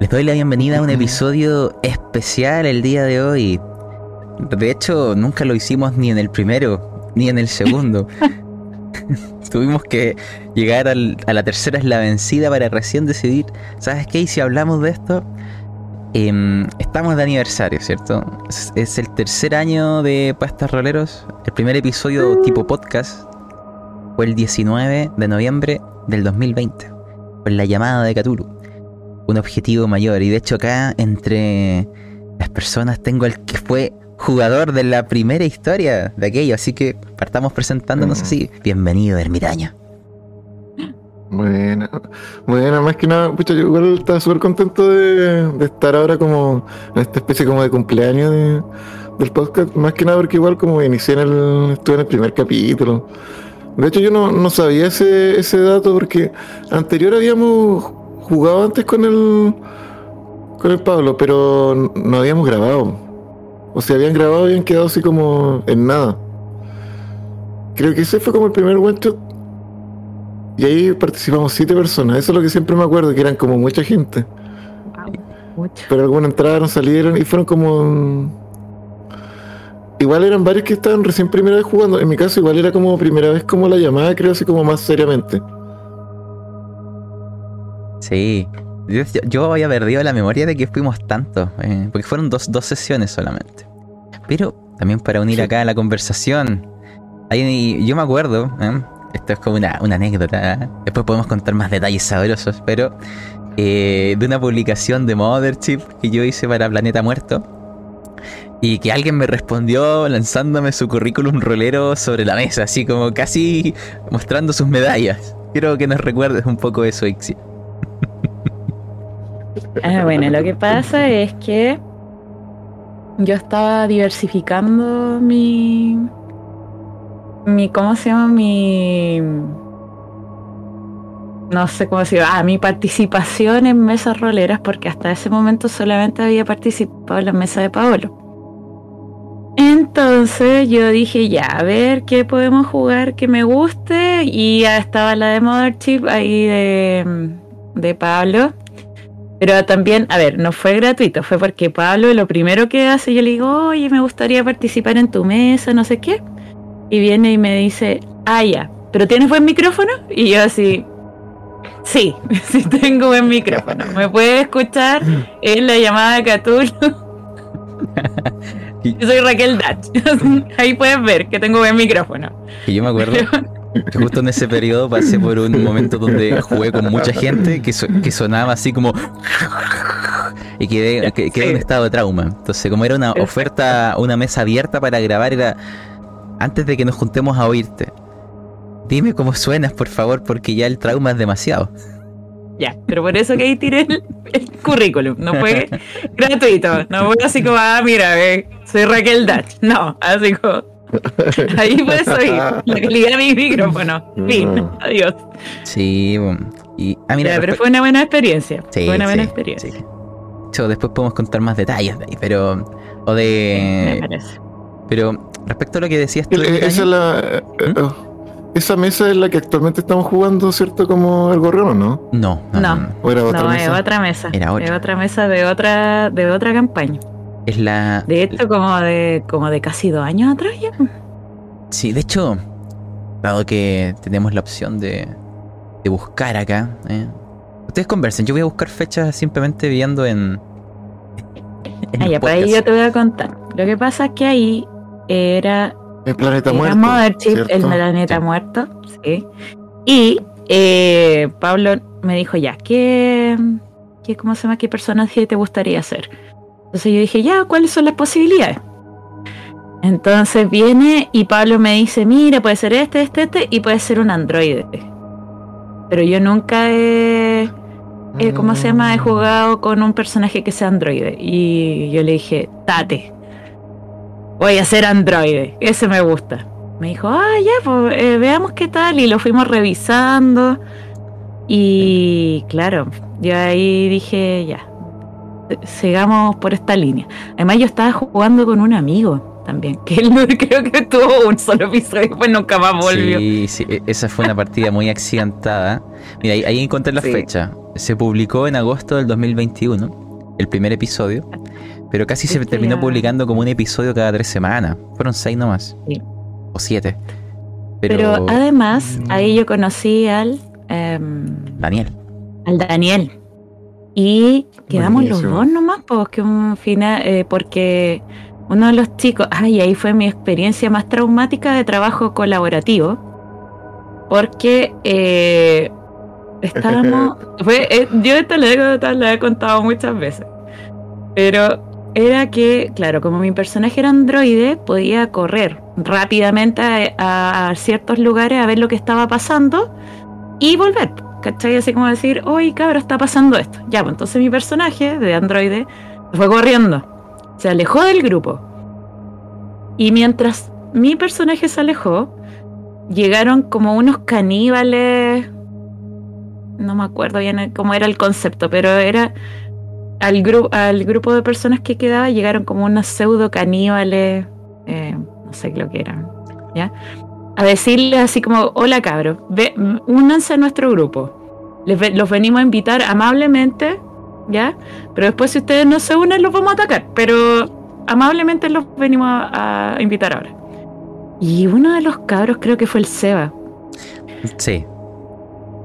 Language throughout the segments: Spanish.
Les doy la bienvenida a un episodio especial el día de hoy. De hecho, nunca lo hicimos ni en el primero, ni en el segundo. Tuvimos que llegar a la tercera es la vencida para recién decidir, ¿sabes qué? Y si hablamos de esto, em, estamos de aniversario, ¿cierto? Es, el tercer año de Pastas Roleros. El primer episodio tipo podcast fue el 19 de noviembre del 2020, con la llamada de Cthulhu un objetivo mayor. Y de hecho acá entre las personas tengo el que fue jugador de la primera historia de aquello. Así que partamos presentándonos mm. así. Bienvenido, ermitaño. Bueno, bueno, más que nada, pucha, yo igual estaba súper contento de, estar ahora como en esta especie como de cumpleaños del podcast, más que nada porque igual como inicié en el, estuve en el primer capítulo. De hecho yo no, no sabía ese, ese dato porque anterior habíamos jugado antes con el con el Pablo, pero no habíamos grabado. O sea, habían grabado y habían quedado así como en nada. Creo que ese fue como el primer one shot. Y ahí participamos siete personas. Eso es lo que siempre me acuerdo, que eran como mucha gente. Pero algunos entraron, salieron y fueron como. Igual eran varios que estaban recién primera vez jugando. En mi caso, igual era como primera vez como la llamada, creo, así como más seriamente. Sí. Yo, había perdido la memoria de que fuimos tantos, eh, porque fueron dos, sesiones solamente. Pero también para unir acá la conversación, yo me acuerdo, eh, esto es como una, anécdota, después podemos contar más detalles sabrosos, pero eh, de una publicación de Mothership que yo hice para Planeta Muerto, y que alguien me respondió lanzándome su currículum rolero sobre la mesa, así como casi mostrando sus medallas. Quiero que nos recuerdes un poco eso, Ixi. Ah, bueno, lo que pasa es que yo estaba diversificando mi. mi ¿Cómo se llama? Mi. No sé cómo se llama. Ah, mi participación en mesas roleras, porque hasta ese momento solamente había participado en la mesa de Paolo. Entonces yo dije, ya, a ver qué podemos jugar que me guste. Y ya estaba la de Mothership ahí de, de Pablo. Pero también, a ver, no fue gratuito, fue porque Pablo lo primero que hace, yo le digo, oye, me gustaría participar en tu mesa, no sé qué. Y viene y me dice, ah, ya, ¿pero tienes buen micrófono? Y yo así, sí, sí tengo buen micrófono. ¿Me puedes escuchar en la llamada de Cthulhu? yo soy Raquel Dach. Ahí puedes ver que tengo buen micrófono. Y yo me acuerdo que justo en ese periodo pasé por un momento donde jugué con mucha gente que, que sonaba así como y quedé, en estado de trauma. Entonces, como era una oferta, una mesa abierta para grabar, era antes de que nos juntemos a oírte. Dime cómo suenas, por favor, porque ya el trauma es demasiado. Ya, pero por eso que ahí tiré el, currículum. No fue gratuito. No fue así como, ah, mira, soy Raquel Dach. No, así como Ahí puedes oír la calidad de mi micrófono. Fin, adiós. Sí, y, ah, mira, pero fue una buena experiencia. Sí, fue una buena experiencia. después podemos contar más detalles de ahí, pero. O de. Me parece. Pero respecto a lo que decías tú. esa, es la, eh, ¿Mm? esa mesa es la que actualmente estamos jugando, ¿cierto? Como el gorrión, ¿no? No, no. No, no, ¿O era otra mesa? es otra mesa. Era otra. otra mesa de otra, de otra campaña. Es la. De hecho, como de, como de casi dos años atrás ya. Sí, de hecho, dado que tenemos la opción de, de buscar acá, ¿eh? ustedes conversen. Yo voy a buscar fechas simplemente viendo en. en ah, ya, pues ahí yo te voy a contar. Lo que pasa es que ahí era. El planeta muerto. el planeta muerto, sí. Y eh, Pablo me dijo ya, ¿qué, qué, ¿cómo se llama? ¿Qué personaje te gustaría ser? Entonces yo dije, ya, ¿cuáles son las posibilidades? Entonces viene y Pablo me dice, mira, puede ser este, este, este, y puede ser un androide. Pero yo nunca he, ¿cómo se llama? He jugado con un personaje que sea androide. Y yo le dije, tate, voy a ser androide, ese me gusta. Me dijo, ah, ya, pues eh, veamos qué tal. Y lo fuimos revisando. Y claro, yo ahí dije, ya, sigamos por esta línea. Además, yo estaba jugando con un amigo también, que él creo que tuvo un solo episodio y después nunca más volvió. Sí, sí, e-, esa fue una partida muy accidentada. Mira, ahí, encontré la fecha. se publicó en agosto del 2021, el primer episodio, pero casi se terminó ya- publicando como un episodio cada tres semanas. Fueron seis nomás. Sí. O siete. Pero, Pero, además, ahí yo conocí al, em, Daniel. al Daniel. Y quedamos los dos nomás, porque un final, eh, porque uno de los chicos, ay, ahí fue mi experiencia más traumática de trabajo colaborativo. Porque eh, estábamos. fue, eh, yo esta anécdota la he contado muchas veces. Pero era que, claro, como mi personaje era androide, podía correr rápidamente a, a ciertos lugares a ver lo que estaba pasando y volver. ¿Cachai? Así como decir, oye, cabra, está pasando esto. Ya, pues entonces mi personaje de androide fue corriendo. Se alejó del grupo. Y mientras mi personaje se alejó, llegaron como unos caníbales. No me acuerdo bien cómo era el concepto, pero era al, gru- al grupo de personas que quedaba, llegaron como unos pseudo caníbales. eh, no sé lo que eran. ¿Ya? A decirles así como: Hola cabros, únanse a nuestro grupo. Les los venimos a invitar amablemente, ¿ya? Pero después, si ustedes no se unen, los vamos a atacar. Pero amablemente los venimos a, a invitar ahora. Y uno de los cabros, creo que fue el Seba, Sí.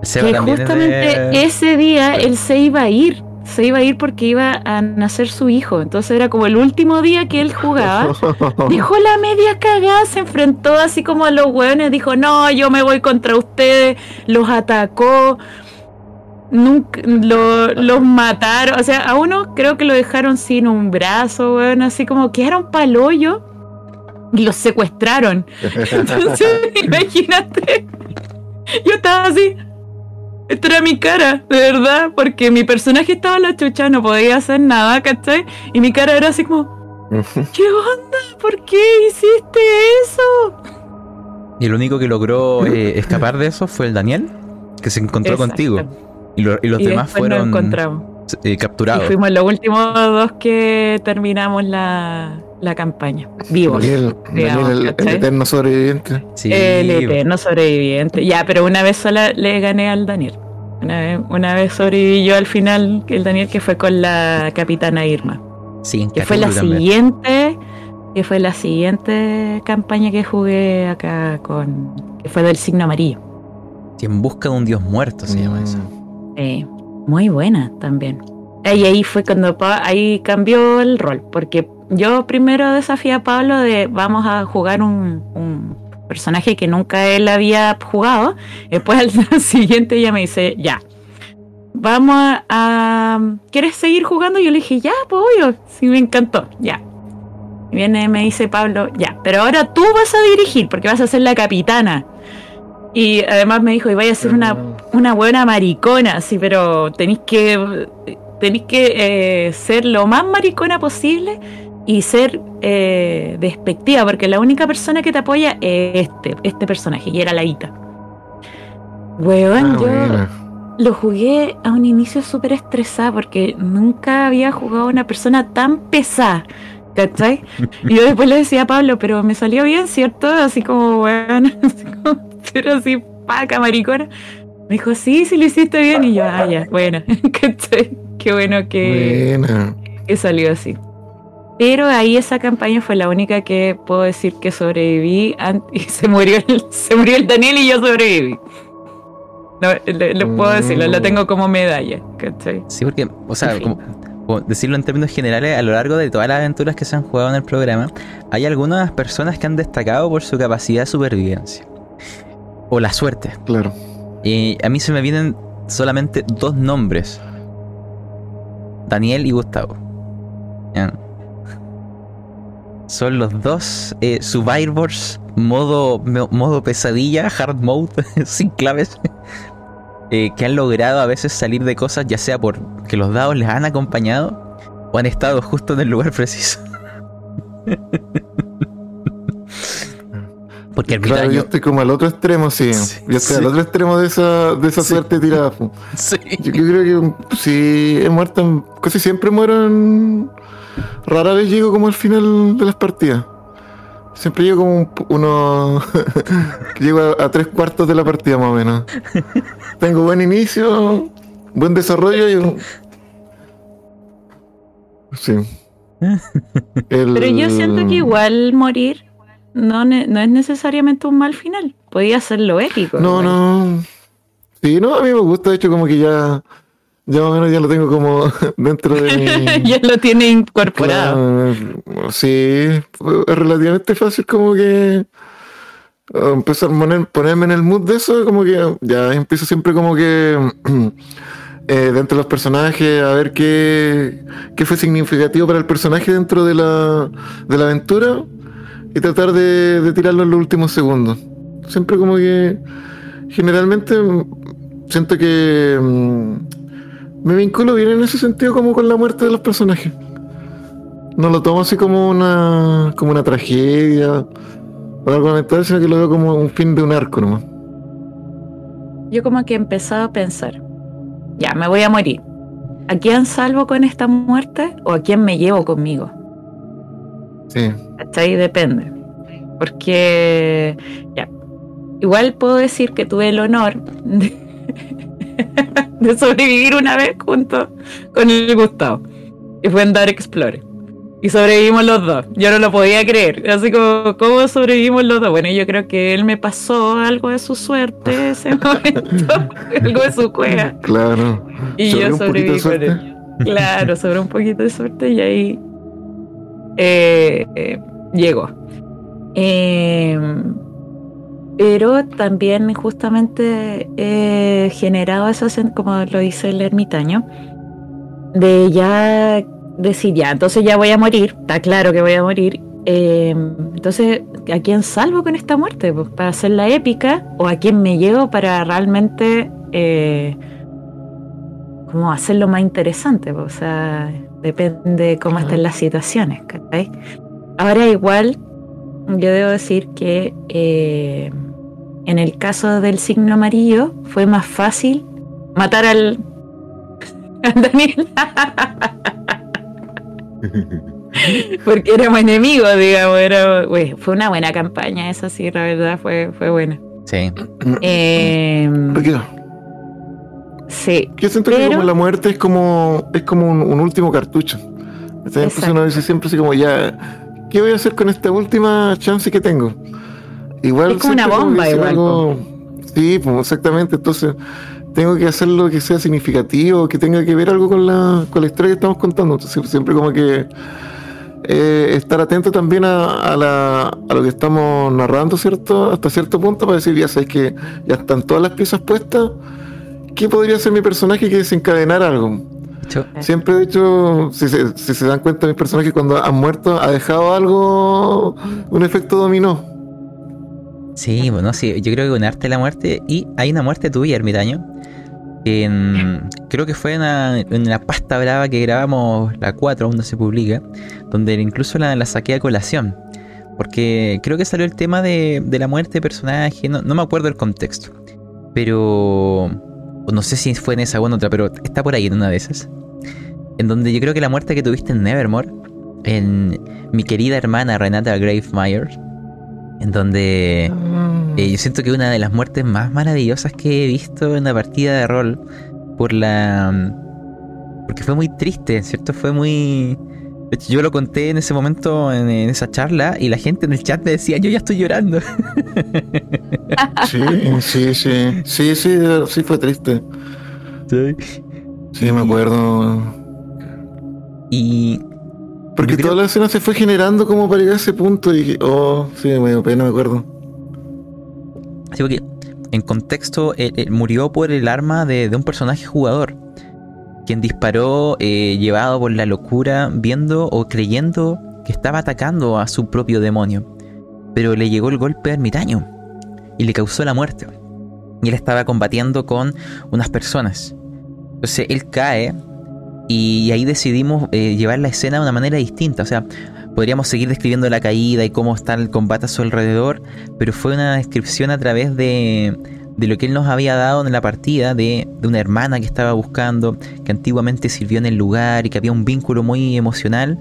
El Seba que es justamente de- ese día él se iba a ir. Se iba a ir porque iba a nacer su hijo. Entonces era como el último día que él jugaba. Dejó la media cagada, se enfrentó así como a los hueones, dijo, no, yo me voy contra ustedes, los atacó, nunca, lo- los mataron, o sea, a uno creo que lo dejaron sin un brazo, weón, así como quedaron pa'l hoyo y los secuestraron. Entonces, imagínate, yo estaba así, esta era mi cara, de verdad, porque mi personaje estaba en la chucha, no podía hacer nada, ¿cachai? Y mi cara era así como... ¿Qué onda? ¿Por qué hiciste eso? Y el único que logró eh, escapar de eso fue el Daniel, que se encontró Exacto. contigo. Y, lo- y los y demás fueron encontramos. eh, Y capturados. fuimos los últimos dos que terminamos la, la campaña. Vivos. Daniel, digamos, Daniel, el, eterno sobreviviente. Sí, El eterno sobreviviente. Ya, pero una vez sola le gané al Daniel. Una vez, una vez sobreviví yo al final, el Daniel, que fue con la capitana Irma. sí, Que fue la también. siguiente. Que fue la siguiente campaña que jugué acá con. que fue del signo amarillo. Sí, en busca de un dios muerto se llama Mm. eso. Eh, muy buena también. Y ahí fue cuando ahí cambió el rol, porque yo primero desafié a Pablo de vamos a jugar un, personaje que nunca él había jugado. Después al siguiente ella me dice, ya, vamos a, ¿Quieres seguir jugando? Yo le dije, ya, pues obvio, sí me encantó, ya. Y viene me dice Pablo, ya, pero ahora tú vas a dirigir, porque vas a ser la capitana. Y además me dijo, y vaya a ser una una buena maricona, sí, pero tenéis que tenéis que eh, ser lo más maricona posible y ser eh, despectiva, porque la única persona que te apoya es este, este personaje, y era la Ita. Weón, Ah, yo buena. lo jugué a un inicio súper estresada porque nunca había jugado a una persona tan pesada. ¿Cachai? Y yo después le decía a Pablo, pero me salió bien, ¿cierto? Así como, weón, así como, pero así, paca, maricona. Me dijo, sí, sí lo hiciste bien. Y yo, ah, ya, bueno, ¿cachai? Qué bueno que, Buena. que salió así. Pero ahí esa campaña fue la única que puedo decir que sobreviví y se murió el, se murió el Daniel y yo sobreviví. No, lo, lo puedo decirlo, lo tengo como medalla, ¿cachai? Sí, porque, o sea, En fin. como, como decirlo en términos generales, a lo largo de todas las aventuras que se han jugado en el programa, hay algunas personas que han destacado por su capacidad de supervivencia. O la suerte. Claro. Y a mí se me vienen solamente dos nombres. Daniel y Gustavo. Ya. Son los dos eh, survivors modo, mo- modo pesadilla, hard mode, sin claves, eh, que han logrado a veces salir de cosas ya sea por que los dados les han acompañado o han estado justo en el lugar preciso. Porque el Claro, yo estoy como al otro extremo, sí. Sí, yo estoy sí. al otro extremo de esa, de esa Sí. suerte tirada. Sí. Yo, yo creo que si he muerto, en- casi siempre muero en... Rara vez llego como al final de las partidas. Siempre llego como un, uno... que llego a, a tres cuartos de la partida más o menos. Tengo buen inicio, buen desarrollo y un... Sí. El- Pero yo siento que igual morir no, no es necesariamente un mal final. Podía ser lo épico. No, no. Sí, no, a mí me gusta, de hecho, como que ya, ya más o menos ya lo tengo como dentro de mi... ya lo tiene incorporado. Claro, sí, es relativamente fácil como que eh, empezar a poner- ponerme en el mood de eso, como que ya empiezo siempre como que eh, dentro de los personajes a ver qué, qué fue significativo para el personaje dentro de la, de la aventura y tratar de, de tirarlo en los últimos segundos. Siempre como que generalmente siento que mm, me vinculo bien en ese sentido como con la muerte de los personajes. No lo tomo así como una como una tragedia o algo lamentable, sino que lo veo como un fin de un arco nomás. Yo como que he empezado a pensar, ya, me voy a morir. ¿A quién salvo con esta muerte o a quién me llevo conmigo? Sí. ¿Cachai? Depende. Porque, ya, igual puedo decir que tuve el honor de, de sobrevivir una vez junto con el Gustavo. Y fue en Dark Explorer. Y sobrevivimos los dos. Yo no lo podía creer. Así como, ¿cómo sobrevivimos los dos? Bueno, yo creo que él me pasó algo de su suerte ese momento, algo de su cueva. Claro. Y Sobre yo sobreviví con él. Claro, sobre un poquito de suerte y ahí eh, eh, llegó. Eh, pero también justamente he generado esa, sen- como lo dice el ermitaño, de ya decir, ya, entonces ya voy a morir, está claro que voy a morir. eh, entonces, ¿a quién salvo con esta muerte? Pues, ¿Para hacerla épica? ¿O a quién me llevo para realmente eh, como hacerlo más interesante? pues, O sea, depende cómo Ajá. estén las situaciones, ¿cachai? Ahora igual, yo debo decir que eh, en el caso del signo amarillo fue más fácil matar al, al Daniel. Porque éramos enemigos, digamos. Era, fue una buena campaña, esa sí, la verdad, fue, fue buena. Sí. Eh, Porque sí, yo siento que Pero- como la muerte es como es como un, un último cartucho. Entonces uno dice siempre así como ya, ¿qué voy a hacer con esta última chance que tengo? Igual Es como una bomba igual, algo- Sí, pues exactamente. Entonces tengo que hacer lo que sea significativo, que tenga que ver algo con la, con la historia que estamos contando. Entonces siempre como que eh, estar atento también a, a la- a lo que estamos narrando, ¿cierto? Hasta cierto punto para decir, ya sabes que ya están todas las piezas puestas. ¿Qué podría ser mi personaje que desencadenar algo? Hecho, Siempre, de hecho, si se, si se dan cuenta, mis personajes cuando han muerto ha dejado algo, un efecto dominó. Sí, bueno, sí, yo creo que un arte de la muerte. Y hay una muerte tuya, ermitaño. Que en- creo que fue en la pasta brava que grabamos, la 4, aún no se publica. Donde incluso la, la saqué a colación. Porque creo que salió el tema de, de la muerte de personaje. No, no me acuerdo el contexto. Pero. No sé si fue en esa o en otra, pero está por ahí en una de esas. En donde yo creo que la muerte que tuviste en Nevermore. En mi querida hermana Renata Gravemire. En donde. Eh, yo siento que una de las muertes más maravillosas que he visto en una partida de rol por la mm, porque fue muy triste, ¿cierto? Fue muy de hecho, yo lo conté en ese momento en, en esa charla y la gente en el chat me decía, "Yo ya estoy llorando." Sí, sí, sí. Sí, sí, sí fue triste. Sí, me acuerdo. Y Porque creo- toda la escena se fue generando como para llegar a ese punto y dije, oh, sí, me dio pena, me acuerdo. Sí, porque en contexto él- él murió por el arma de, de un personaje jugador, quien disparó eh, llevado por la locura, viendo o creyendo que estaba atacando a su propio demonio. Pero le llegó el golpe ermitaño y le causó la muerte. Y él estaba combatiendo con unas personas. Entonces él cae y ahí decidimos eh, llevar la escena de una manera distinta. O sea, podríamos seguir describiendo la caída y cómo está el combate a su alrededor, pero fue una descripción a través de, de lo que él nos había dado en la partida, de, de una hermana que estaba buscando, que antiguamente sirvió en el lugar y que había un vínculo muy emocional.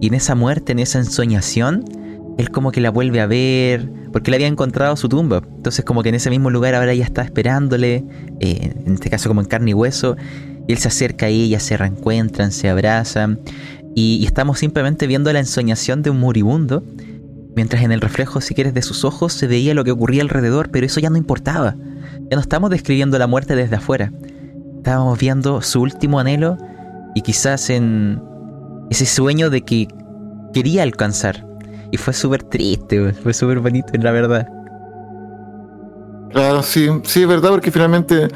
Y en esa muerte, en esa ensoñación, él como que la vuelve a ver, porque él había encontrado su tumba. Entonces como que en ese mismo lugar ahora ya está esperándole, eh, en este caso como en carne y hueso. él se acerca a ella, se reencuentran, se abrazan y, y estamos simplemente viendo la ensoñación de un moribundo, mientras en el reflejo, si quieres, de sus ojos se veía lo que ocurría alrededor, pero eso ya no importaba. Ya no estamos describiendo la muerte desde afuera. Estábamos viendo su último anhelo y quizás en ese sueño de que quería alcanzar. Y fue súper triste, fue súper bonito, la verdad. Claro, sí, sí, es verdad, porque finalmente eh,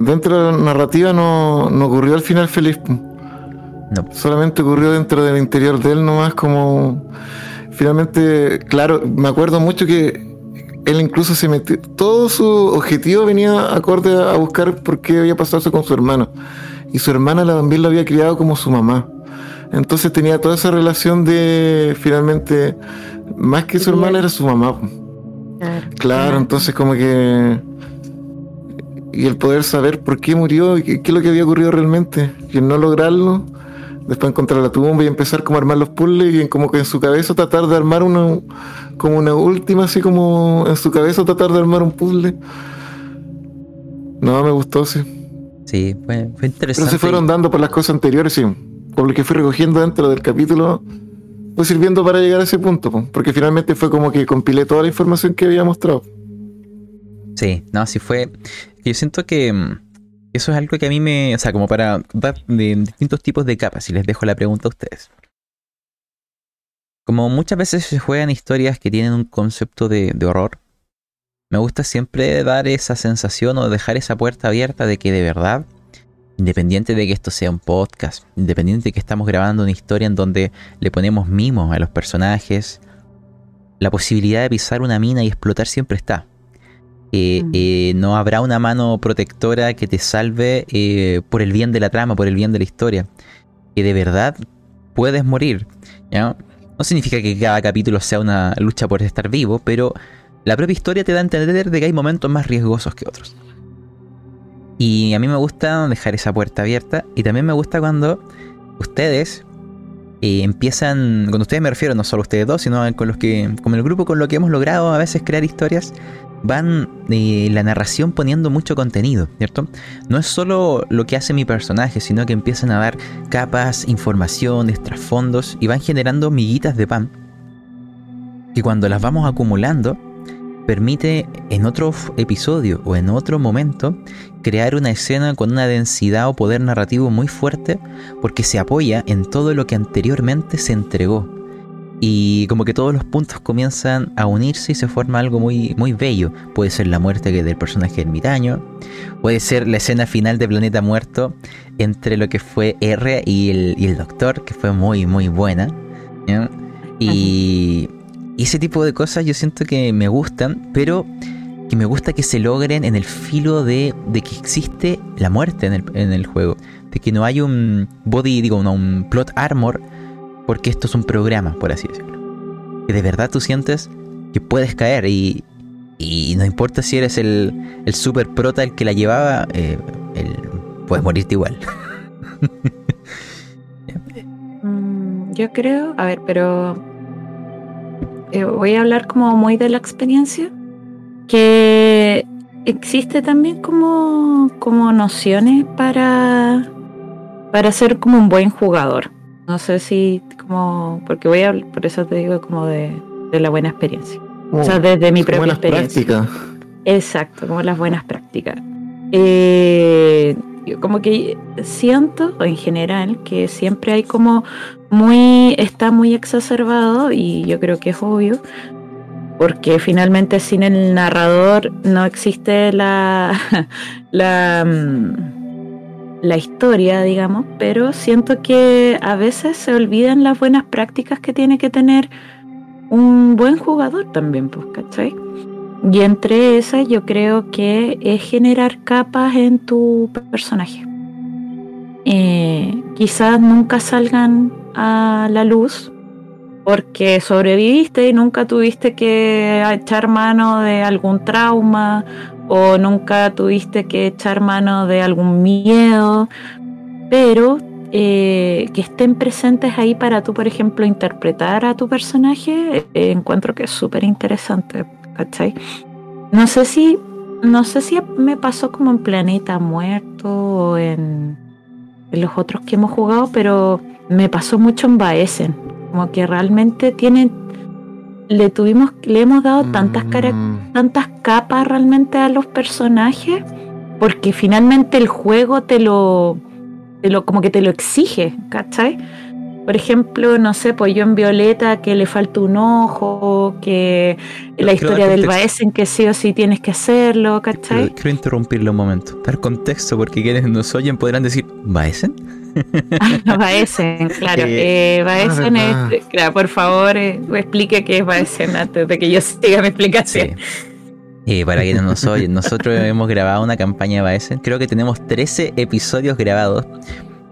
dentro de la narrativa no, no ocurrió al final feliz. No. Solamente ocurrió dentro del interior de él nomás como... Finalmente, claro, me acuerdo mucho que él incluso se metió... Todo su objetivo venía acorde a buscar por qué había pasado eso con su hermano. Y su hermana también lo había criado como su mamá. Entonces tenía toda esa relación de finalmente, más que su hermana era su mamá. Claro. Claro, entonces como que... Y el poder saber por qué murió y qué, qué es lo que había ocurrido realmente. Y el no lograrlo, después encontrar la tumba y empezar como a armar los puzzles y en como que en su cabeza tratar de armar una... Como una última, así como en su cabeza tratar de armar un puzzle. No, me gustó, sí. Sí, fue, fue interesante. Pero se fueron dando por las cosas anteriores, sí. Por lo que fui recogiendo dentro del capítulo, fue sirviendo para llegar a ese punto, po, porque finalmente fue como que compilé toda la información que había mostrado. Sí, no, sí fue. Yo siento que mm, eso es algo que a mí me. O sea, como para dar de distintos tipos de capas, y les dejo la pregunta a ustedes. Como muchas veces se juegan historias que tienen un concepto de, de horror, me gusta siempre dar esa sensación o dejar esa puerta abierta de que de verdad, independiente de que esto sea un podcast, independiente de que estamos grabando una historia en donde le ponemos mimos a los personajes, la posibilidad de pisar una mina y explotar siempre está. Eh, Mm. eh, no habrá una mano protectora que te salve eh, por el bien de la trama, por el bien de la historia. Que de verdad puedes morir. ¿ya? No significa que cada capítulo sea una lucha por estar vivo, pero la propia historia te da a entender de que hay momentos más riesgosos que otros. Y a mí me gusta dejar esa puerta abierta. Y también me gusta cuando ustedes eh, empiezan. Cuando ustedes me refiero, no solo ustedes dos, sino con los que. con el grupo con lo que hemos logrado a veces crear historias. Van eh, la narración poniendo mucho contenido, ¿cierto? No es solo lo que hace mi personaje, sino que empiezan a dar capas, informaciones, trasfondos y van generando miguitas de pan. Que cuando las vamos acumulando, permite en otro episodio o en otro momento crear una escena con una densidad o poder narrativo muy fuerte porque se apoya en todo lo que anteriormente se entregó. Y como que todos los puntos comienzan a unirse y se forma algo muy, muy bello. Puede ser la muerte del personaje ermitaño, puede ser la escena final de Planeta Muerto entre lo que fue R y el, y el Doctor, que fue muy, muy buena. Y, y ese tipo de cosas yo siento que me gustan, pero que me gusta que se logren en el filo de, de que existe la muerte en el, en el juego. De que no hay un body, digo, no, un plot armor, porque esto es un programa, por así decirlo. Que de verdad tú sientes que puedes caer y, y no importa si eres el, el super prota el que la llevaba, eh, puedes morirte igual. Mm, Yo creo, a ver, pero eh, voy a hablar como muy de la experiencia, que existe también como, como nociones para, para ser como un buen jugador. No sé si como, porque voy a hablar, por eso te digo como de, de la buena experiencia. O sea, desde mi propia buenas experiencia. prácticas. Exacto, como las buenas prácticas. Eh, yo como que siento en general que siempre hay como muy, está muy exacerbado y yo creo que es obvio, porque finalmente sin el narrador no existe la, la, mm, la historia, digamos, pero siento que a veces se olvidan las buenas prácticas que tiene que tener un buen jugador también, pues, ¿cachai? Y entre esas yo creo que es generar capas en tu personaje. Eh, quizás nunca salgan a la luz porque sobreviviste y nunca tuviste que echar mano de algún trauma o nunca tuviste que echar mano de algún miedo, pero eh, que estén presentes ahí para tú, por ejemplo, interpretar a tu personaje, eh, encuentro que es súper interesante, ¿cachai? No sé si, no sé si me pasó como en Planeta Muerto o en, en los otros que hemos jugado, pero me pasó mucho en Baesen. Como que realmente tiene. Le tuvimos, le hemos dado tantas, cara- Mm, tantas capas realmente a los personajes, porque finalmente el juego te lo, te lo como que te lo exige, ¿cachai? Por ejemplo, no sé, pues yo en Violeta que le falta un ojo, que la historia del contexto. Baesen que sí o sí tienes que hacerlo, ¿cachai? Quiero, quiero interrumpirle un momento. Dar contexto porque quienes nos oyen podrán decir, ¿Baesen? Ah, Baesen, claro. Eh, Eh, Baesen ah, verdad. es, claro, por favor, eh, explique qué es Baesen antes de que yo siga mi explicación. Sí. Eh, para quienes nos oyen, nosotros hemos grabado una campaña de Baesen. Creo que tenemos 13 episodios grabados.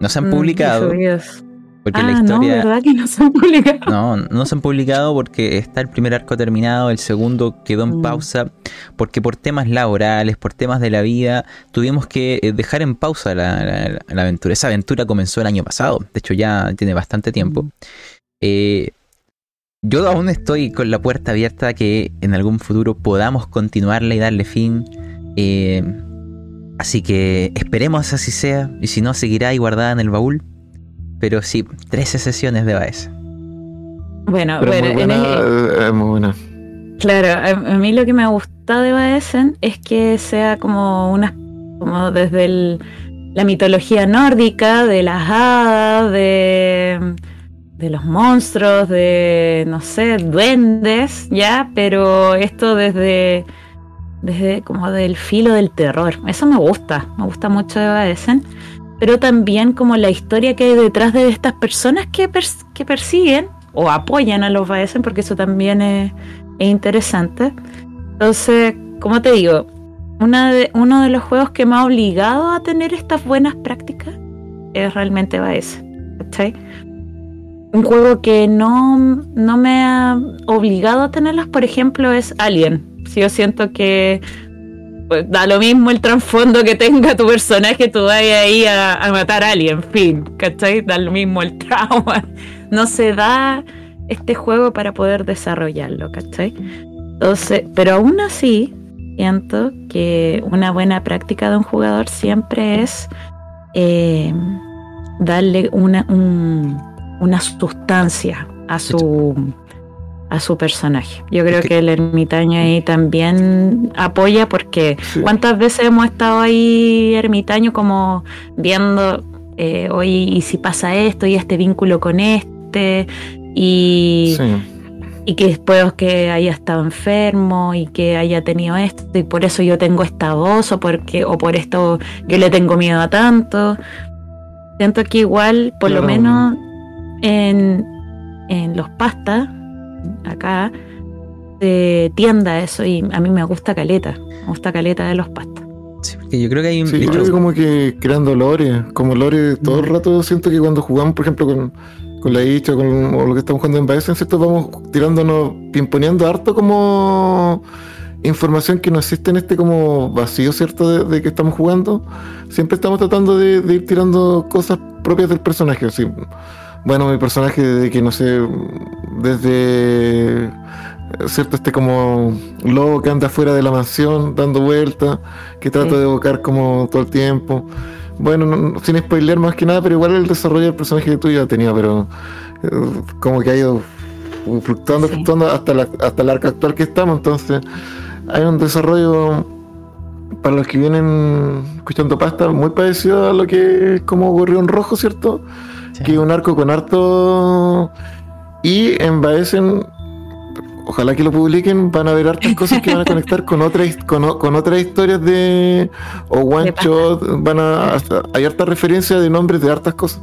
No se han Mm, publicado subidos. Porque Ah, la no. ¿verdad que no se han publicado? No, no se han publicado porque está el primer arco terminado, el segundo quedó en Mm. pausa, porque por temas laborales, por temas de la vida, tuvimos que eh, dejar en pausa la, la- la aventura. Esa aventura comenzó el año pasado, de hecho ya tiene bastante tiempo. Mm. Eh, yo aún estoy con la puerta abierta a que en algún futuro podamos continuarla y darle fin. Eh, así que esperemos así sea, y si no, seguirá ahí guardada en el baúl. Pero sí, 13 sesiones de Baez. Bueno, pero bueno, muy en buena, el- eh, muy buena. claro, a, a mí lo que me gusta de Baesen es que sea como una, como desde el- la mitología nórdica, de las hadas, de, de los monstruos, de, no sé, duendes, ya, pero esto desde, desde como del filo del terror. Eso me gusta, me gusta mucho de Baesen. Pero también como la historia que hay detrás de estas personas que, pers- que persiguen o apoyan a los Baesen, porque eso también es, es interesante. Entonces, como te digo, una de, uno de los juegos que me ha obligado a tener estas buenas prácticas es realmente Baesen. ¿cachai? Un juego que no, no me ha obligado a tenerlas, por ejemplo, es Alien. Si yo siento que pues, da lo mismo el trasfondo que tenga tu personaje, tú vas ahí a, a matar a alguien, fin, ¿cachai? Da lo mismo el trauma. No se da este juego para poder desarrollarlo, ¿cachai? Entonces, pero aún así, siento que una buena práctica de un jugador siempre es eh, darle una, un- una sustancia a su a su personaje. Yo creo Es que- que el ermitaño ahí también apoya porque Sí. cuántas veces hemos estado ahí ermitaño como viendo eh, oye, y si pasa esto y este vínculo con este y, Sí. y que después que haya estado enfermo y que haya tenido esto y por eso yo tengo esta voz o porque o por esto yo le tengo miedo a tanto siento que igual por lo menos en, en los pastas acá se tienda eso y a mí me gusta caleta me gusta caleta de los pastas Sí, porque yo creo que hay un. Sí, yo creo que como que creando lore, como lore todo el rato siento que cuando jugamos, por ejemplo, con, con la Icha con o lo que estamos jugando en Baesen, ¿cierto? Vamos tirándonos, pimponeando harto como información que no existe en este como vacío, ¿cierto? De, de que estamos jugando. Siempre estamos tratando de, de ir tirando cosas propias del personaje, así. Bueno, mi personaje desde que no sé, desde cierto este como lobo que anda fuera de la mansión dando vueltas, que trato Sí. de evocar como todo el tiempo. Bueno, no- no- sin spoiler más que nada, pero igual el desarrollo del personaje que tú ya tenía, pero eh, como que ha ido fluctuando, Sí. fluctuando hasta, la, hasta el arco actual que estamos, entonces hay un desarrollo para los que vienen escuchando pasta muy parecido a lo que es como Gorrión Rojo, ¿cierto? Sí. que es un arco con harto y en Baesen ojalá que lo publiquen van a ver hartas cosas que van a conectar con otras con, con otras historias de o one shot van a hasta- hay harta referencia de nombres de hartas cosas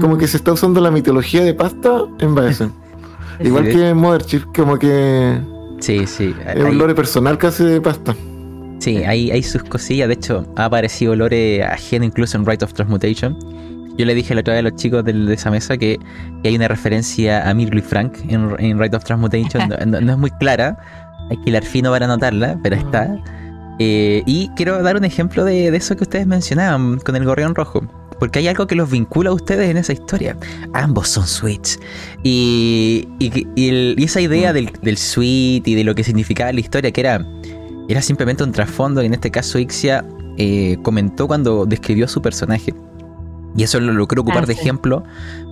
como que se está usando la mitología de pasta en Baesen igual Sí, que en Mothership como que Sí, sí. es un lore personal casi de pasta Sí, hay, hay sus cosillas. De hecho, ha aparecido lore ajeno incluso en Rite of Transmutation. Yo le dije la otra vez a los chicos de esa mesa que, hay una referencia a Mirlo y Frank en, en Rite of Transmutation. No, es muy clara. Hay que hilar fino para anotarla, pero está. Eh, y quiero dar un ejemplo de, eso que ustedes mencionaban con el gorrión rojo. Porque hay algo que los vincula a ustedes en esa historia. Ambos son Switch. Y, y, esa idea del, del Switch y de lo que significaba la historia, que era, simplemente un trasfondo. Y en este caso, Ixia eh, comentó cuando describió su personaje Y eso lo, lo quiero ocupar Ah, de ejemplo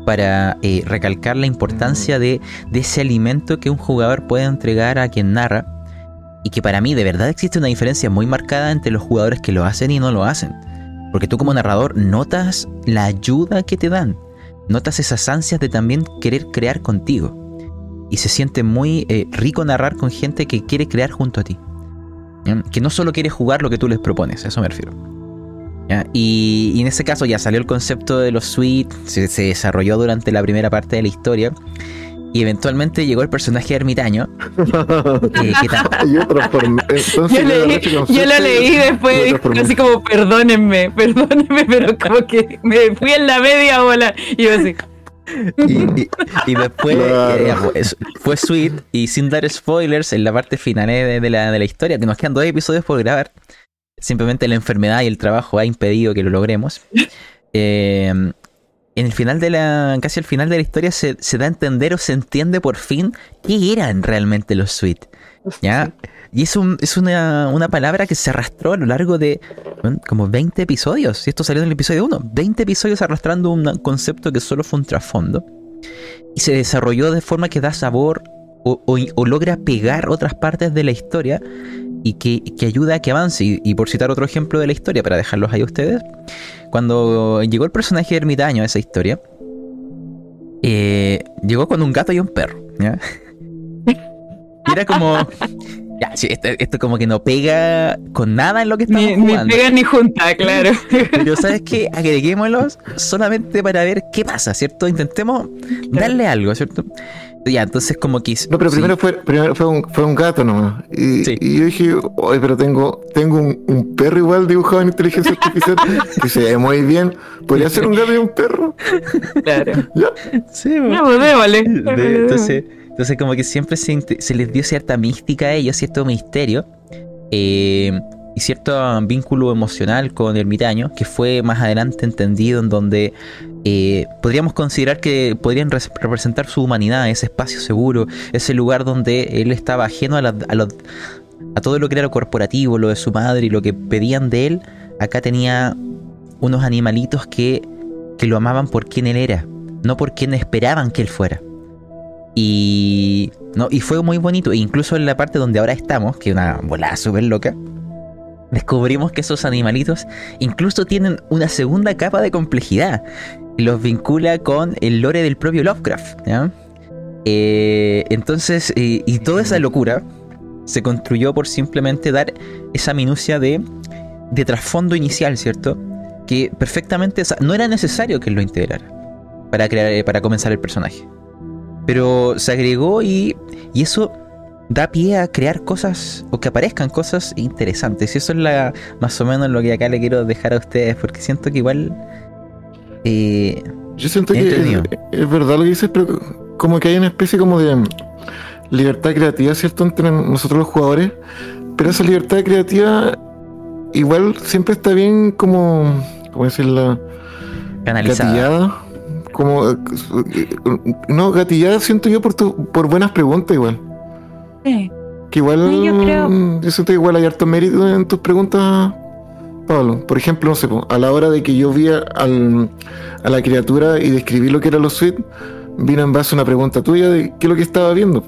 para eh, recalcar la importancia de, de ese alimento que un jugador puede entregar a quien narra. Y que para mí de verdad existe una diferencia muy marcada entre los jugadores que lo hacen y no lo hacen. Porque tú como narrador notas la ayuda que te dan. Notas esas ansias de también querer crear contigo. Y se siente muy eh, rico narrar con gente que quiere crear junto a ti. Que no solo quiere jugar lo que tú les propones, a eso me refiero. ¿Ya? Y, y en ese caso ya salió el concepto de los suites, se, se desarrolló durante la primera parte de la historia. Y eventualmente llegó el personaje ermitaño. que- que tam- yo. Entonces, leí, yo lo leí después así como perdónenme, perdónenme, pero como que me fui en la media bola y yo así. y, y- y después Claro. eh, pues, fue Sweet y sin dar spoilers en la parte final eh, de, de la, de la historia, que nos quedan dos episodios por grabar. Simplemente la enfermedad y el trabajo ha impedido que lo logremos. Eh, en el final de la. casi al final de la historia se, se da a entender o se entiende por fin qué eran realmente los Sweet. ¿Ya? Y es, un, es una, una palabra que se arrastró a lo largo de bueno, como 20 episodios. Y esto salió en el episodio 1. 20 episodios arrastrando un concepto que solo fue un trasfondo. Y se desarrolló de forma que da sabor o, o- o logra pegar otras partes de la historia y que, que ayuda a que avance. Y, y por citar otro ejemplo de la historia, para dejarlos ahí a ustedes, cuando llegó el personaje ermitaño a esa historia, eh, llegó con un gato y un perro. ¿ya? Y era como. Ya, sí, esto, esto como que no pega con nada en lo que estamos Ni, ni jugando. pega ni junta, claro. Pero ¿sabes qué? Agreguémoslos solamente para ver qué pasa, ¿cierto? Intentemos darle algo, ¿cierto? Ya, entonces como que... No, pero sí, primero fue, primero fue un, fue un gato nomás. Y, Sí. y yo dije, oye, pero tengo, tengo un, un perro igual dibujado en inteligencia artificial que se ve muy bien. ¿Podría ser un gato y un perro? claro. Ya. Sí, bueno. No, pues. De- entonces, entonces como que siempre se, se les dio cierta mística a ellos, cierto misterio eh, y cierto vínculo emocional con Ermitaño, que fue más adelante entendido en donde eh, podríamos considerar que podrían res- representar su humanidad, ese espacio seguro, ese lugar donde él estaba ajeno a, la- a todo lo que era lo corporativo, lo de su madre y lo que pedían de él. Acá tenía unos animalitos que, que lo amaban por quien él era, no por quien esperaban que él fuera. Y, no, y fue muy bonito. E incluso en la parte donde ahora estamos, que es una volada súper loca, descubrimos que esos animalitos incluso tienen una segunda capa de complejidad. Y los vincula con el lore del propio Lovecraft. Eh, entonces, y toda esa locura se construyó por simplemente dar esa minucia de, de trasfondo inicial, ¿cierto? Que perfectamente, no era necesario que lo integrara para, crear, para comenzar el personaje. Pero se agregó y, y eso da pie a crear cosas o que aparezcan cosas interesantes. Y eso es la, más o menos lo que acá le quiero dejar a ustedes, porque siento que igual... eh, Yo siento que es, verdad lo que dices, pero como que hay una especie como de libertad creativa, ¿cierto? Entre nosotros los jugadores. Pero esa libertad creativa igual siempre está bien como, ¿cómo decirlo? canalizada. Gatillada. Como, eh, no, gatillada siento yo por, tu, por buenas preguntas igual. Sí. Que igual, Sí, yo creo- yo siento que igual hay harto mérito en tus preguntas, Pablo. Por ejemplo, no sé, a la hora de que yo vi a, al- a la criatura y describí lo que era los suites, vino en base a una pregunta tuya de qué es lo que estaba viendo.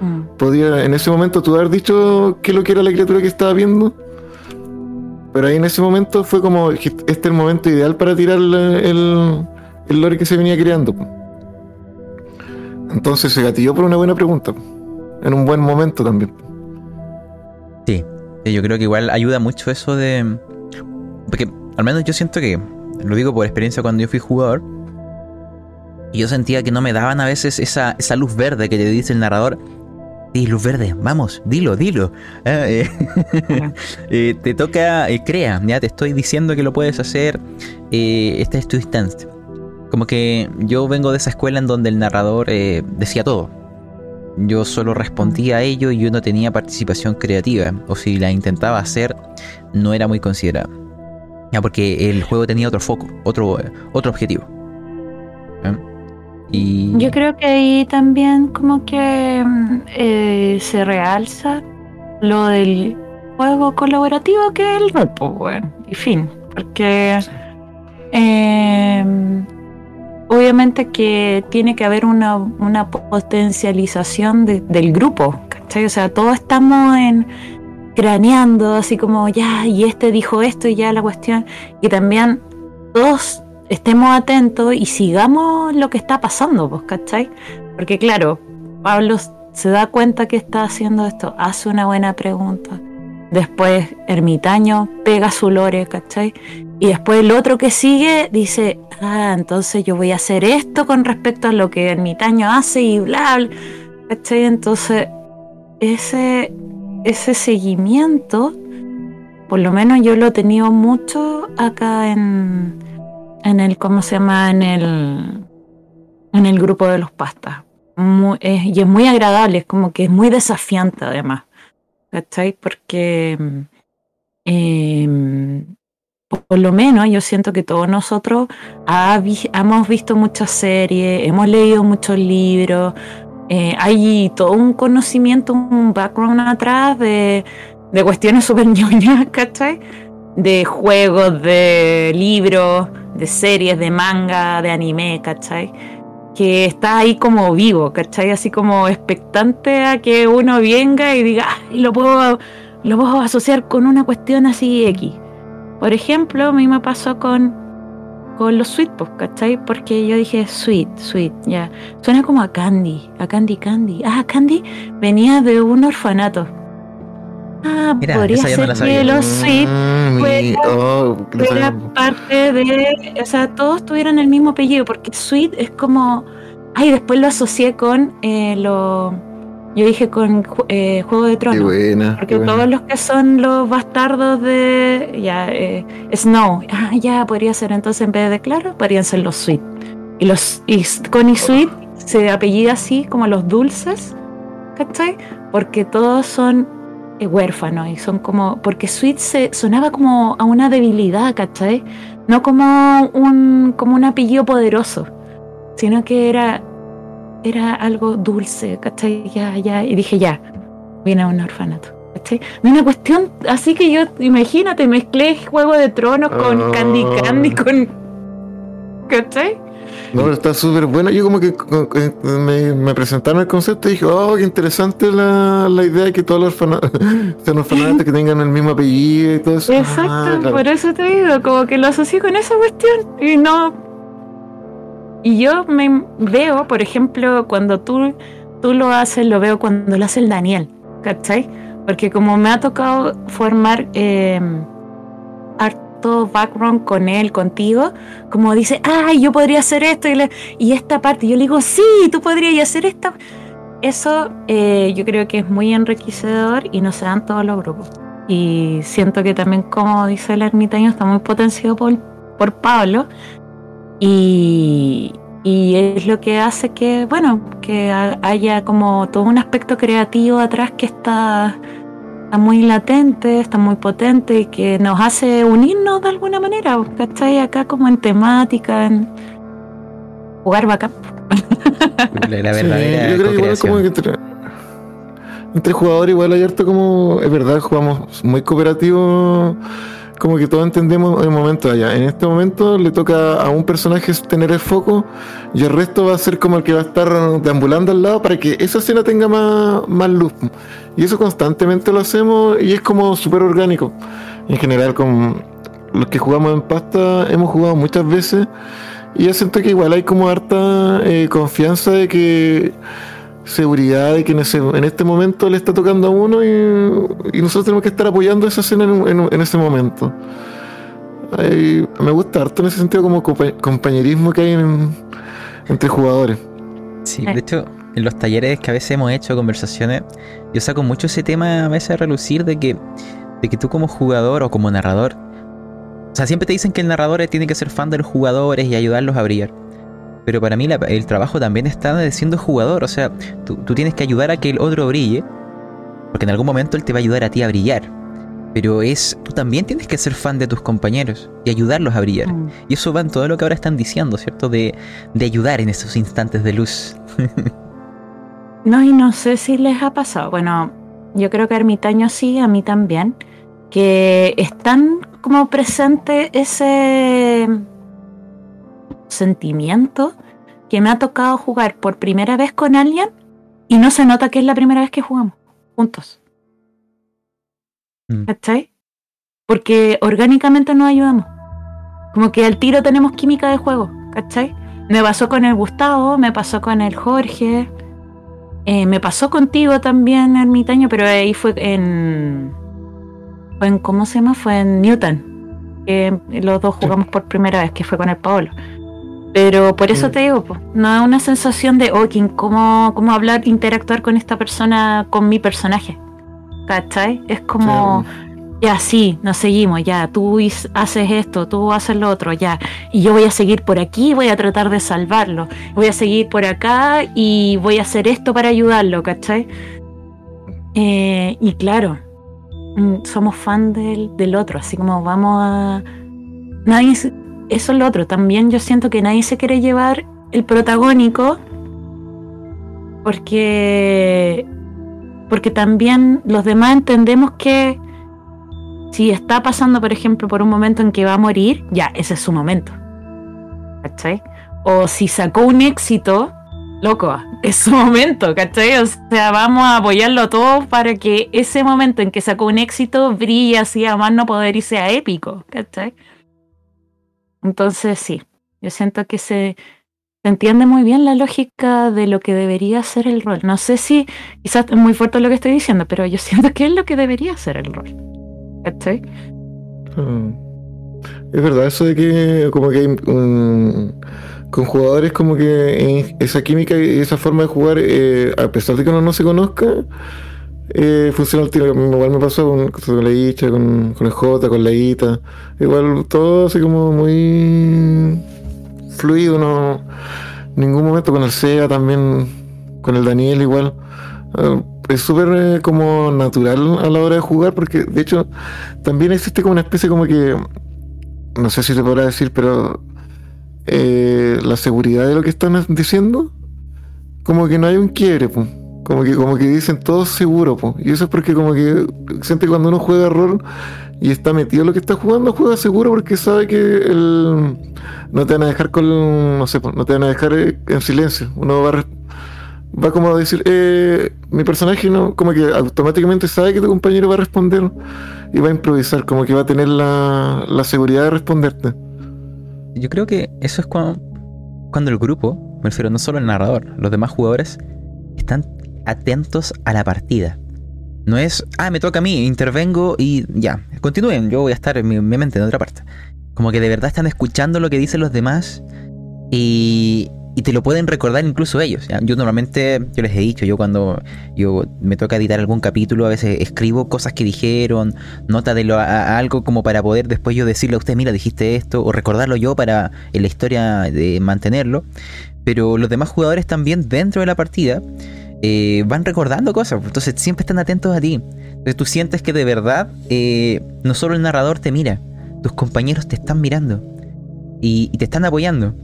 Mm. Podía en ese momento tú haber dicho qué es lo que era la criatura que estaba viendo. Pero ahí en ese momento fue como, este es el momento ideal para tirar el, el, el lore que se venía creando. Entonces se gatilló por una buena pregunta. En un buen momento también. Sí, sí, yo creo que igual ayuda mucho eso de... Porque al menos yo siento que, lo digo por experiencia cuando yo fui jugador, y yo sentía que no me daban a veces esa, esa luz verde que te dice el narrador. Sí, luz verde, vamos, dilo, dilo. Ah, eh, eh, te toca, eh, crea, ya te estoy diciendo que lo puedes hacer, eh, esta es tu instancia. Como que yo vengo de esa escuela en donde el narrador eh, decía todo. Yo solo respondía a ello y yo no tenía participación creativa. O si la intentaba hacer, no era muy considerada. Ya, porque el juego tenía otro foco, otro, otro objetivo. Y. Yo creo que ahí también como que mm, eh, se realza lo del juego colaborativo que es el rol, pues, bueno, y fin, porque eh, obviamente que tiene que haber una, una potencialización de- del grupo, ¿cachai? O sea, todos estamos en craneando, así como ya, y este dijo esto y ya la cuestión, y también todos estemos atentos y sigamos lo que está pasando, pues, ¿cachai? Porque claro, Pablo se da cuenta que está haciendo esto, hace una buena pregunta. Después Ermitaño pega su lore, ¿cachai? Y después el otro que sigue dice, ah, entonces yo voy a hacer esto con respecto a lo que Ermitaño hace y bla, bla. ¿cachai? Entonces, ese, ese seguimiento, por lo menos yo lo he tenido mucho acá en, en el, ¿cómo se llama? En el, en el grupo de los pastas. Y es muy agradable, es como que es muy desafiante además. ¿Cachai? Porque em, por, lo menos yo siento que todos nosotros hemos visto muchas series, hemos leído muchos libros, eh, hay todo un conocimiento, un background atrás de, cuestiones súper ñoñas, ¿cachai? De juegos, de libros, de series, de manga, de anime, ¿cachai? que está ahí como vivo, ¿cachai? Así como expectante a que uno venga y diga, "Ay, lo puedo, lo puedo asociar con una cuestión así X. Por ejemplo, a mí me pasó con, con los sweet, pues, ¿cachai? Porque yo dije, sweet, sweet, ya. Suena como a Candy, a Candy Candy. Ah, Candy venía de un orfanato. Ah, Mira, podría no ser que los sweet Mm, fuera- oh, no parte de, o sea, todos tuvieron el mismo apellido, porque Sweet es como, ay, después lo asocié con eh, lo, yo dije con eh, Juego de Qué Tronos, qué porque buena. todos los que son los bastardos de, ya, eh, Snow, ah, ya, podría ser, entonces en vez de claro, podrían ser los Sweet, y los, y s- con y Sweet se apellida así, como los dulces, ¿cachai? Porque todos son eh, huérfanos y son como porque Sweet se sonaba como a una debilidad, ¿cachai? No como un como un apellido poderoso, sino que era era algo dulce, ¿cachai? Ya, ya y dije ya, viene a un orfanato. ¿cachai? Una cuestión así que yo, imagínate, mezclé Juego de Tronos con Ah. Candy Candy, con. ¿cachai? No, pero está súper bueno. Yo como que co- me, me presentaron el concepto y dije, oh, qué interesante la, la idea de que todos los orfanatos sean orfanatos que tengan el mismo apellido y todo eso. Exacto, Ah, claro. por eso te digo, como que lo asocié con esa cuestión y no. Y yo me veo, por ejemplo, cuando tú, tú lo haces, lo veo cuando lo hace el Daniel, ¿cachai? Porque como me ha tocado formar eh, harto background con él, contigo, como dice, ay, yo podría hacer esto y, y esta parte, yo le digo, sí, tú podrías hacer esta. Eso eh, yo creo que es muy enriquecedor y no se dan todos los grupos. Y siento que también, como dice el ermitaño, está muy potenciado por, por Pablo. Y, y es lo que hace que, bueno, que ha- haya como todo un aspecto creativo atrás que está, está muy latente, está muy potente y que nos hace unirnos de alguna manera, ¿cachai? Acá como en temática, en jugar bacán. La, Sí, verdadera yo creo que igual como co-creación. que entre, entre jugadores igual hay harto como, es verdad, jugamos muy cooperativo, como que todos entendemos el momento allá. En este momento le toca a un personaje tener el foco y el resto va a ser como el que va a estar deambulando al lado para que esa escena tenga más, más luz. Y eso constantemente lo hacemos y es como súper orgánico. En general, con los que jugamos en pasta hemos jugado muchas veces y yo siento que igual hay como harta eh, confianza de que seguridad de que en, ese, en este momento le está tocando a uno y, y nosotros tenemos que estar apoyando esa escena en, en- en ese momento. Ay, me gusta harto en ese sentido como compa- compañerismo que hay en- entre jugadores. Sí, de hecho, en los talleres que a veces hemos hecho conversaciones, yo saco mucho ese tema a veces a relucir de que, de que tú como jugador o como narrador, o sea, siempre te dicen que el narrador tiene que ser fan de los jugadores y ayudarlos a brillar. Pero para mí la- el trabajo también está de siendo jugador, o sea, tú, tú tienes que ayudar a que el otro brille, porque en algún momento él te va a ayudar a ti a brillar. Pero es, tú también tienes que ser fan de tus compañeros y ayudarlos a brillar. Mm. Y eso va en todo lo que ahora están diciendo, ¿cierto? De, de ayudar en esos instantes de luz. No, y no sé si les ha pasado. Bueno, yo creo que a Ermitaño sí, a mí también. Que están como presente ese sentimiento que me ha tocado jugar por primera vez con alguien y no se nota que es la primera vez que jugamos juntos. Mm. ¿Cachai? Porque orgánicamente nos ayudamos. Como que al tiro tenemos química de juego, ¿cachai? Me pasó con el Gustavo, me pasó con el Jorge, eh, me pasó contigo también, ermitaño, pero ahí fue en. Fue en ¿Cómo se llama? Fue en Newton. Que los dos jugamos por primera vez, que fue con el Paolo. Pero por eso Mm. te digo, po, no es una sensación de, oh, ¿quién- ¿cómo, cómo hablar, interactuar con esta persona, con mi personaje? ¿Cachai? Es como, ya sí, nos seguimos, ya, tú haces esto, tú haces lo otro, ya, y yo voy a seguir por aquí, voy a tratar de salvarlo, voy a seguir por acá y voy a hacer esto para ayudarlo, ¿cachai? Eh, y claro, mm, somos fan del, del otro, así como vamos a... Nadie, eso es lo otro, también yo siento que nadie se quiere llevar el protagónico porque porque también los demás entendemos que si está pasando, por ejemplo, por un momento en que va a morir, ya, ese es su momento. ¿Cachai? O si sacó un éxito, loco, es su momento, ¿cachai? O sea, vamos a apoyarlo todo para que ese momento en que sacó un éxito brille así a más no poder y sea épico, ¿cachai? Entonces, sí, yo siento que se, entiende muy bien la lógica de lo que debería ser el rol. No sé si quizás es muy fuerte lo que estoy diciendo, pero yo siento que es lo que debería ser el rol. ¿Cachai? Mm. Es verdad, eso de que como que mm, con jugadores como que eh, esa química y esa forma de jugar, eh, a pesar de que uno no se conozca, eh, funciona al tiro. Igual me pasó con, la Icha, con, con el J, con la Ita. Igual todo así como muy fluido, no ningún momento con el SEA también, con el Daniel igual. Ah, es súper eh, como natural a la hora de jugar porque de hecho también existe como una especie como que no sé si se podrá decir pero eh, la seguridad de lo que están diciendo como que no hay un quiebre po. Como que como que dicen todo seguro po. y eso es porque como que siente cuando uno juega rol y está metido en lo que está jugando juega seguro porque sabe que el, no te van a dejar con no sé no te van a dejar eh, en silencio uno va va como a decir, eh, mi personaje no, como que automáticamente sabe que tu compañero va a responder y va a improvisar, como que va a tener la, la seguridad de responderte. Yo creo que eso es cuando, cuando el grupo, me refiero no solo el narrador, los demás jugadores, están atentos a la partida. No es, ah, me toca a mí, intervengo y ya, continúen, yo voy a estar en mi, mente en otra parte. Como que de verdad están escuchando lo que dicen los demás y, y te lo pueden recordar incluso ellos. Yo normalmente, yo les he dicho, yo cuando yo me toca editar algún capítulo, a veces escribo cosas que dijeron, nota de lo, a algo como para poder después yo decirle a usted, mira, dijiste esto, o recordarlo yo para en la historia de mantenerlo. Pero los demás jugadores también dentro de la partida eh, van recordando cosas, entonces siempre están atentos a ti. Entonces tú sientes que de verdad eh, no solo el narrador te mira, tus compañeros te están mirando y, te están apoyando.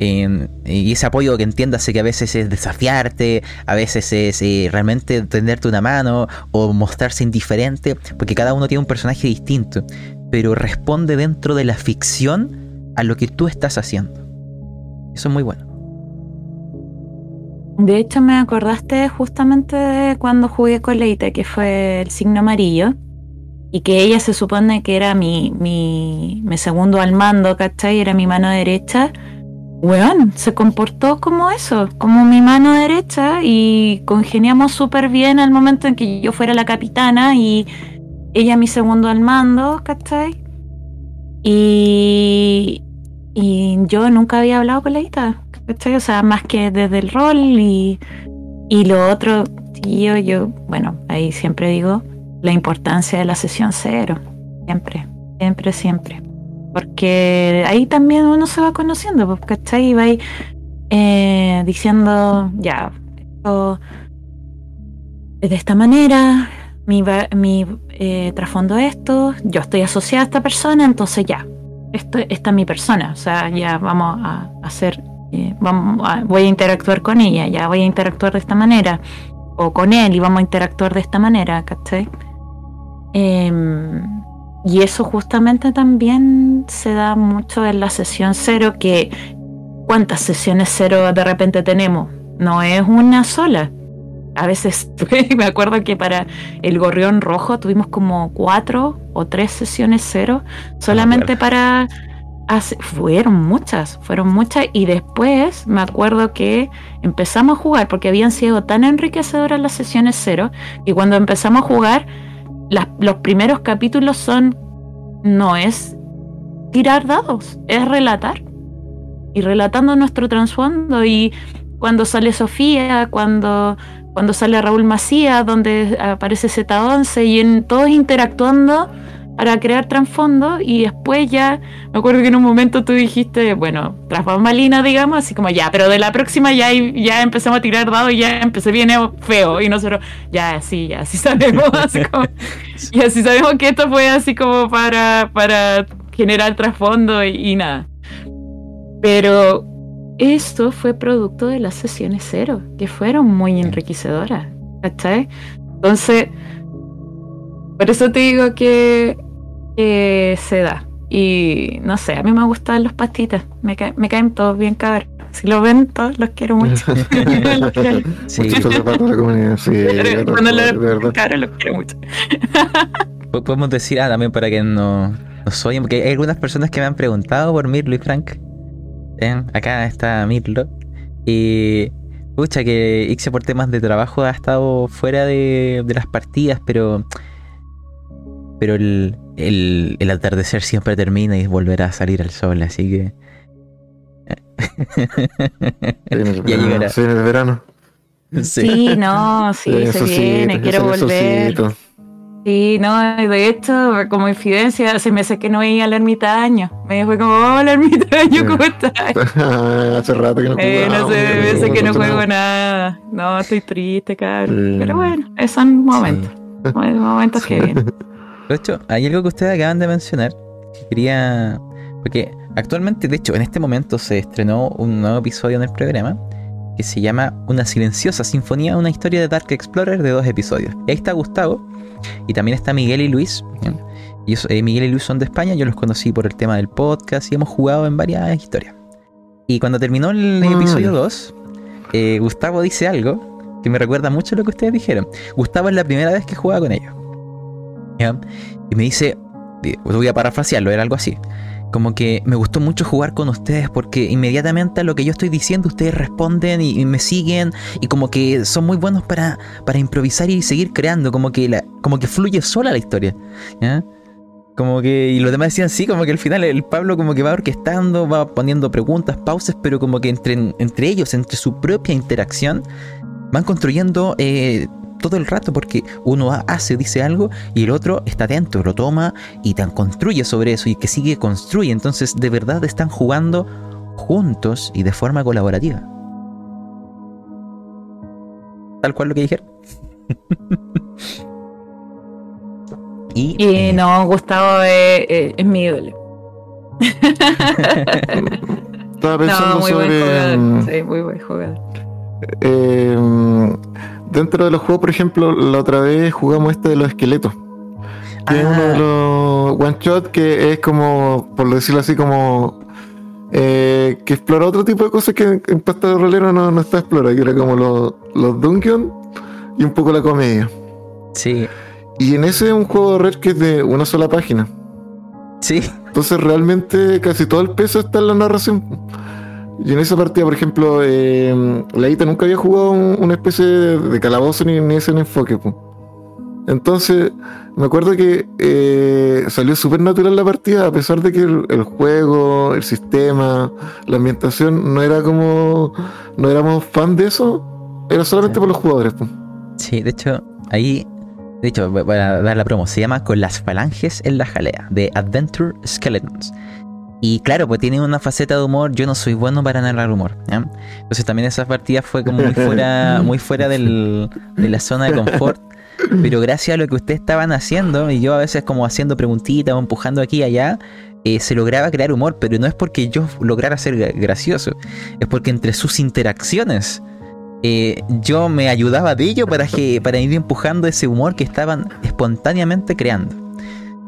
Y ese apoyo que entiéndase que a veces es desafiarte, a veces es eh, realmente tenderte una mano o mostrarse indiferente, porque cada uno tiene un personaje distinto, pero responde dentro de la ficción a lo que tú estás haciendo. Eso es muy bueno. De hecho, me acordaste justamente de cuando jugué con Leite, que fue el signo amarillo, y que ella se supone que era mi, mi, segundo al mando, ¿cachai? Era mi mano derecha. Weón, se comportó como eso, como mi mano derecha, y congeniamos súper bien al momento en que yo fuera la capitana y ella mi segundo al mando, ¿cachai? Y, y yo nunca había hablado con Leita, ¿cachai? O sea, más que desde el rol y, y lo otro, yo, yo, bueno, ahí siempre digo la importancia de la sesión cero, siempre, siempre, siempre. Porque ahí también uno se va conociendo, pues, ¿cachai? Y va ahí, eh, diciendo, ya, esto es de esta manera, mi, mi eh, trasfondo es esto, yo estoy asociada a esta persona, entonces ya, esto, esta es mi persona, o sea, ya vamos a hacer, eh, vamos a- voy a interactuar con ella, ya voy a interactuar de esta manera, o con él y vamos a interactuar de esta manera, ¿cachai? Em, y eso justamente también se da mucho en la sesión cero, que ¿cuántas sesiones cero de repente tenemos? No es una sola. A veces me acuerdo que para el gorrión rojo tuvimos como cuatro o tres sesiones cero solamente para fueron muchas, fueron muchas y después me acuerdo que empezamos a jugar porque habían sido tan enriquecedoras las sesiones cero y cuando empezamos a jugar los primeros capítulos son no es tirar dados, es relatar. Y relatando nuestro trasfondo y cuando sale Sofía, cuando cuando sale Raúl Macías, donde aparece Z11 y en todos interactuando para crear trasfondo y después ya, me acuerdo que en un momento tú dijiste, bueno, tras bambalinas, digamos, así como ya, pero de la próxima ya, ya empezamos a tirar dados y ya empecé bien feo y nosotros, ya, sí, ya, sí sabemos, así como, y así sabemos que esto fue así como para, para generar trasfondo y, nada. Pero esto fue producto de las sesiones cero, que fueron muy enriquecedoras, ¿cachai? Entonces, por eso te digo que se da. Y no sé, a mí me gustan los pastitas, me, me caen todos bien cabros. Si lo ven, todos los quiero mucho. los quiero. Sí. Cuando los cabros los quiero mucho. Podemos decir ah, también para que no nos oyen, porque hay algunas personas que me han preguntado por Mirlo y Frank. Acá está Mirlo. Y pucha, que Ixe por temas de trabajo ha estado fuera de, de las partidas, pero pero el, el, atardecer siempre termina y volverá a salir el sol, así que... ya llegará. Sí, en el verano. Sí, no, sí, se viene, quiero volver. Sí, no, de hecho, como infidencia, hace meses que no veía al ermitaño. Me fue como, hola ermitaño, ¿cómo estás? hace rato que no juego. Eh, no sé, meses que no juego nada. No, estoy triste, cabrón. Pero bueno, esos son momentos. Momentos que vienen. De hecho, hay algo que ustedes acaban de mencionar que quería. Porque actualmente, de hecho, en este momento se estrenó un nuevo episodio en el programa que se llama Una silenciosa sinfonía, una historia de Dark Explorer de dos episodios. Y ahí está Gustavo y también está Miguel y Luis. Y eh, Miguel y Luis son de España, yo los conocí por el tema del podcast y hemos jugado en varias historias. Y cuando terminó el mm. episodio 2, eh, Gustavo dice algo que me recuerda mucho a lo que ustedes dijeron. Gustavo es la primera vez que juega con ellos. Y me dice, voy a parafrasearlo, era algo así. Como que me gustó mucho jugar con ustedes porque inmediatamente a lo que yo estoy diciendo ustedes responden y, me siguen y como que son muy buenos para, para improvisar y seguir creando, como que, como que fluye sola la historia. Como que, y los demás decían sí, como que al final el Pablo como que va orquestando, va poniendo preguntas, pausas, pero como que entre, entre ellos, entre su propia interacción, van construyendo eh, todo el rato porque uno hace, dice algo y el otro está dentro, lo toma y tan construye sobre eso y que sigue construye. Entonces de verdad están jugando juntos y de forma colaborativa. Tal cual lo que dijeron. y, eh, no, Gustavo es, mi ídolo. Estaba pensando no, muy sobre. Buen jugador. Mm, sí, muy buen jugador. Eh, dentro de los juegos, por ejemplo, la otra vez jugamos este de los esqueletos. Que es uno de ah. los one shot que es como, por decirlo así, como eh, que explora otro tipo de cosas que en pasta de rolero no, no está explorando, que era como los, los dungeons y un poco la comedia. Sí. Y en ese es un juego de red que es de una sola página. Sí. Entonces realmente casi todo el peso está en la narración. Y en esa partida, por ejemplo, eh, la Ita nunca había jugado una especie de, calabozo ni, ni ese enfoque. Entonces, me acuerdo que eh, salió súper natural la partida, a pesar de que el, juego, el sistema, la ambientación no era como. No éramos fan de eso, era solamente por los jugadores. Sí, de hecho, ahí. De hecho, voy a dar la promo. Se llama Con las falanges en la jalea, de Adventure Skeletons. Y claro, pues tiene una faceta de humor. Yo no soy bueno para narrar humor. Entonces también esa partida fue como muy fuera, muy fuera del, de la zona de confort. Pero gracias a lo que ustedes estaban haciendo, y yo a veces como haciendo preguntitas o empujando aquí y allá, eh, se lograba crear humor. Pero no es porque yo lograra ser gracioso, es porque entre sus interacciones eh, yo me ayudaba de ello para, que, para ir empujando ese humor que estaban espontáneamente creando.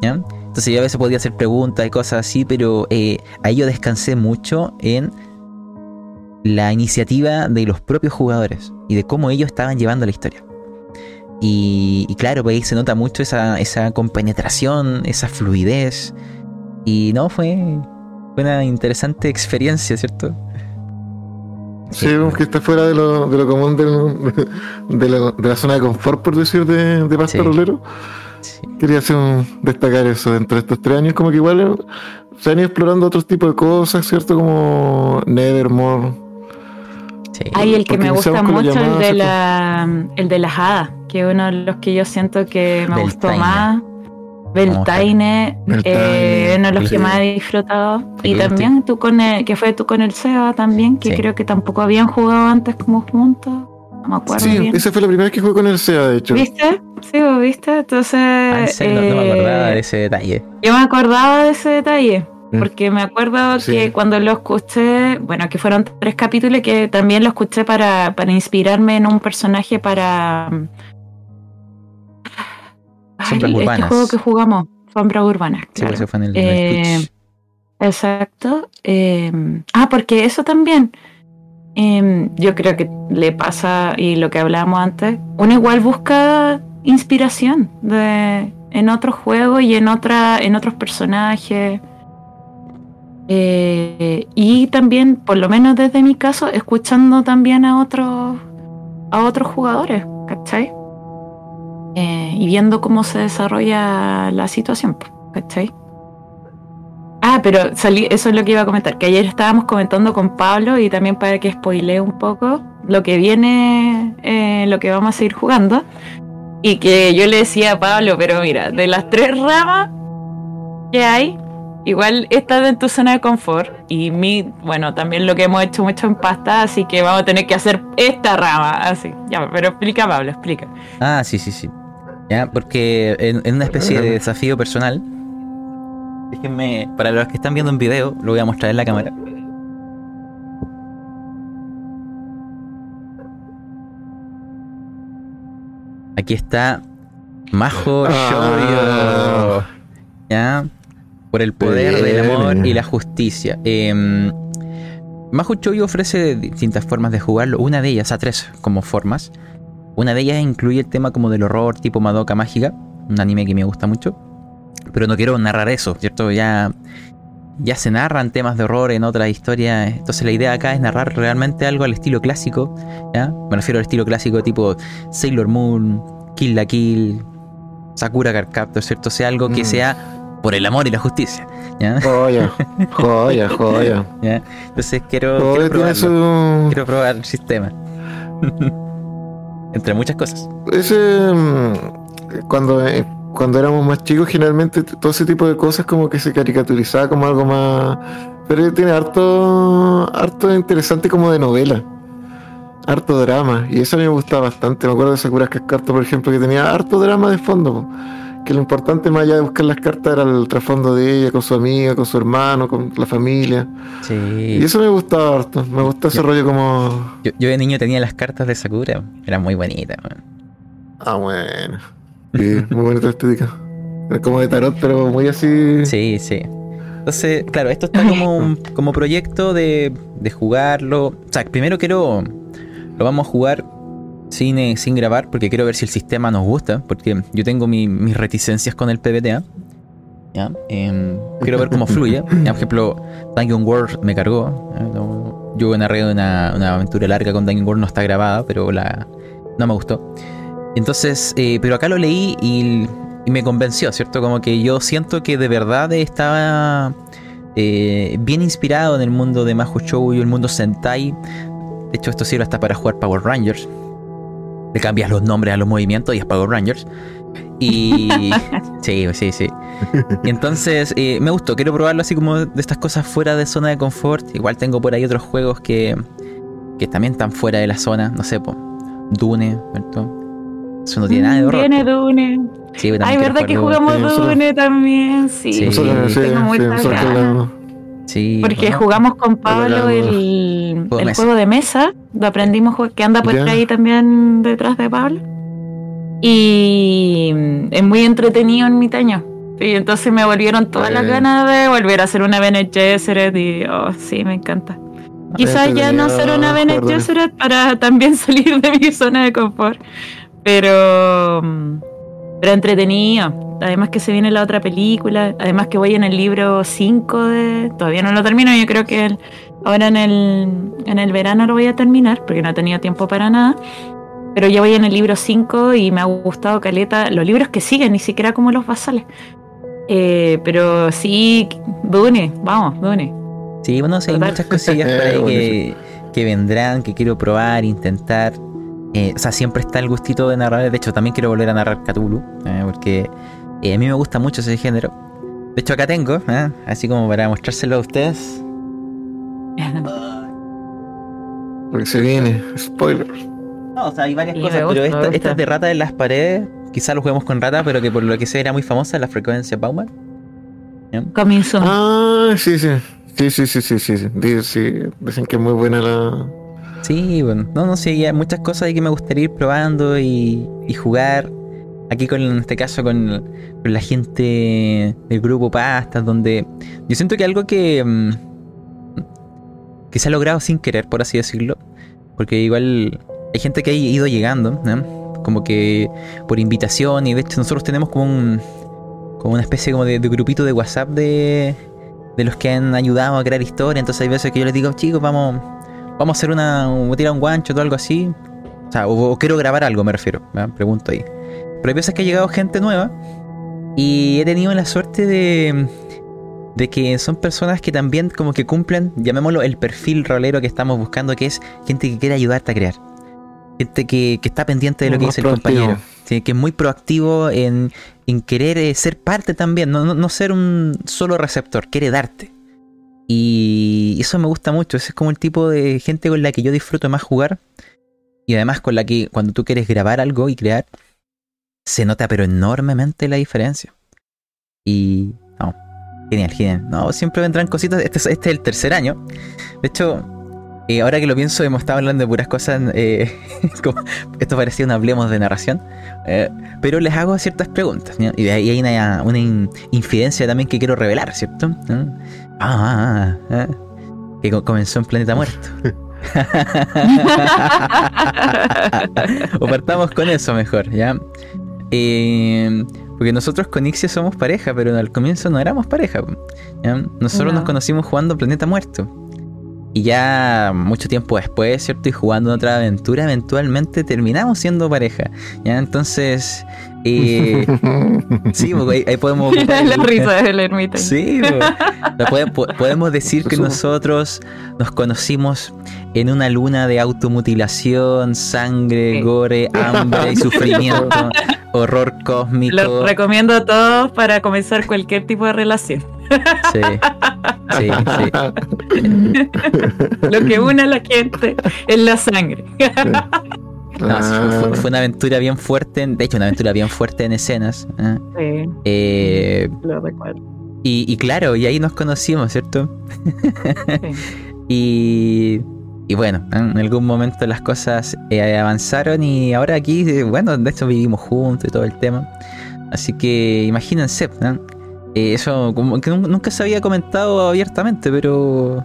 ¿ya? Entonces yo a veces podía hacer preguntas y cosas así, pero eh, ahí yo descansé mucho en la iniciativa de los propios jugadores y de cómo ellos estaban llevando la historia. Y, y claro, pues ahí se nota mucho esa, esa compenetración, esa fluidez. Y no, fue, fue una interesante experiencia, ¿cierto? Sí, que está fuera de lo, de lo común del- de, la, de la zona de confort, por decir, de, de Pasta Sí. Rolero. Sí. Quería hacer un- destacar eso dentro de estos tres años, como que igual eh, se han ido explorando otros tipos de cosas, ¿cierto? Como Nevermore. sí. Ay, el que Porque me gusta mucho, el de ¿cierto? la el de las hadas, que es uno de los que yo siento que me gustó más. Beltaine, eh, uno de los que más he disfrutado. Y también tú con el, que fue tú con el Seba también, que Sí. creo que tampoco habían jugado antes como juntos. No me acuerdo Sí, bien. esa fue la primera vez que jugué con el SEA, de hecho. ¿Viste? Sí, vos viste. Entonces, Ah, en serio, no, no me eh, acordaba de ese detalle. yo me acordaba de ese detalle. Mm. Porque me acuerdo Sí. que cuando lo escuché, bueno, que fueron tres capítulos que también lo escuché para, para inspirarme en un personaje para... Ay, Sombras este urbanas. juego que jugamos, Sombras Urbanas. Sí, claro. eso fue en el, en el Eh. Exacto. Eh, ah, porque eso también. Eh, yo creo que le pasa, y lo que hablábamos antes, uno igual busca inspiración de, en otros juegos y en, otra, en otros personajes. Eh, y también, por lo menos desde mi caso, escuchando también a otros a otros jugadores, ¿cachai? Eh, y viendo cómo se desarrolla la situación, ¿cachai? Ah, pero salí, eso es lo que iba a comentar, que ayer estábamos comentando con Pablo y también para que spoilee un poco lo que viene, eh, lo que vamos a seguir jugando. Y que yo le decía a Pablo, pero mira, de las tres ramas que hay, igual estás en tu zona de confort. Y mi, bueno, también lo que hemos hecho mucho en pasta, así que vamos a tener que hacer esta rama, así. Ya, pero explica Pablo, explica. Ah, sí, sí, sí. Ya, porque en, en una especie de desafío personal, déjenme, para los que están viendo en video, lo voy a mostrar en la cámara. Aquí está Majo Ah. ¿Ya? Por el poder del amor y la justicia. Eh, Majo Shoujo ofrece distintas formas de jugarlo. Una de ellas, a tres como formas. Una de ellas incluye el tema como del horror tipo Madoka Mágica, un anime que me gusta mucho. Pero no quiero narrar eso, ¿cierto? Ya, ya se narran temas de horror en otras historias. Entonces la idea acá es narrar realmente algo al estilo clásico. ¿ya? Me refiero al estilo clásico tipo Sailor Moon, Kill la Kill, Sakura Card ¿cierto? Sea algo que Mm. sea por el amor y la justicia. ¿ya? Joya, joya, joya. ¿ya? Entonces quiero, Joya quiero tiene probarlo. su... Quiero probar el sistema. Entre muchas cosas. Ese, mm, cuando, eh, cuando éramos más chicos, generalmente todo ese tipo de cosas como que se caricaturizaba como algo más... Pero tiene harto, harto interesante como de novela. Harto drama. Y eso a mí me gustaba bastante. Me acuerdo de Sakura Cascarto, por ejemplo, que tenía harto drama de fondo. Que lo importante más allá de buscar las cartas era el trasfondo de ella, con su amiga, con su hermano, con la familia. Sí. Y eso me gustaba harto. Me gusta ese Yo- rollo como... Yo, yo de niño tenía las cartas de Sakura. Eran muy bonitas. man. Ah, bueno. Sí, muy bonita estética. Es como de tarot, pero muy así. Sí, sí. Entonces, claro, esto está como un como proyecto de, de jugarlo. O sea, primero quiero. Lo vamos a jugar sin, eh, sin grabar porque quiero ver si el sistema nos gusta. Porque yo tengo mi- mis reticencias con el PBTA. ¿ya? Em, quiero ver cómo fluye. Por ejemplo, Dungeon World me cargó. yo narré una, una aventura larga con Dungeon World, no está grabada, pero la, no me gustó. Entonces, eh, pero acá lo leí y, y me convenció, ¿cierto? Como que yo siento que de verdad estaba eh, bien inspirado en el mundo de Mahou Shoujo, el mundo Sentai. De hecho, esto sirve hasta para jugar Power Rangers. Le cambias los nombres a los movimientos y es Power Rangers. Y. sí, sí, sí. Y entonces eh, me gustó, quiero probarlo así como de estas cosas fuera de zona de confort. Igual tengo por ahí otros juegos que, que también están fuera de la zona. No sé, po, Dune, ¿cierto? Eso no tiene nada de horror. Viene Dune. Sí, Ay, ¿verdad que jugamos Sí, nosotros- Dune también? Sí. Sí. Nosotros, sí. Porque jugamos con Pablo el, Juego de el mesa. juego de mesa, lo aprendimos que anda por ahí también detrás de Pablo. Y es muy entretenido en mi taño. Y entonces me volvieron todas las Eh. ganas de volver a hacer una Bene Gesserit y oh, sí, me encanta. Quizás ya no ser una Bene. Gesserit para también salir de mi zona de confort. Pero, mm, pero entretenido. Además que se viene la otra película. Además que voy en el libro 5 de... Todavía no lo termino. Yo creo que el- ahora en el, en el verano lo voy a terminar porque no he tenido tiempo para nada. Pero ya voy en el libro 5 y me ha gustado Caleta. Los libros que siguen, ni siquiera como los basales. Eh, pero sí, Dune, vamos, Dune. Sí, bueno, sí, hay Total. muchas cosillas por ahí Eh, que, que vendrán, que quiero probar, intentar. Eh, o sea, siempre está el gustito de narrar. De hecho, también quiero volver a narrar Cthulhu, eh, porque eh, a mí me gusta mucho ese género. De hecho, acá tengo, eh, así como para mostrárselo a ustedes. Porque se viene, spoiler. No, o sea, hay varias cosas, pero esta, me gusta. esta es de rata en las paredes. Quizás lo juguemos con rata, pero que por lo que sé era muy famosa la frecuencia Bauman. Soon. Ah, sí, sí. Sí, sí, sí, sí, sí. sí. Dicen, sí, dicen que es muy buena la. Sí, bueno, no, no sé, hay muchas cosas ahí que me gustaría ir probando y, y jugar. Aquí con, en este caso, con, con la gente del grupo Pastas, donde yo siento que algo que, mm, que se ha logrado sin querer, por así decirlo, porque igual hay gente que ha ido llegando, ¿no? como que por invitación, y de hecho nosotros tenemos como un como una especie como de, de grupito de WhatsApp de, de los que han ayudado a crear historia, entonces hay veces que yo les digo, chicos, vamos, vamos a hacer una, o tirar un guancho o algo así. O sea, o, o quiero grabar algo, me refiero. ¿verdad? Pregunto ahí. Pero hay veces que ha llegado gente nueva y he tenido la suerte de, de que son personas que también como que cumplen, llamémoslo, el perfil rolero que estamos buscando, que es gente que quiere ayudarte a crear. Gente que, que está pendiente de lo que dice el compañero. Sí, que es muy proactivo en, en querer eh, ser parte también, no, no, no ser un solo receptor, quiere darte. Y eso me gusta mucho, ese es como el tipo de gente con la que yo disfruto más jugar. Y además con la que cuando tú quieres grabar algo y crear, se nota pero enormemente la diferencia. Y no, genial, genial. No, siempre vendrán cositas. Este es, este es el tercer año. De hecho, eh, ahora que lo pienso, hemos estado hablando de puras cosas. eh, esto parecía un hablemos de narración. eh, pero les hago ciertas preguntas. Y hay una, una in- infidencia también que quiero revelar, ¿cierto? ¿Ah? Ah, ah, ah, que co- comenzó en Planeta Muerto. o partamos con eso mejor, ¿ya? Eh, porque nosotros con Ixia somos pareja, pero al comienzo no éramos pareja. ¿ya? Nosotros No. nos conocimos jugando Planeta Muerto. Y ya mucho tiempo después, ¿cierto? Y jugando en otra aventura, eventualmente terminamos siendo pareja. ¿Ya? Entonces, eh, sí, porque ahí, ahí podemos la el- risa del ermita. Sí, po- podemos decir que nosotros nos conocimos en una luna de automutilación, sangre, Sí. gore, hambre y sufrimiento, horror cósmico. Lo recomiendo a todos para comenzar cualquier tipo de relación. Sí, sí, sí. Lo que une a la gente es la sangre. No, sí, fue, una aventura bien fuerte, de hecho una aventura bien fuerte en escenas. ¿eh? Sí, Eh, lo recuerdo. y, y claro, y ahí nos conocimos, ¿cierto? Sí. Y, y bueno, en algún momento las cosas eh, avanzaron y ahora aquí, eh, bueno, de hecho vivimos juntos y todo el tema. Así que imagínense, ¿no? Eh, eso como que nun- nunca se había comentado abiertamente, pero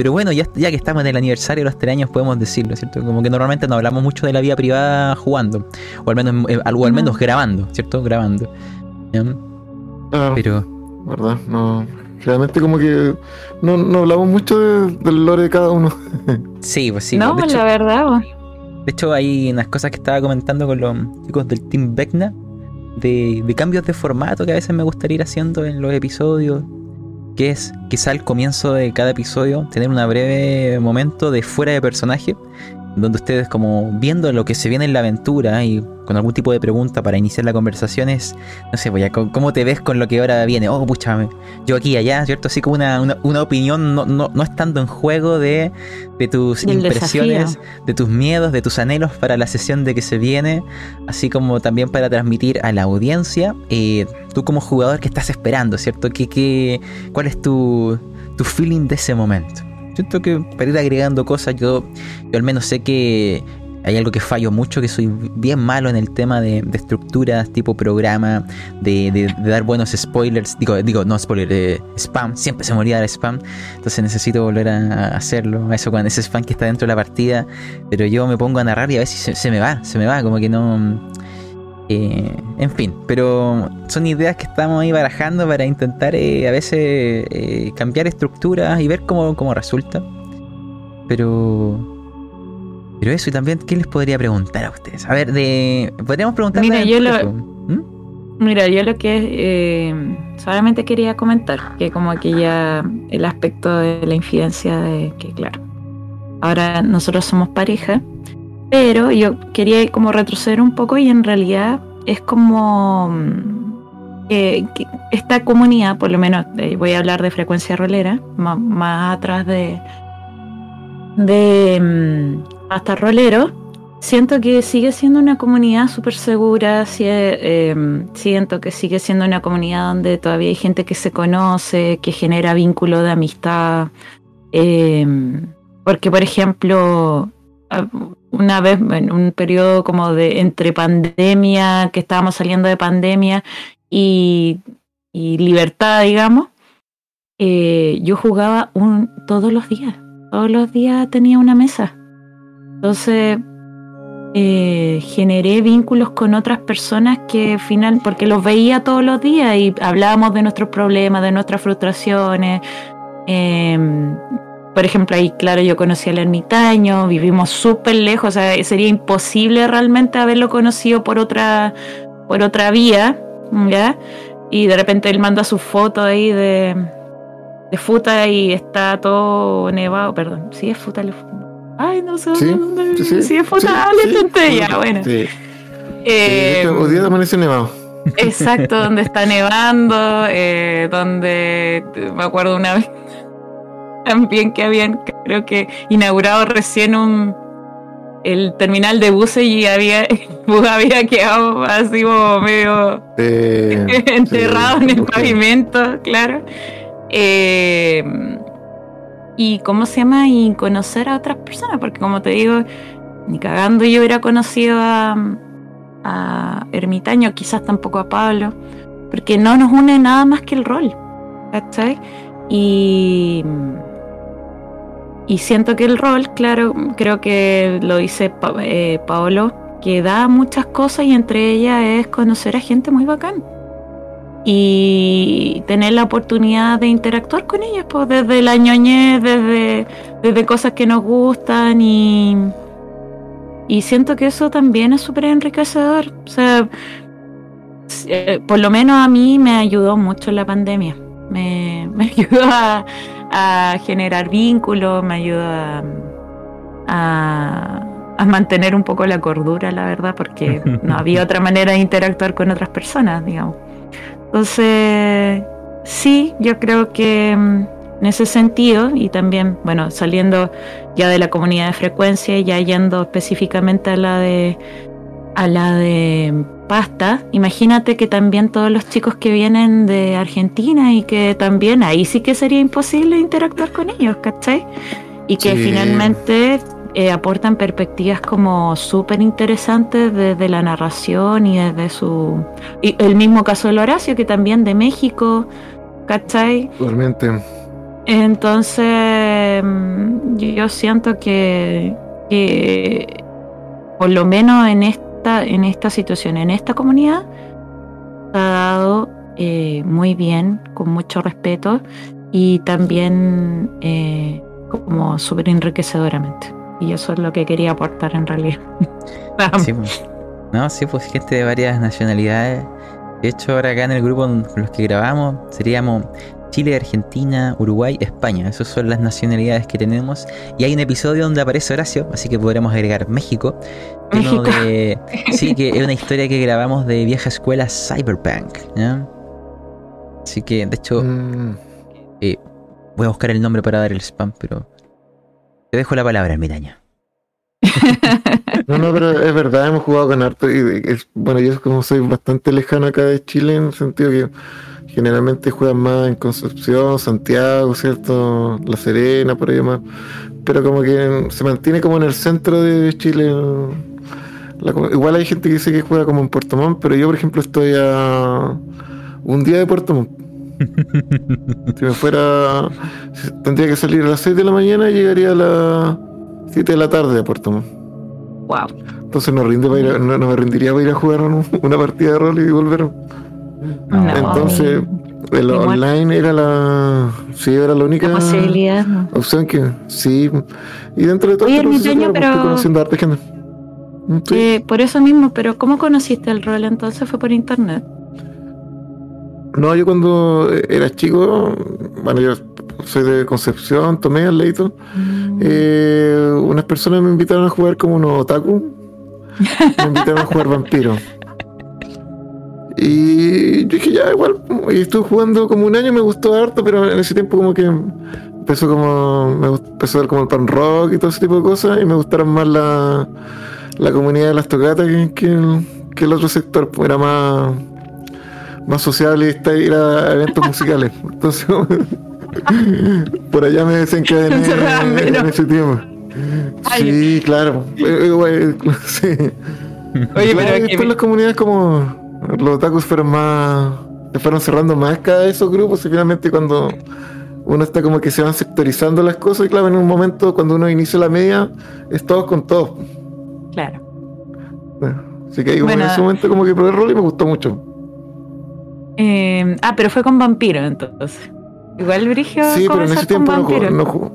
pero bueno, ya, ya que estamos en el aniversario de los tres años podemos decirlo, ¿cierto? Como que normalmente no hablamos mucho de la vida privada jugando, o al menos, eh, o al menos No. grabando, ¿cierto? Grabando. Claro, Pero ¿verdad? No. Realmente como que no, no hablamos mucho de- del lore de cada uno. sí, pues sí. no, de hecho, la verdad. vos. De hecho, hay unas cosas que estaba comentando con los chicos del Team Vecna de, de cambios de formato que a veces me gustaría ir haciendo en los episodios. Que es quizá al comienzo de cada episodio tener un breve momento de fuera de personaje, donde ustedes como viendo lo que se viene en la aventura y con algún tipo de pregunta para iniciar la conversación es, no sé, pues ya, ¿cómo te ves con lo que ahora viene? Oh, pucha, yo aquí allá, ¿cierto? Así como una, una, una opinión no, no, no estando en juego de, de tus Del impresiones, desafío. de tus miedos, de tus anhelos para la sesión de que se viene, así como también para transmitir a la audiencia, eh, tú como jugador, ¿qué estás esperando, cierto? ¿Qué, qué, ¿Cuál es tu, tu feeling de ese momento? Siento que para ir agregando cosas, yo, yo al menos sé que hay algo que fallo mucho, que soy bien malo en el tema de, estructuras, tipo programa, de, de- dar buenos spoilers. Digo, digo no spoiler, eh, spam. Siempre se olvida dar spam. Entonces necesito volver a, a hacerlo. Eso cuando ese spam que está dentro de la partida. Pero yo me pongo a narrar y a veces se, se me va, se me va, como que no. Eh, en fin, pero son ideas que estamos ahí barajando para intentar eh, a veces eh, cambiar estructuras y ver cómo, cómo resulta. Pero. Pero eso, y también, ¿qué les podría preguntar a ustedes? A ver, de. Podríamos preguntarle Mira, a yo lo-. ¿Mm? Mira, yo lo que eh, solamente quería comentar, que como que ya el aspecto de la infidencia de que claro, ahora nosotros somos pareja, pero yo quería como retroceder un poco y en realidad es como mm, que- esta comunidad, por lo menos voy a hablar de frecuencia rolera, más, atrás de de mm, hasta rolero, siento que sigue siendo una comunidad súper segura, eh, siento que sigue siendo una comunidad donde todavía hay gente que se conoce, que genera vínculo de amistad. eh, porque, por ejemplo, a- una vez en un periodo como de entre pandemia, que estábamos saliendo de pandemia y, y libertad, digamos, eh, yo jugaba un, todos los días. Todos los días tenía una mesa. Entonces, eh, generé vínculos con otras personas que al final, porque los veía todos los días y hablábamos de nuestros problemas, de nuestras frustraciones. Eh, por ejemplo, ahí, claro, yo conocí al ermitaño, vivimos súper lejos, o sea, sería imposible realmente haberlo conocido por otra, por otra vía, ¿ya? Y de repente él manda su foto ahí de, de Futa y está todo nevado, perdón, sí es Futa, le- ay, no sé Sí, dónde, sí, sí. sí es Futa, Sí, ah, tenté, ya, bueno. Sí. Eh, Sí, hoy día amaneció nevado. Exacto, donde está nevando, eh, donde me acuerdo una vez también que habían, creo que inaugurado recién un el terminal de buses y había bus había quedado así como medio Eh, enterrado sí, en el pavimento, claro. Eh, y cómo se llama, y conocer a otras personas, porque como te digo, ni cagando yo hubiera conocido a, a Ermitaño, quizás tampoco a Pablo, porque no nos une nada más que el rol, ¿cachai? Y, y siento que el rol, claro, creo que lo dice eh, Paolo, que da muchas cosas y entre ellas es conocer a gente muy bacán. Y tener la oportunidad de interactuar con ellas, pues desde la ñoñez, desde, desde cosas que nos gustan y, y siento que eso también es súper enriquecedor. O sea, eh, por lo menos a mí me ayudó mucho la pandemia. Me, me ayudó a, a generar vínculos, me ayudó a, mantener un poco la cordura, la verdad, porque no había otra manera de interactuar con otras personas, digamos. Entonces, sí, yo creo que mm, en ese sentido, y también, bueno, saliendo ya de la comunidad de frecuencia y ya yendo específicamente a la de a la de pasta, imagínate que también todos los chicos que vienen de Argentina y que también ahí sí que sería imposible interactuar con ellos, ¿cachai? Y que Sí. finalmente eh, aportan perspectivas como súper interesantes desde la narración y desde su... Y el mismo caso del Horacio, que también de México, ¿cachai? Totalmente. Entonces, yo siento que, que por lo menos en esta, en esta situación, en esta comunidad, se ha dado eh, muy bien, con mucho respeto y también eh, como súper enriquecedoramente. Y eso es lo que quería aportar en realidad. Sí, pues. No, sí, pues gente de varias nacionalidades. De hecho, ahora acá en el grupo con los que grabamos seríamos Chile, Argentina, Uruguay, España. Esas son las nacionalidades que tenemos. Y hay un episodio donde aparece Horacio, así que podremos agregar México. México. de- sí, que es una historia que grabamos de vieja escuela Cyberpunk. ¿ya? Así que, de hecho, Mm, voy a buscar el nombre para dar el spam, pero te dejo la palabra, Miraña. No, no, pero es verdad, hemos jugado con harto. Y es, bueno, yo como soy bastante lejano acá de Chile, en el sentido que generalmente juegan más en Concepción, Santiago, ¿cierto? La Serena, por ahí más. pero como que se mantiene como en el centro de Chile. La igual hay gente que dice que juega como en Puerto Montt, pero yo, por ejemplo, estoy a un día de Puerto Montt. si me fuera, si- tendría que salir a las 6 de la mañana y llegaría a las 7 de la tarde a Puerto Montt. Wow. Entonces no, rinde para ir a- no, no me rendiría para ir a jugar un- una partida de rol y volver. No. Entonces, el online era la. Sí, era la única La posibilidad. ¿no? opción que. Sí. Y dentro de todo Oye, este proceso, ermitaño, claro, estoy pero- conociendo a harta gente. Mm, sí. Eh, por eso mismo, pero ¿cómo conociste el rol entonces? ¿Fue por internet? No, yo cuando era chico, bueno, yo soy de Concepción, tomé al leito. Eh, unas personas me invitaron a jugar como unos otaku. Me invitaron a jugar vampiro. Y yo dije, ya, igual. Y estuve jugando como un año, me gustó harto, pero en ese tiempo como que empezó como. Me empezó a ver como el pan rock y todo ese tipo de cosas. Y me gustaron más la, la comunidad de las tocatas que, que, el, que el otro sector. pues, Era más, más sociable y ir a eventos musicales. Entonces, por allá me desencadené en menos. ese tiempo. Sí, claro. Sí. Oye, y después las comunidades como los otakus fueron más se fueron cerrando más cada de esos grupos y finalmente cuando uno está como que se van sectorizando las cosas y claro en un momento cuando uno inicia la media es todos con todos Claro. Bueno, así que ahí Bueno. en ese momento como que probé el rol y me gustó mucho Eh, ah, pero fue con vampiro entonces. Igual Brigio sí pero en ese tiempo no jugó, no jugó.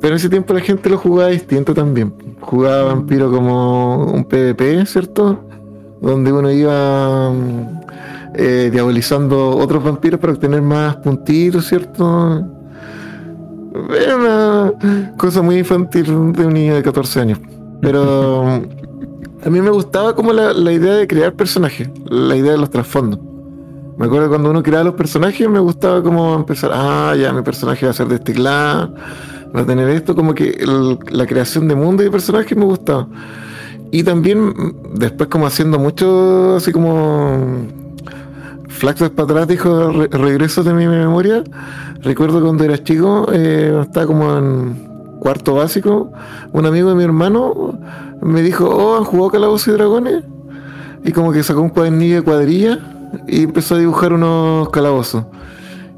pero en ese tiempo la gente lo jugaba distinto también jugaba vampiro como un PvP cierto donde uno iba mm, eh, diabolizando otros vampiros para obtener más puntitos, ¿cierto? Era una cosa muy infantil de un niño de 14 años. Pero mm, a mí me gustaba como la, idea de crear personajes, la idea de los trasfondos. Me acuerdo cuando uno creaba los personajes, me gustaba como empezar, ah, ya, mi personaje va a ser de este va a tener esto, como que la creación de mundo y personajes me gustaba. Y también después como haciendo mucho, así como flashbacks para atrás, dijo re- regresos de mi memoria. Recuerdo cuando era chico, eh, estaba como en cuarto básico, un amigo de mi hermano me dijo, oh, ¿han jugado Calabozos y Dragones? Y como que sacó un cuadernillo de cuadrilla y empezó a dibujar unos calabozos.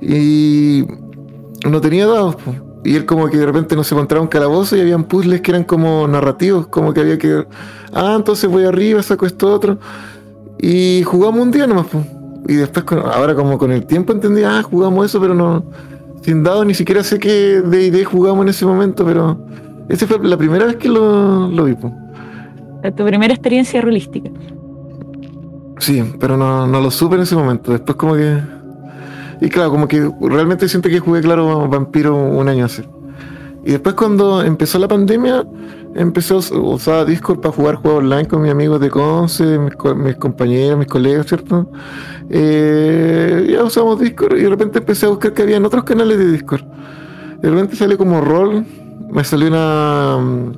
Y no tenía dados, po. Y él como que de repente no se encontraba un calabozo y habían puzzles que eran como narrativos, como que había que... Ah, entonces voy arriba, saco esto otro. Y jugamos un día nomás, po. Y después, con- ahora como con el tiempo entendí, ah, jugamos eso, pero no... Sin dados, ni siquiera sé qué D&D jugamos en ese momento, pero... Esa fue la primera vez que lo, lo vi, po. Tu primera experiencia rolística. Sí, pero no, no lo supe en ese momento. Después como que... Y claro, como que realmente siento que jugué, claro, Vampiro un año así. Y después cuando empezó la pandemia, empecé a us- usar Discord para jugar juegos online con mis amigos de Conce, mis, co- mis compañeros, mis colegas, ¿cierto? Eh, ya usamos Discord y de repente empecé a buscar que habían otros canales de Discord. De repente salió como rol, me salió una, mm,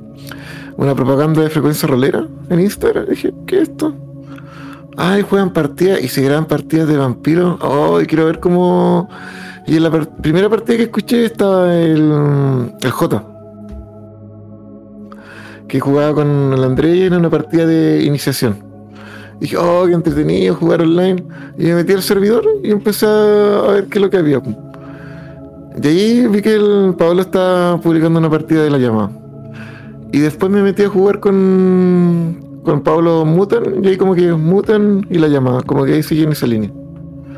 una propaganda de frecuencia rolera en Instagram. Dije, ¿qué es esto? Ay, juegan partidas y se graban partidas de vampiros. Oh, y quiero ver cómo. Y en la primera partida que escuché estaba el, el J. Que jugaba con el Andrés y era una partida de iniciación. Dije, oh, qué entretenido jugar online. Y me metí al servidor y empecé a ver qué es lo que había. De ahí vi que el Pablo está publicando una partida de la llamada. Y después me metí a jugar con, con Pablo Mutan, y ahí como que Mutan y la llamada, como que ahí seguí en esa línea.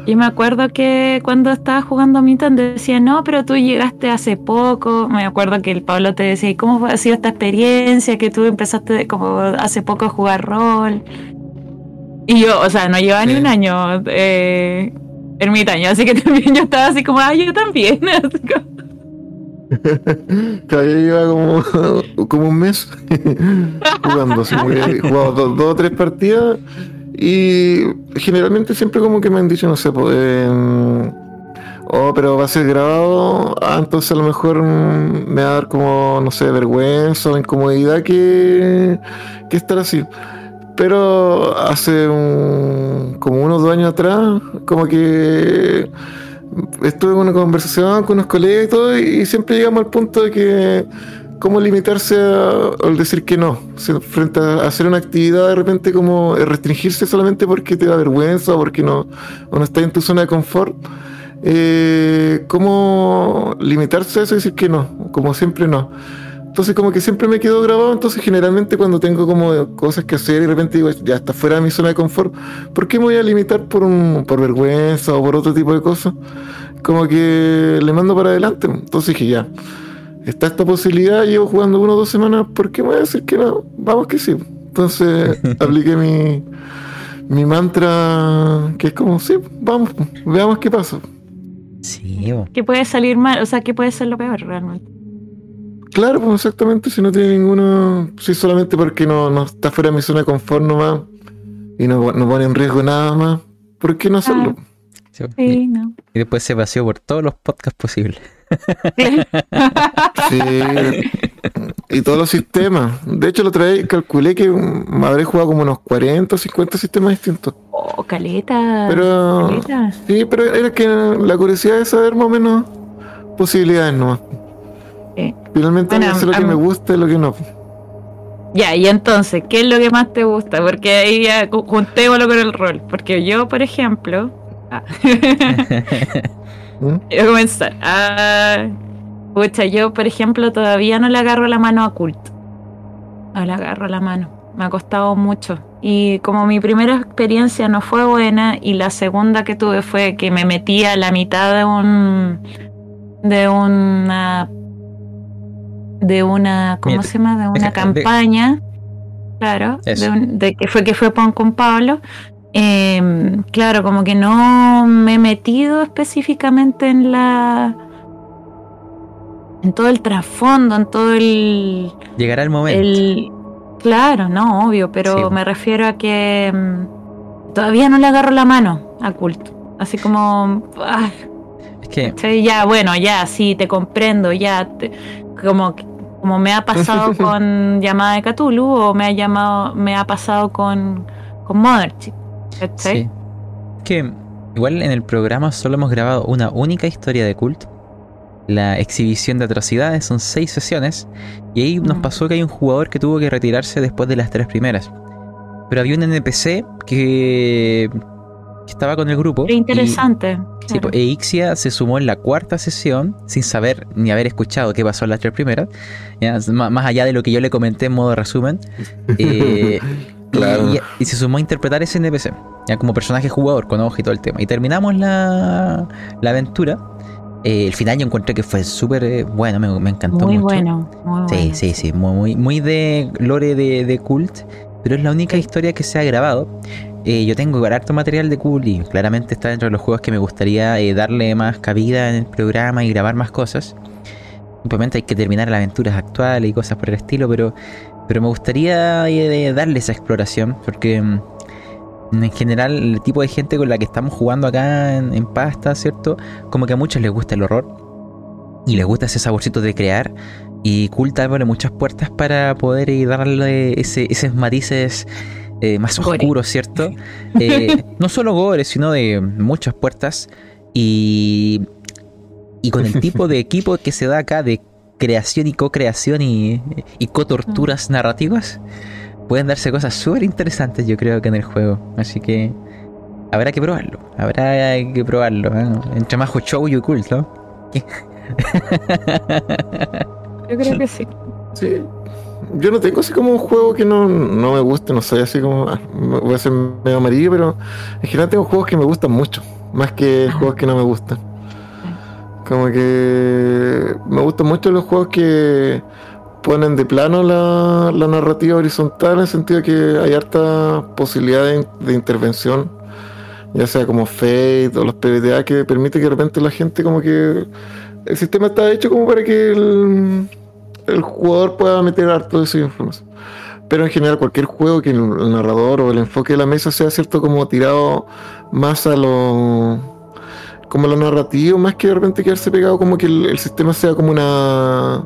Yo me acuerdo que cuando estaba jugando a Minton decía, no, pero tú llegaste hace poco. Me acuerdo que el Pablo te decía, ¿y cómo ha sido esta experiencia que tú empezaste como hace poco a jugar rol? Y yo, o sea, no llevaba ni un año eh, ermitaño, así que también yo estaba así como, ah, yo también. así como- Yo llevaba como, como un mes jugando, he jugado dos, o tres partidas y generalmente siempre como que me han dicho, no sé, pues, eh, oh, pero va a ser grabado, ah, entonces a lo mejor me va a dar como, no sé, vergüenza o incomodidad que, que estar así. Pero hace un, como unos dos años atrás, como que estuve en una conversación con unos colegas y todo, y siempre llegamos al punto de que cómo limitarse al decir que no. Frente a hacer una actividad, de repente, como restringirse solamente porque te da vergüenza o porque no, no estás en tu zona de confort. Eh, ¿Cómo limitarse a eso y decir que no? Como siempre no. Entonces como que siempre me quedo grabado, entonces generalmente cuando tengo como cosas que hacer y de repente digo, ya está fuera de mi zona de confort, ¿por qué me voy a limitar por, un, por vergüenza o por otro tipo de cosas? Como que le mando para adelante. Entonces dije, ya, está esta posibilidad, llevo jugando una o dos semanas, ¿por qué me voy a decir que no? Vamos que sí. Entonces apliqué mi, mi mantra, que es como, sí, vamos, veamos qué pasa. Sí. ¿Qué puede salir mal? O sea, ¿qué puede ser lo peor realmente? Claro, pues exactamente, si no tiene ninguno, si solamente porque no, no está fuera de mi zona de confort nomás y no, no pone en riesgo nada más, ¿por qué no hacerlo? Sí, bo. Sí, Y, no. y después se paseó por todos los podcasts posibles. Sí, y todos los sistemas. De hecho, lo traí, calculé que habré jugado como unos 40 o 50 sistemas distintos. Oh, caleta. Pero, caleta. sí, pero era que la curiosidad de saber más o menos posibilidades nomás. Sí. Finalmente, Bueno, sé lo que me gusta y lo que no. Ya, y entonces, ¿qué es lo que más te gusta? Porque ahí ya ju- juntémoslo con el rol. Porque yo, por ejemplo. ah, ¿Mm? Comenzar. Ah, pucha, yo, por ejemplo, todavía no le agarro la mano a Cult. No le agarro la mano. Me ha costado mucho. Y como mi primera experiencia no fue buena, y la segunda que tuve fue que me metí a la mitad de un. de una. De una. ¿cómo se llama? de una de- campaña. Claro, de, un- de que fue que fue con, con Pablo. Eh, claro, como que no me he metido específicamente en la. en todo el trasfondo, en todo el. Llegará el momento. el claro, no, obvio, pero Sí. me refiero a que mm, todavía no le agarro la mano a culto. Así como. ah, Es que ¿cachai? ya, bueno, ya, sí, te comprendo, ya. te- como, como me ha pasado con llamada de Cthulhu o me ha llamado, me ha pasado con, con Mothership. ¿cachai? Sí. Que igual en el programa solo hemos grabado una única historia de cult. La exhibición de atrocidades son seis sesiones. Y ahí nos Mm. pasó que hay un jugador que tuvo que retirarse después de las tres primeras. Pero había un NPC que, que estaba con el grupo. Qué y- interesante. Sí, claro. pues, Eixia se sumó en la cuarta sesión sin saber ni haber escuchado qué pasó en las tres primeras. Ya, má- más allá de lo que yo le comenté en modo resumen. Eh, y- Claro. y, y se sumó a interpretar ese NPC, ya como personaje jugador, con hoja y todo el tema. Y terminamos la, la aventura. Eh, el final yo encontré que fue súper eh, bueno, me, me encantó muy mucho. bueno, muy Sí, bueno. sí, sí, muy, muy, muy de lore de, de cult, pero es la única Sí. historia que se ha grabado. Eh, yo tengo harto material de cult y claramente está dentro de los juegos que me gustaría eh, darle más cabida en el programa y grabar más cosas. Obviamente hay que terminar las aventuras actuales y cosas por el estilo, pero, pero me gustaría eh, darle esa exploración porque mm, en general el tipo de gente con la que estamos jugando acá en, pasta, ¿cierto? Como que a muchos les gusta el horror y les gusta ese saborcito de crear y abre muchas puertas para poder darle esos matices eh, más Gore. oscuros, ¿cierto? Eh, no solo gore, sino de muchas puertas y, y con el tipo de equipo que se da acá de creación y co-creación y, y co-torturas narrativas, pueden darse cosas súper interesantes yo creo que en el juego. Así que habrá que probarlo, habrá que probarlo. ¿eh? Entre más show y Cult, ¿no? Yo creo que sí. Sí. Yo no tengo así como un juego que no, no me guste, no sé, así como. ah, voy a ser medio amarillo, pero en general tengo juegos que me gustan mucho, más que juegos que no me gustan. Como que me gustan mucho los juegos que ponen de plano la, la narrativa horizontal en el sentido de que hay harta posibilidad de, de intervención, ya sea como Fate o los PBTA que permite que de repente la gente como que el sistema está hecho como para que el, el jugador pueda meter harto de esa información. Pero en general cualquier juego que el, narrador o el enfoque de la mesa sea cierto como tirado más a lo como lo narrativo, más que de repente quedarse pegado como que el, sistema sea como una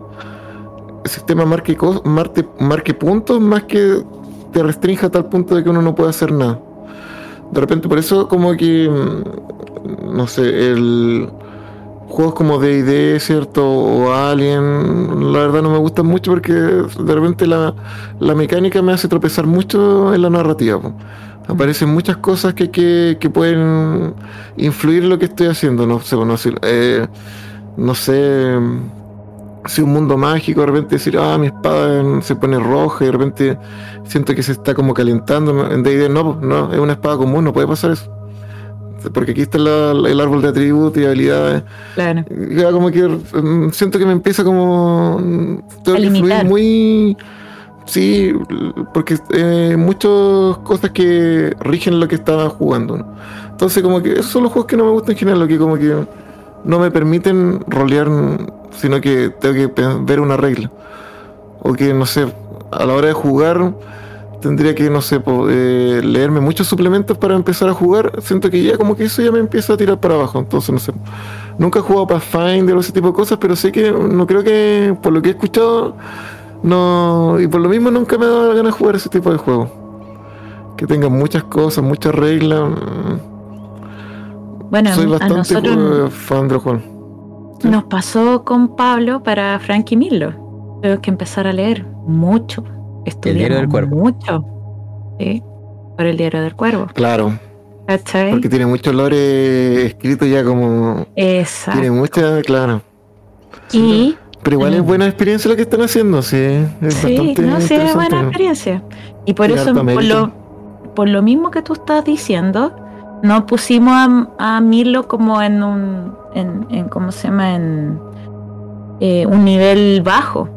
el sistema marque, marque, marque puntos más que te restrinja a tal punto de que uno no puede hacer nada. De repente por eso como que mm, no sé, el juegos como D&D, ¿cierto? O Alien, la verdad no me gustan mucho porque de repente la, la mecánica me hace tropezar mucho en la narrativa. Aparecen muchas cosas que, que, que pueden influir en lo que estoy haciendo. No sé, eh, no sé si un mundo mágico, de repente decir, ah, mi espada se pone roja y de repente siento que se está como calentando. En D&D no, no, es una espada común, no puede pasar eso. Porque aquí está la- el árbol de atributos y habilidades. Claro. Ya como que mm, siento que me empieza como mm, tengo A que fluir muy sí porque eh, muchas cosas que rigen lo que estaba jugando ¿no? entonces como que esos son los juegos que no me gustan en general lo que como que no me permiten rolear sino que tengo que ver una regla o que no sé a la hora de jugar tendría que no sé po, eh, leerme muchos suplementos para empezar a jugar siento que ya como que eso ya me empieza a tirar para abajo entonces no sé Nunca he jugado Pathfinder o ese tipo de cosas, pero sé que no creo que, por lo que he escuchado, no. Y por lo mismo nunca me ha dado la gana de jugar ese tipo de juegos. Que tengan muchas cosas, muchas reglas. Bueno, Soy a bastante nosotros fan del juego. sí. nos pasó con Pablo para Frankie Milo. Tengo que empezar a leer mucho. Estudiar Diario del Cuervo. mucho. Sí, por el diario del cuervo. Claro, ¿Cachai? porque tiene mucho lore escrito ya como. Exacto. Tiene mucha, claro. Y Pero igual es Mm. buena experiencia lo que están haciendo, sí. Es sí, no, sí, es buena experiencia. Y por eso, por lo, por lo mismo que tú estás diciendo, no pusimos a, a Milo como en un, en, en ¿cómo se llama? En eh, un nivel bajo,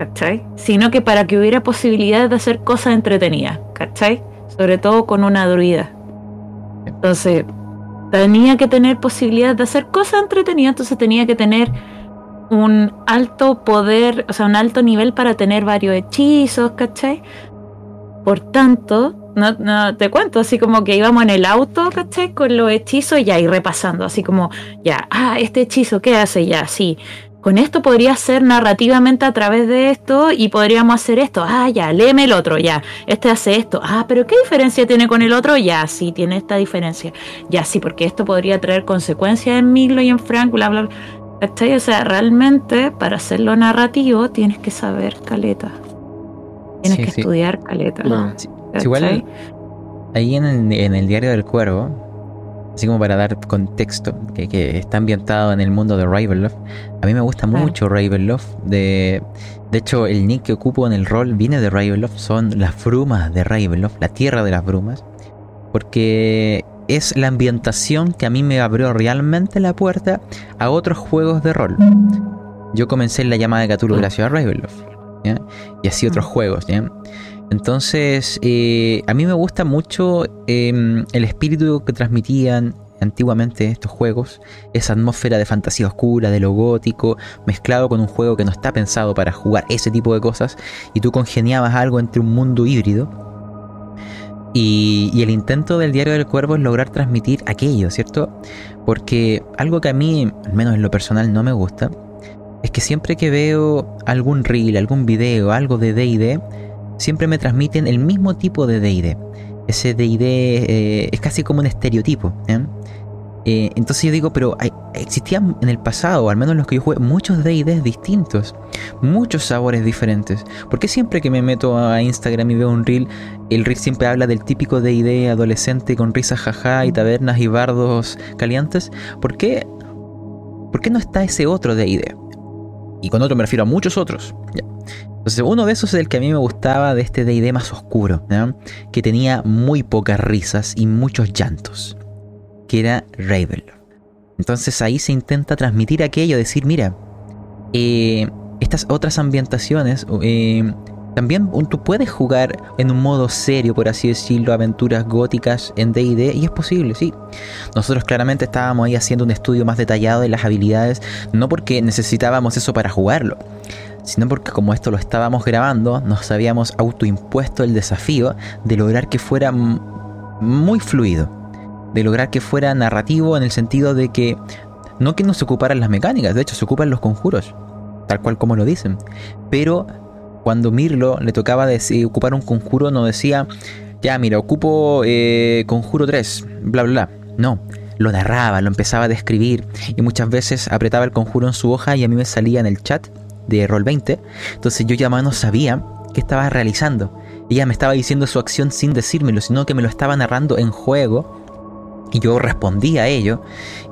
¿cachai? Sino que para que hubiera posibilidades de hacer cosas entretenidas, ¿cachai? Sobre todo con una druida. Entonces, tenía que tener posibilidades de hacer cosas entretenidas, entonces tenía que tener un alto poder, o sea, un alto nivel para tener varios hechizos, ¿cachai? Por tanto, no, te cuento, así como que íbamos en el auto, ¿cachai? Con los hechizos y repasando, así como, ya, ah, este hechizo, ¿qué hace? Ya, sí. Con esto podría ser narrativamente a través de esto y podríamos hacer esto. Ah, ya, léeme el otro, ya. Este hace esto. Ah, pero ¿qué diferencia tiene con el otro? Ya, sí, tiene esta diferencia. Ya, sí, porque esto podría traer consecuencias en Milo y en Frank, bla, bla, bla. ¿Cachai? O sea, realmente para hacerlo narrativo tienes que saber caleta. Tienes Sí, que sí. estudiar caleta. Claro. Sí, igual ahí en el, en el diario del cuervo, así como para dar contexto, que, que está ambientado en el mundo de Ravenloft, a mí me gusta Claro. mucho Ravenloft. De, de hecho, el nick que ocupo en el rol viene de Ravenloft, son las brumas de Ravenloft, la tierra de las brumas, porque es la ambientación que a mí me abrió realmente la puerta a otros juegos de rol. Yo comencé en la llamada de Cthulhu de la ciudad de Ravenloft, ¿ya? y así otros juegos. ¿ya? Entonces, eh, a mí me gusta mucho eh, el espíritu que transmitían antiguamente estos juegos, esa atmósfera de fantasía oscura, de lo gótico, mezclado con un juego que no está pensado para jugar ese tipo de cosas, y tú congeniabas algo entre un mundo híbrido. Y, y el intento del Diario del Cuervo es lograr transmitir aquello, ¿cierto? Porque algo que a mí, al menos en lo personal, no me gusta, es que siempre que veo algún reel, algún video, algo de DD, siempre me transmiten el mismo tipo de DD. Ese DD eh, es casi como un estereotipo. ¿eh? Entonces yo digo, pero existían en el pasado, al menos los que yo jugué, muchos DDs distintos, muchos sabores diferentes. ¿Por qué siempre que me meto a Instagram y veo un reel, el reel siempre habla del típico DD adolescente con risas jaja y tabernas y bardos calientes? ¿Por qué, ¿Por qué no está ese otro DD? Y con otro me refiero a muchos otros. Entonces, uno de esos es el que a mí me gustaba de este DD más oscuro, que tenía muy pocas risas y muchos llantos, que era Ravenloft. Entonces ahí se intenta transmitir aquello, decir, mira, eh, estas otras ambientaciones, eh, también tú puedes jugar en un modo serio, por así decirlo, aventuras góticas en DD, y es posible, sí. Nosotros claramente estábamos ahí haciendo un estudio más detallado de las habilidades, no porque necesitábamos eso para jugarlo, sino porque como esto lo estábamos grabando, nos habíamos autoimpuesto el desafío de lograr que fuera muy fluido, de lograr que fuera narrativo en el sentido de que no que no se ocuparan las mecánicas, de hecho se ocupan los conjuros, tal cual como lo dicen, pero cuando Mirlo le tocaba decir- ocupar un conjuro no decía, ya mira, ocupo eh, conjuro 3, bla bla bla, no, lo narraba, lo empezaba a describir y muchas veces apretaba el conjuro en su hoja y a mí me salía en el chat de Roll20. Entonces yo ya más no sabía qué estaba realizando. Ella me estaba diciendo su acción sin decírmelo, sino que me lo estaba narrando en juego y yo respondía a ello,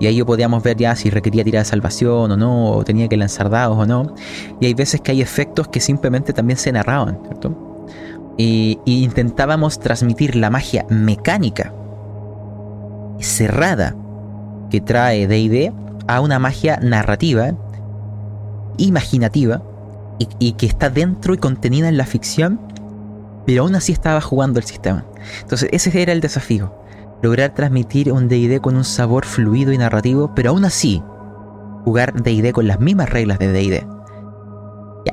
y ahí yo podíamos ver ya si requería tirar salvación o no, o tenía que lanzar dados o no. Y hay veces que hay efectos que simplemente también se narraban, ¿cierto? Y intentábamos transmitir la magia mecánica cerrada que trae DD a una magia narrativa, imaginativa, y, que está dentro y contenida en la ficción, pero aún así estaba jugando el sistema. Entonces ese era el desafío lograr transmitir un DD con un sabor fluido y narrativo, pero aún así jugar DD con las mismas reglas de DD.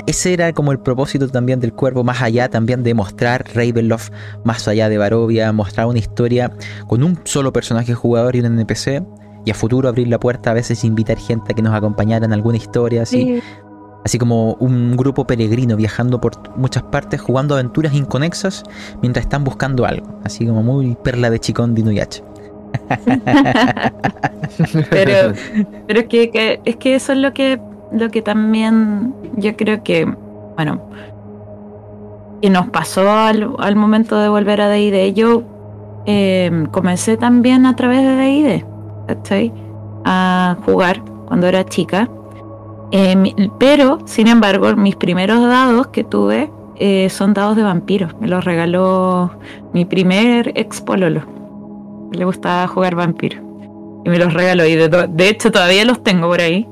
Ese era como el propósito también del cuervo, más allá también de mostrar Ravenloft más allá de Barovia, mostrar una historia con un solo personaje jugador y un NPC, y a futuro abrir la puerta a veces invitar gente a que nos acompañara en alguna historia, así, así como un grupo peregrino viajando por muchas partes, jugando aventuras inconexas mientras están buscando algo, así como muy perla de chicón de Inuyasha. pero, pero es que, que- es que eso es lo que, lo que también yo creo que, bueno, que nos pasó al, al momento de volver a D&D. Yo eh, comencé también a través de D&D, ¿cachai? A jugar cuando era chica. Eh, pero, sin embargo, mis primeros dados que tuve eh, son dados de vampiros. Me los regaló mi primer ex pololo. Le gustaba jugar vampiro. Y me los regaló. Y de, hecho todavía los tengo por ahí.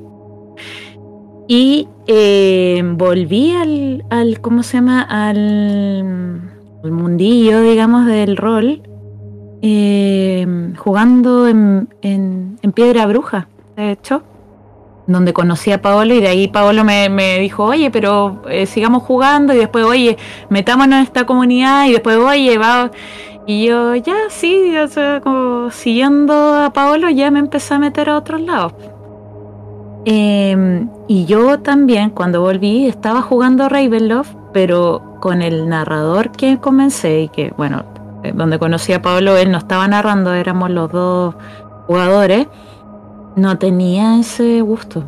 Y eh, volví al, al, ¿cómo se llama? Al mundillo, digamos, del rol. Eh, jugando en, en, Piedra Bruja, de hecho. Donde conocí a Paolo y de ahí Paolo me, me dijo, oye, pero eh, sigamos jugando y después, oye, metámonos en esta comunidad y después, oye, va... Y yo, ya, sí, o sea, como siguiendo a Paolo, ya me empecé a meter a otros lados. Eh, y yo también, cuando volví, estaba jugando Ravenloft, pero con el narrador que comencé y que, bueno, donde conocí a Pablo, él no estaba narrando, éramos los dos jugadores, no tenía ese gusto.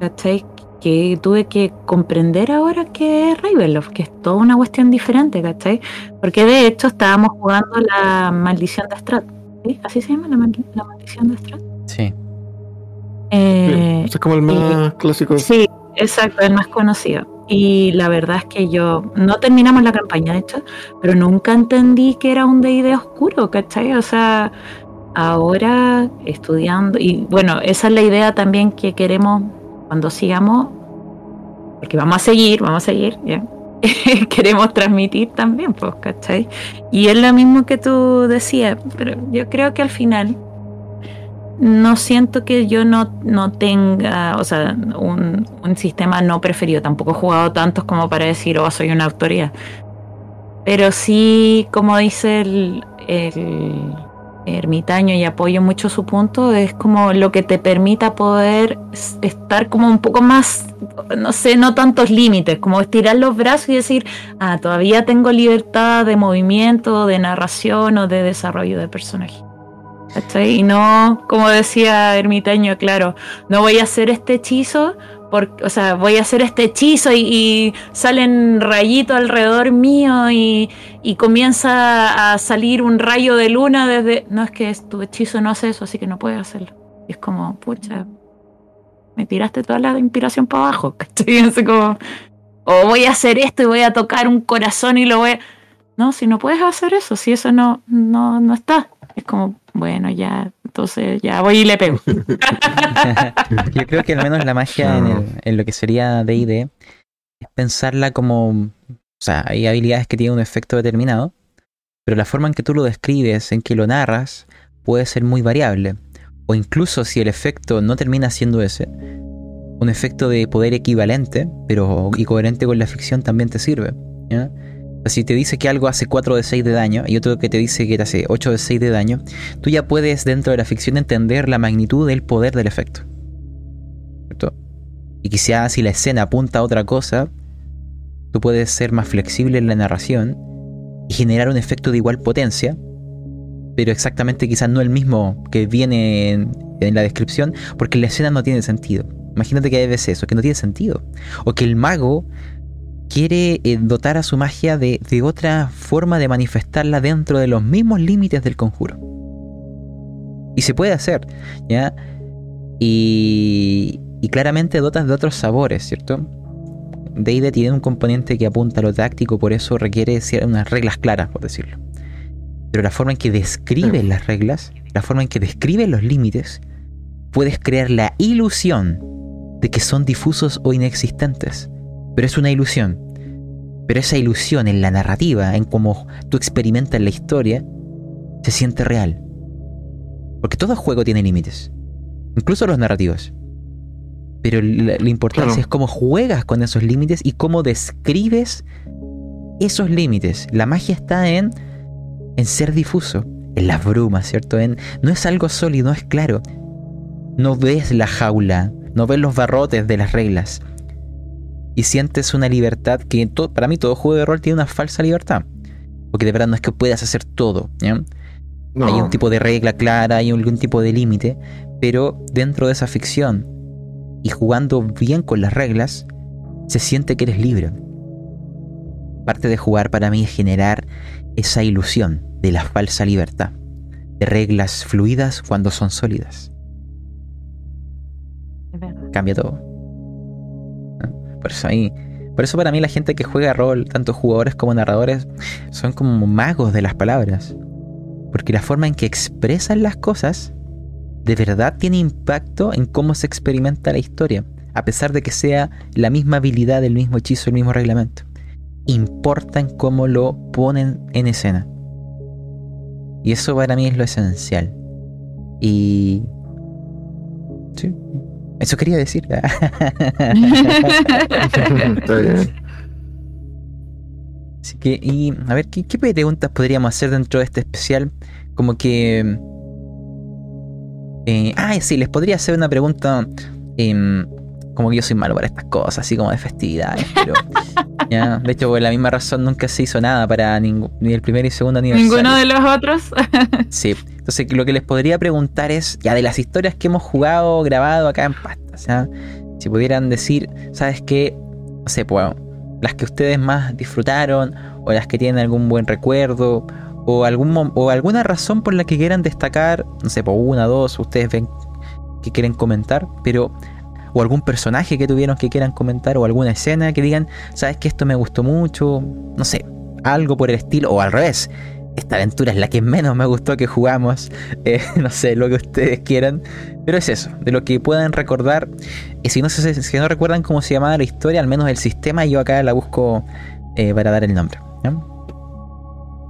¿Cachai? Que tuve que comprender ahora que es Ravenloft, que es toda una cuestión diferente, ¿cachai? Porque de hecho estábamos jugando la maldición de Strat. ¿sí? ¿Así se llama la, mal- la maldición de Strat? Sí. Eh, Ese es como el más clásico. Sí, exacto, el más conocido. Y la verdad es que yo no terminamos la campaña, de hecho, pero nunca entendí que era un D&D oscuro, ¿cachai? O sea, ahora estudiando, y bueno, esa es la idea también que queremos cuando sigamos, porque vamos a seguir, vamos a seguir, ¿ya? queremos transmitir también, pues, ¿cachai? Y es lo mismo que tú decías, pero yo creo que al final no siento que yo no, no tenga, o sea, un, un sistema no preferido. Tampoco he jugado tantos como para decir, oh, soy una autoridad. Pero sí, como dice el, el ermitaño y apoyo mucho su punto, es como lo que te permita poder estar como un poco más, no sé, no tantos límites, como estirar los brazos y decir, ah, todavía tengo libertad de movimiento, de narración o de desarrollo de personaje. ¿Cachai? Y no, como decía Ermitaño, claro, no voy a hacer este hechizo, porque, o sea, voy a hacer este hechizo y, salen rayitos alrededor mío y, y comienza a salir un rayo de luna desde... No, es que tu hechizo no hace eso, así que no puedes hacerlo. Y es como, pucha, me tiraste toda la inspiración para abajo, ¿cachai? Como, o voy a hacer esto y voy a tocar un corazón y lo voy a... No, si no puedes hacer eso, si eso no, no, no está. Es como, bueno, ya, entonces ya voy y le pego. Yo creo que al menos la magia en, el- en lo que sería DD es pensarla como. O sea, hay habilidades que tienen un efecto determinado, pero la forma en que tú lo describes, en que lo narras, puede ser muy variable. O incluso si el efecto no termina siendo ese, un efecto de poder equivalente, pero y coherente con la ficción también te sirve. ¿ya? Si te dice que algo hace 4 de 6 de daño y otro que te dice que te hace 8 de 6 de daño, tú ya puedes dentro de la ficción entender la magnitud del poder del efecto. ¿Cierto? Y quizás si la escena apunta a otra cosa, tú puedes ser más flexible en la narración y generar un efecto de igual potencia, pero exactamente quizás no el mismo que viene en, en la descripción, porque la escena no tiene sentido. Imagínate que hay veces eso, que no tiene sentido. O que el mago quiere eh, dotar a su magia de, de otra forma de manifestarla dentro de los mismos límites del conjuro. Y se puede hacer, ¿ya? Y, y claramente dotas de otros sabores, ¿cierto? D&D tiene un componente que apunta a lo táctico, por eso requiere unas reglas claras, por decirlo. Pero la forma en que describes las reglas, la forma en que describes los límites, puedes crear la ilusión de que son difusos o inexistentes. Pero es una ilusión. Pero esa ilusión en la narrativa, en cómo tú experimentas la historia, se siente real. Porque todo juego tiene límites. Incluso los narrativos. Pero la, la importancia Claro. es cómo juegas con esos límites y cómo describes esos límites. La magia está en, en ser difuso, en las brumas, ¿cierto? En, no es algo sólido, no es claro. No ves la jaula, no ves los barrotes de las reglas. Y sientes una libertad que para mí todo juego de rol tiene una falsa libertad. Porque de verdad no es que puedas hacer todo. Hay un tipo de regla clara, hay algún tipo de límite, pero dentro de esa ficción y jugando bien con las reglas, se siente que eres libre. Parte de jugar para mí es generar esa ilusión de la falsa libertad, de reglas fluidas cuando son sólidas. Cambia todo. Por eso ahí, por eso para mí la gente que juega rol, tanto jugadores como narradores, son como magos de las palabras. Porque la forma en que expresan las cosas de verdad tiene impacto en cómo se experimenta la historia, a pesar de que sea la misma habilidad, el mismo hechizo, el mismo reglamento. Importa en cómo lo ponen en escena. Y eso para mí es lo esencial. Y... Sí, eso quería decir. Está bien. Así que, y a ver, ¿qué, qué preguntas podríamos hacer dentro de este especial? Como que... Eh, ah, sí, les podría hacer una pregunta... em, como que yo soy malo para estas cosas, así como de festividades, pero... ya, de hecho, por la misma razón nunca se hizo nada para ni el primer y segundo aniversario. Ninguno de los otros. Sí, entonces lo que les podría preguntar es, ya de las historias que hemos jugado, grabado acá en Pasta, o sea, si pudieran decir, ¿sabes qué? No sé, pues, las que ustedes más disfrutaron, o las que tienen algún buen recuerdo, o, algún, o alguna razón por la que quieran destacar, no sé, por una, dos, ustedes ven que quieren comentar, pero... O algún personaje que tuvieron que quieran comentar, o alguna escena que digan, ¿sabes que esto me gustó mucho? No sé, algo por el estilo, o al revés, esta aventura es la que menos me gustó que jugamos. Eh, no sé, lo que ustedes quieran. Pero es eso, de lo que puedan recordar. Y si no, se- si no recuerdan cómo se llamaba la historia, al menos el sistema, yo acá la busco eh, para dar el nombre.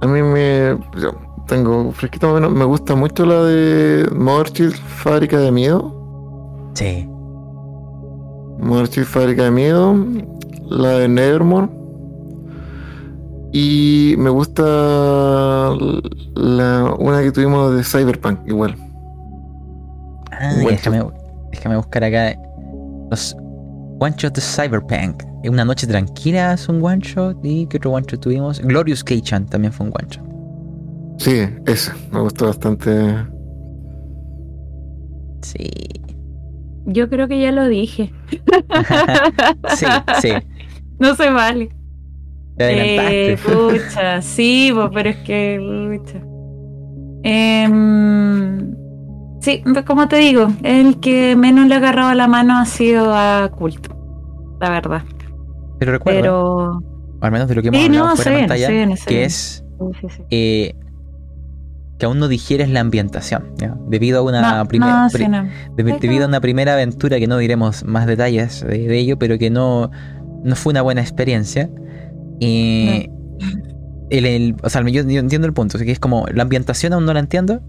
A mí me. yo tengo fresquito más o menos. Me gusta mucho la de Mother Child Fábrica de Miedo. Sí. Mother Child Fábrica de Miedo. La de Nevermore. Y me gusta la, una que tuvimos de Cyberpunk, igual. Ah, déjame, déjame buscar acá los one shot de Cyberpunk. En Una noche tranquila es un one shot. ¿Y qué otro one shot tuvimos? Glorious K-Chan también fue un one shot. Sí, ese. Me gustó bastante. Sí. Yo creo que ya lo dije. sí, sí. No se vale. Te. Eh, pucha, sí, po, pero es que, pucha. Em, sí, pues, como te digo, el que menos le ha agarrado la mano ha sido a Culto, la verdad. Pero recuerda, Pero, al menos de lo que hemos sí, hablado no, fuera viene, pantalla, se que es Sí, sí, sí. eh, que aún no digieres la ambientación, ¿ya? debido a una No, primera no, sí, no. debido a una primera aventura que no diremos más detalles de, de ello, pero que no, no fue una buena experiencia. Y el, el- o sea, yo, yo entiendo el punto, así que es como la ambientación aún no la entiendo,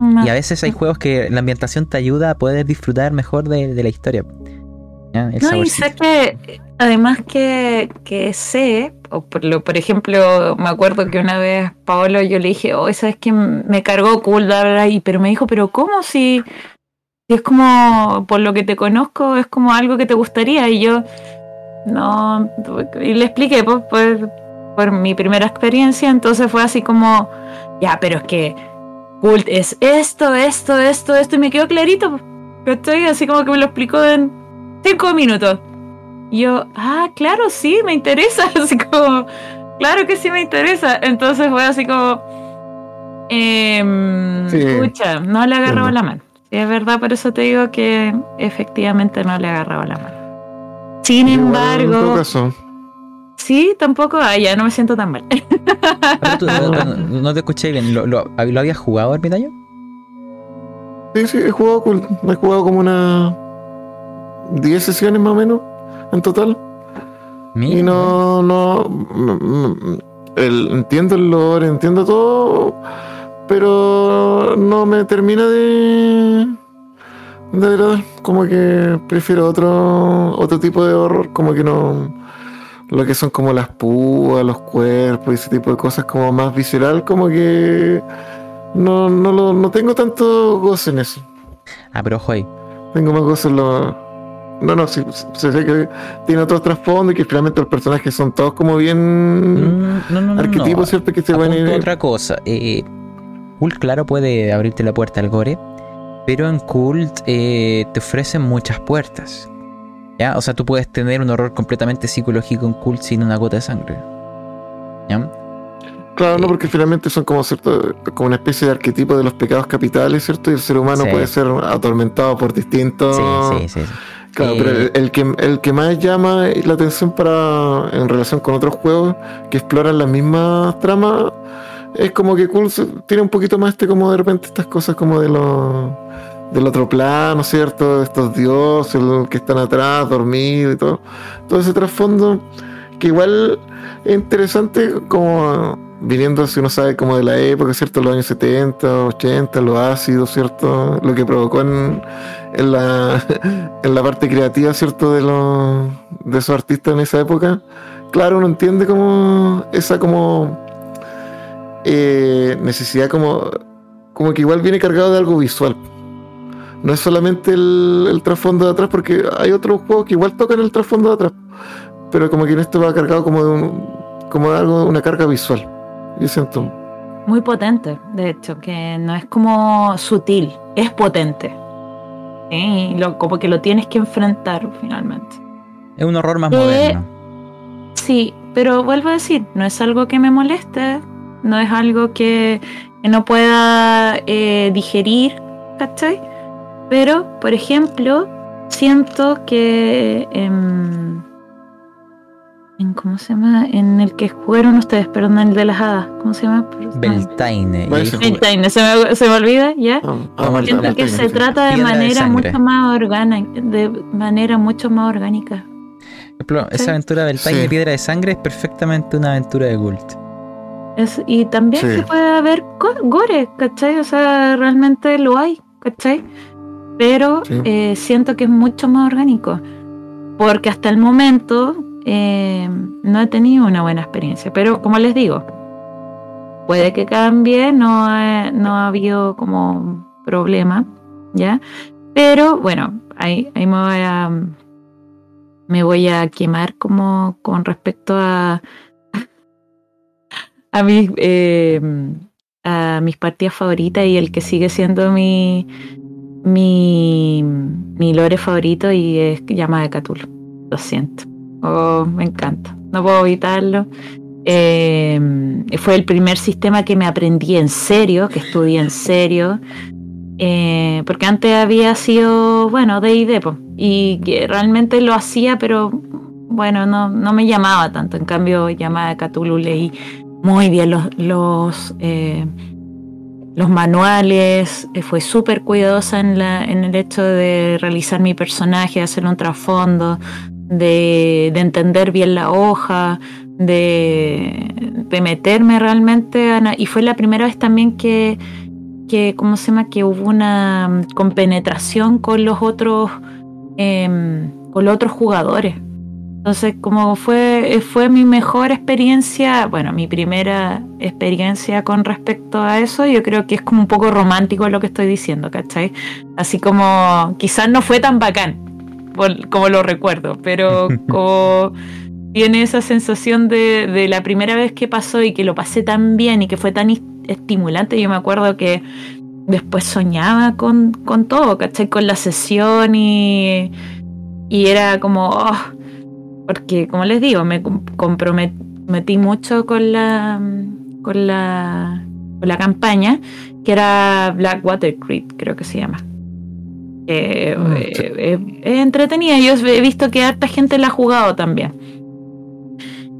y a veces hay juegos que la ambientación te ayuda a poder disfrutar mejor de, de la historia. ¿Ya? El No, y sé que además que, que sé, o por, lo, por ejemplo, me acuerdo que una vez Paolo yo le dije, oh, sabes que me cargó cool, bla, bla, bla", y pero me dijo, pero ¿cómo si, si es como, por lo que te conozco, es como algo que te gustaría? Y yo, no, y le expliqué, pues, por, por mi primera experiencia, entonces fue así como, ya, pero es que Cult es esto, esto, esto, esto, y me quedó clarito. Estoy así como que me lo explicó en cinco minutos. Y yo, ah, claro, sí, me interesa. Así como, claro que sí me interesa. Entonces fue así como, eh, Sí. escucha, no le agarraba la mano. Sí, es verdad, por eso te digo que efectivamente no le agarraba la mano. Sin Igual, En todo embargo, caso, sí, tampoco, ah, ya no me siento tan mal. Tú, no, no- no te escuché bien. ¿Lo, lo, ¿lo habías jugado, ermitaño? sí, sí, he jugado, he jugado como unas 10 sesiones más o menos en total. Mira, Y no, no, el- entiendo el lore, entiendo todo, pero no me termina de, de agradar. Como que prefiero otro, otro tipo de horror, como que no, lo que son como las púas, los cuerpos y ese tipo de cosas como más visceral, como que no, no, lo, no tengo tanto goce en eso. Ah, pero ojo ahí. Tengo más goce en lo... No, no, sí, se sé que tiene otros trasfondos y que finalmente los personajes son todos como bien Mm, no, no, no, arquetipos. ¿cierto? Que se van a ir... otra cosa. Eh, Cult, claro, puede abrirte la puerta al gore, pero en Cult eh, te ofrecen muchas puertas. ¿Ya? O sea, tú puedes tener un horror completamente psicológico en Cult sin una gota de sangre. ¿Ya? Claro, no, porque finalmente son como cierto, como una especie de arquetipo de los pecados capitales, ¿cierto? Y el ser humano Sí. puede ser atormentado por distintos... Sí, sí, sí. sí. Claro, Eh, pero el, el que, el que más llama la atención para en relación con otros juegos que exploran las mismas tramas es como que Cool tiene un poquito más este como de repente estas cosas como de los del otro plano, ¿cierto? Estos dioses que están atrás, dormidos y todo. Todo ese trasfondo que igual es interesante como viniendo si uno sabe como de la época, ¿cierto? Los años 70, 80, los ácidos, ¿cierto? Lo que provocó en, en la en la parte creativa, ¿cierto? De los de esos artistas en esa época. Claro, uno entiende como esa como eh, necesidad como como que igual viene cargado de algo visual. No es solamente el, trasfondo de atrás, porque hay otros juegos que igual tocan el trasfondo de atrás. Pero como que en esto va cargado como de un, como de algo, una carga visual. Yo siento. Muy potente, de hecho, que no es como sutil, es potente. Sí, y lo- como que lo tienes que enfrentar finalmente. Es un horror más Eh, moderno. Sí, pero vuelvo a decir, no es algo que me moleste, no es algo que, que no pueda eh, digerir, ¿cachai? Pero, por ejemplo, siento que en, en ¿cómo se llama? En el que jugaron ustedes, perdón, el de las hadas, ¿cómo se llama? Beltaine. Beltane, se me, se me olvida, ¿ya? Ah, ah, Siento que se trata de manera mucho más orgánica, de manera mucho más orgánica. Ejemplo, esa aventura Beltaine Sí. de Piedra de Sangre es perfectamente una aventura de Cult. Es- y también Sí. que puede haber go- gore, ¿cachai? O sea, realmente lo hay, ¿cachai? Pero Sí. eh, siento que es mucho más orgánico. Porque hasta el momento eh, no he tenido una buena experiencia. Pero como les digo, puede que cambie, no ha, no ha habido como problema, ¿ya? Pero bueno, ahí, ahí me voy a me voy a quemar como con respecto a a mis eh, a mis partidas favoritas y el que sigue siendo mi mi mi lore favorito y es llama de Cthulhu. Lo siento. Oh, me encanta. No puedo evitarlo. Eh, fue el primer sistema que me aprendí en serio, que estudié en serio. Eh, porque antes había sido, bueno, de ID, y realmente lo hacía, pero bueno, no, no me llamaba tanto. En cambio, llamada Cthulhu leí muy bien los, los, eh, manuales, fue súper cuidadosa en, la, en el hecho de realizar mi personaje, hacer un trasfondo, de, de entender bien la hoja, de, meterme realmente. y fue la primera vez también que, que, ¿cómo se llama? Que hubo una mm, compenetración con los otros, em, con los otros jugadores. Entonces, como fue, fue mi mejor experiencia, bueno, mi primera experiencia con respecto a eso, yo creo que es como un poco romántico lo que estoy diciendo, ¿cachai? Así como quizás no fue tan bacán como lo recuerdo, pero como tiene esa sensación de, de la primera vez que pasó y que lo pasé tan bien y que fue tan estimulante. Yo me acuerdo que después soñaba con, con todo, ¿cachai? Con la sesión y, y era como, oh, porque como les digo, me comprometí mucho con la, con la, con la campaña, que era Blackwater Creek, creo que se llama. Eh, eh, es entretenida, yo he visto que harta gente la ha jugado también.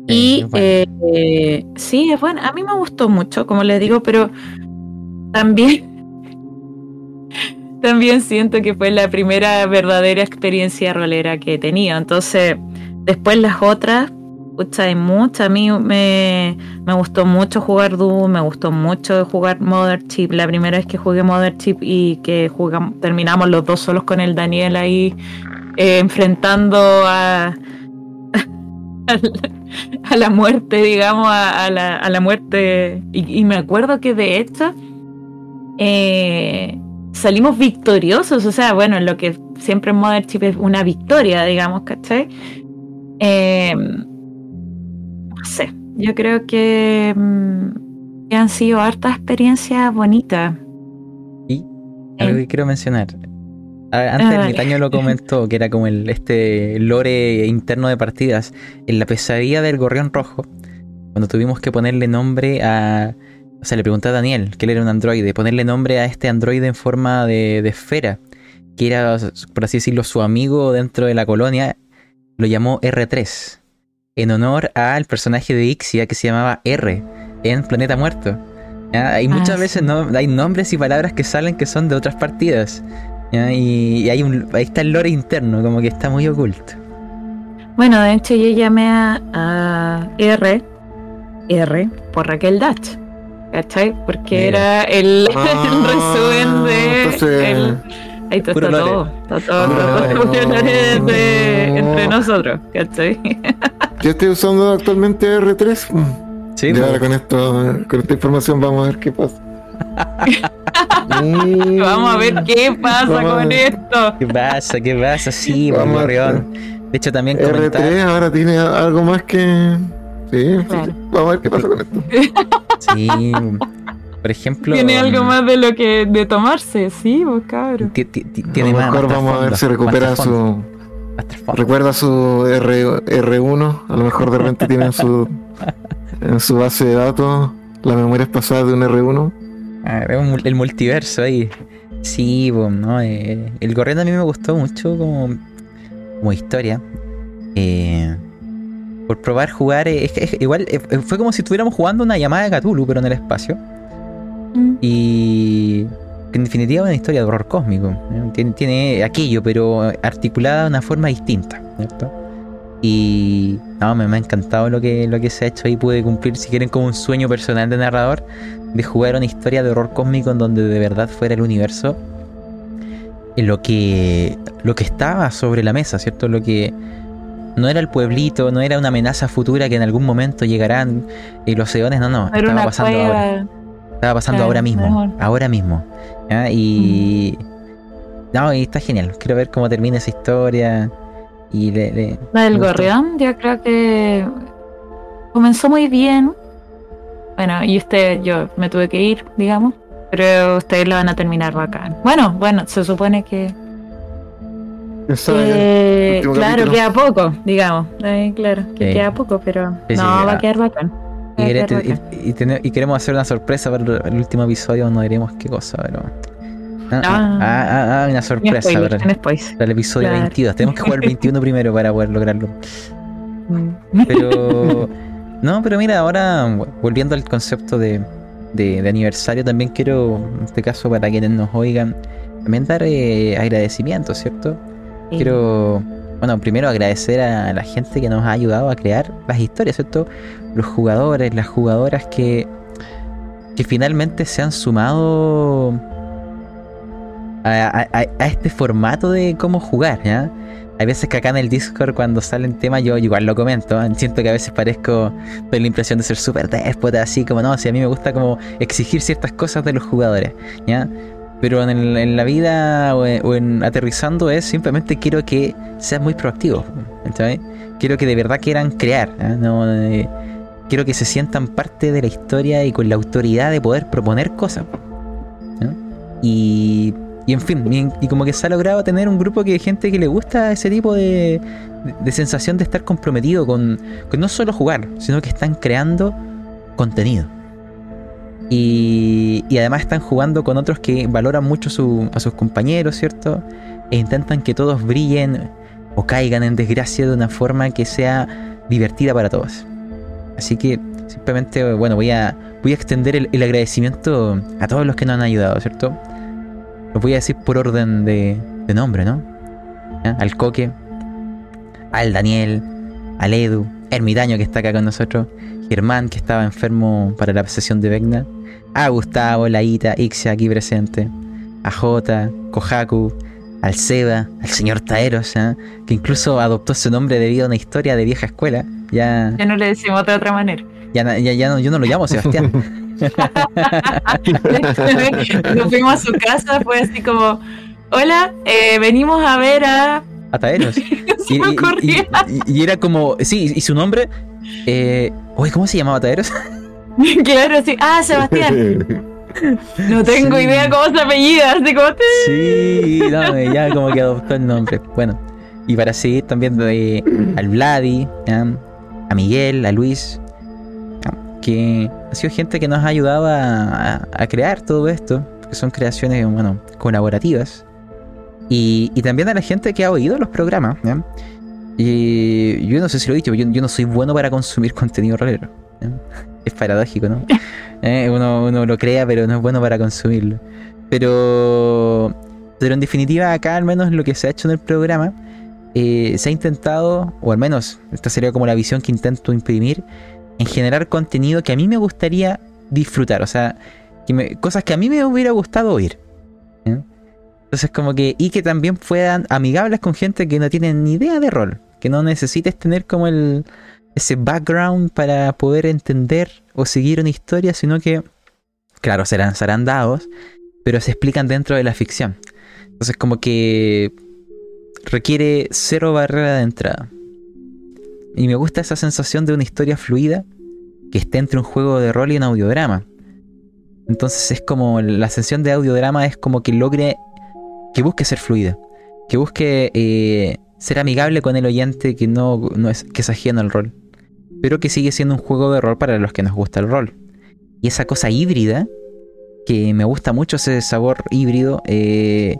Y eh, sí, es bueno. A mí me gustó mucho, como les digo, pero también también siento que fue la primera verdadera experiencia rolera que he tenido. Entonces, después las otras, pucha, muchas. A mí me, gustó mucho jugar Doom, me gustó mucho jugar Mothership. La primera vez que jugué Mothership y que jugamos, terminamos los dos solos con el Daniel ahí, eh, enfrentando a, a, la muerte, digamos, a, la, muerte. Y, me acuerdo que de hecho. Eh, salimos victoriosos, o sea, bueno, lo que siempre en Mothership es una victoria, digamos, ¿cachai? No sé, yo creo mm, que, han sido hartas experiencias bonitas. Y algo que quiero mencionar. Antes ah, Mitaño lo comentó, que era como el este lore interno de partidas. En la pesadilla del gorrión rojo, cuando tuvimos que ponerle nombre a o sea, le pregunté a Daniel, que él era un androide, ponerle nombre a este androide en forma de, esfera, que era, por así decirlo, su amigo dentro de la colonia, lo llamó R3, en honor al personaje de Ixia que se llamaba R, en Planeta Muerto. Hay muchas ah, veces no, hay nombres y palabras que salen que son de otras partidas. Y, hay un, ahí está el lore interno, como que está muy oculto. Bueno, de hecho yo llamé a, a R, R por Raquel Dutch. ¿cachai? Porque era el, ah, resumen de. El, ahí está, todo, está todo, todo, entre nosotros, ¿cachai? Yo estoy usando actualmente R3. Sí, y ahora con esto, con esta información vamos a ver qué pasa. vamos a ver qué pasa con esto. ¿Qué pasa? ¿Qué pasa? Sí, vamos De hecho, también comentar... R3 ahora tiene algo más que Sí, vamos a ver qué pasa con esto. Sí, por ejemplo. Tiene algo más de lo que de tomarse, sí, vos cabrón. Tiene a lo mejor vamos a ver si recupera su. Recuerda su R, R1, a lo mejor de repente tiene en su, en su base de datos la memoria pasada de un R1. Ah, el multiverso ahí. Sí, ¿no? Eh, el corriendo a mí me gustó mucho como, como historia. Eh, por probar jugar. Es, igual eh, fue como si estuviéramos jugando una llamada de Cthulhu, pero en el espacio. Mm. Y. En definitiva, una historia de horror cósmico. Tiene, aquello, pero articulada de una forma distinta. Y. No, me, ha encantado lo que, lo que se ha hecho ahí. Pude cumplir, si quieren, como un sueño personal de narrador. De jugar una historia de horror cósmico en donde de verdad fuera el universo. Lo que. Lo que estaba sobre la mesa, ¿cierto? Lo que no era el pueblito, no era una amenaza futura que en algún momento llegarán y los eones, no, no, estaba pasando ahora. Estaba pasando ahora mismo, ahora mismo. Y... No, y está genial. Quiero ver cómo termina esa historia. Y le, La del gorrión, yo creo que comenzó muy bien. Bueno, y usted, yo me tuve que ir, digamos, pero ustedes lo van a terminar bacán. Bueno, bueno, se supone que eh, claro, queda poco, digamos. Eh, claro, que queda poco, pero no, va a quedar bacán. Y, queremos hacer una sorpresa para el último episodio, no diremos qué cosa, pero. Ah, ah, ah, ah, una sorpresa para, el episodio 22. Tenemos que jugar el 21 primero para poder lograrlo. Mm. Pero. No, pero mira, ahora volviendo al concepto de, de, aniversario, también quiero, en este caso, para quienes nos oigan, también dar eh, agradecimiento, ¿cierto? Quiero, bueno, primero agradecer a la gente que nos ha ayudado a crear las historias, ¿cierto? Los jugadores, las jugadoras que, que finalmente se han sumado a, este formato de cómo jugar, ¿ya? Hay veces que acá en el Discord cuando salen temas yo igual lo comento, ¿eh? siento que a veces parezco, doy la impresión de ser súper déspota, así como no, si a mí me gusta como exigir ciertas cosas de los jugadores, ¿ya? Pero en, la vida o en, aterrizando es simplemente quiero que sean muy proactivos. Quiero que de verdad quieran crear. ¿eh? quiero que se sientan parte de la historia y con la autoridad de poder proponer cosas. ¿no? Y, en fin, y, como que se ha logrado tener un grupo de gente que le gusta ese tipo de, de, de sensación de estar comprometido con, con no solo jugar, sino que están creando contenido. Y, y además están jugando con otros que valoran mucho su- a sus compañeros, ¿cierto? E intentan que todos brillen o caigan en desgracia de una forma que sea divertida para todos. Así que simplemente, bueno, voy a, voy a extender el, agradecimiento a todos los que nos han ayudado, ¿cierto? Los voy a decir por orden de, de nombre, ¿no? Al Coque, al Daniel, al Edu, Ermitaño que está acá con nosotros, Germán que estaba enfermo para la sesión de Vecna, a Gustavo, Laita, Ixia aquí presente, a Jota, Kohaku, al Seba, al señor Taeros, ¿eh? que incluso adoptó ese nombre debido a una historia de vieja escuela. Ya, Ya no le decimos de otra manera. ya, ya, ya no, yo no lo llamo Sebastián. Nos fuimos a su casa, fue así como, hola, eh, venimos a ver a... a Taeros. Se Y, y- y- y era como, sí, y su nombre, eh, oye, ¿cómo se llamaba Taeros? claro, sí. Ah, Sebastián. No tengo Sí. idea cómo se apellida, así como... Sí, no, ya como que adoptó el nombre. Bueno, y para seguir también de, al Vladi, a Miguel, a Luis, que ha sido gente que nos ha ayudado a, a- a crear todo esto, que son creaciones, bueno, colaborativas. Y, y también a la gente que ha oído los programas, ¿ya? Y yo no sé si lo he dicho, yo, yo no soy bueno para consumir contenido rolero. Es paradójico, ¿no? Eh, uno, uno lo crea, pero no es bueno para consumirlo. Pero, pero en definitiva, acá al menos lo que se ha hecho en el programa, eh, se ha intentado, o al menos esta sería como la visión que intento imprimir, en generar contenido que a mí me gustaría disfrutar, o sea, que me- cosas que a mí me hubiera gustado oír. Entonces como que, y que también fueran amigables con gente que no tiene ni idea de rol, que no necesites tener como el, ese background para poder entender o seguir una historia, sino que, claro, serán, serán dados, pero se explican dentro de la ficción. Entonces como que requiere cero barrera de entrada. Y me gusta esa sensación de una historia fluida que esté entre un juego de rol y un audiodrama. Entonces es como la sensación de audiodrama es como que logre que busque ser fluida, que busque eh, ser amigable con el oyente que no, no es que es ajeno al rol, pero que sigue siendo un juego de rol para los que nos gusta el rol. Y esa cosa híbrida que me gusta mucho ese sabor híbrido eh,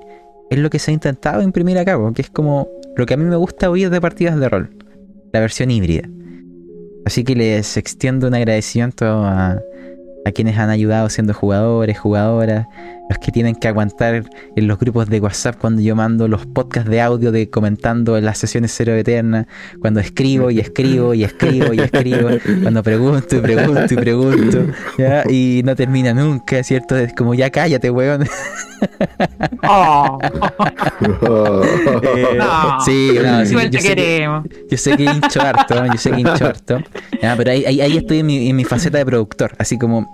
es lo que se ha intentado imprimir a cabo, que es como lo que a mí me gusta oír de partidas de rol, la versión híbrida. Así que les extiendo un agradecimiento a, a quienes han ayudado siendo jugadores, jugadoras, los que tienen que aguantar en los grupos de WhatsApp cuando yo mando los podcasts de audio de comentando en las sesiones cero eterna, cuando escribo y escribo y escribo y escribo, cuando pregunto y pregunto y pregunto, ¿ya? y no termina nunca, ¿cierto? Es como ya cállate, weón. Oh, Eh, No. sí, no, sí, yo sé que- yo sé que hincho harto, yo sé que hincho harto. Ya, pero ahí, ahí, ahí estoy en mi, en mi faceta de productor, así como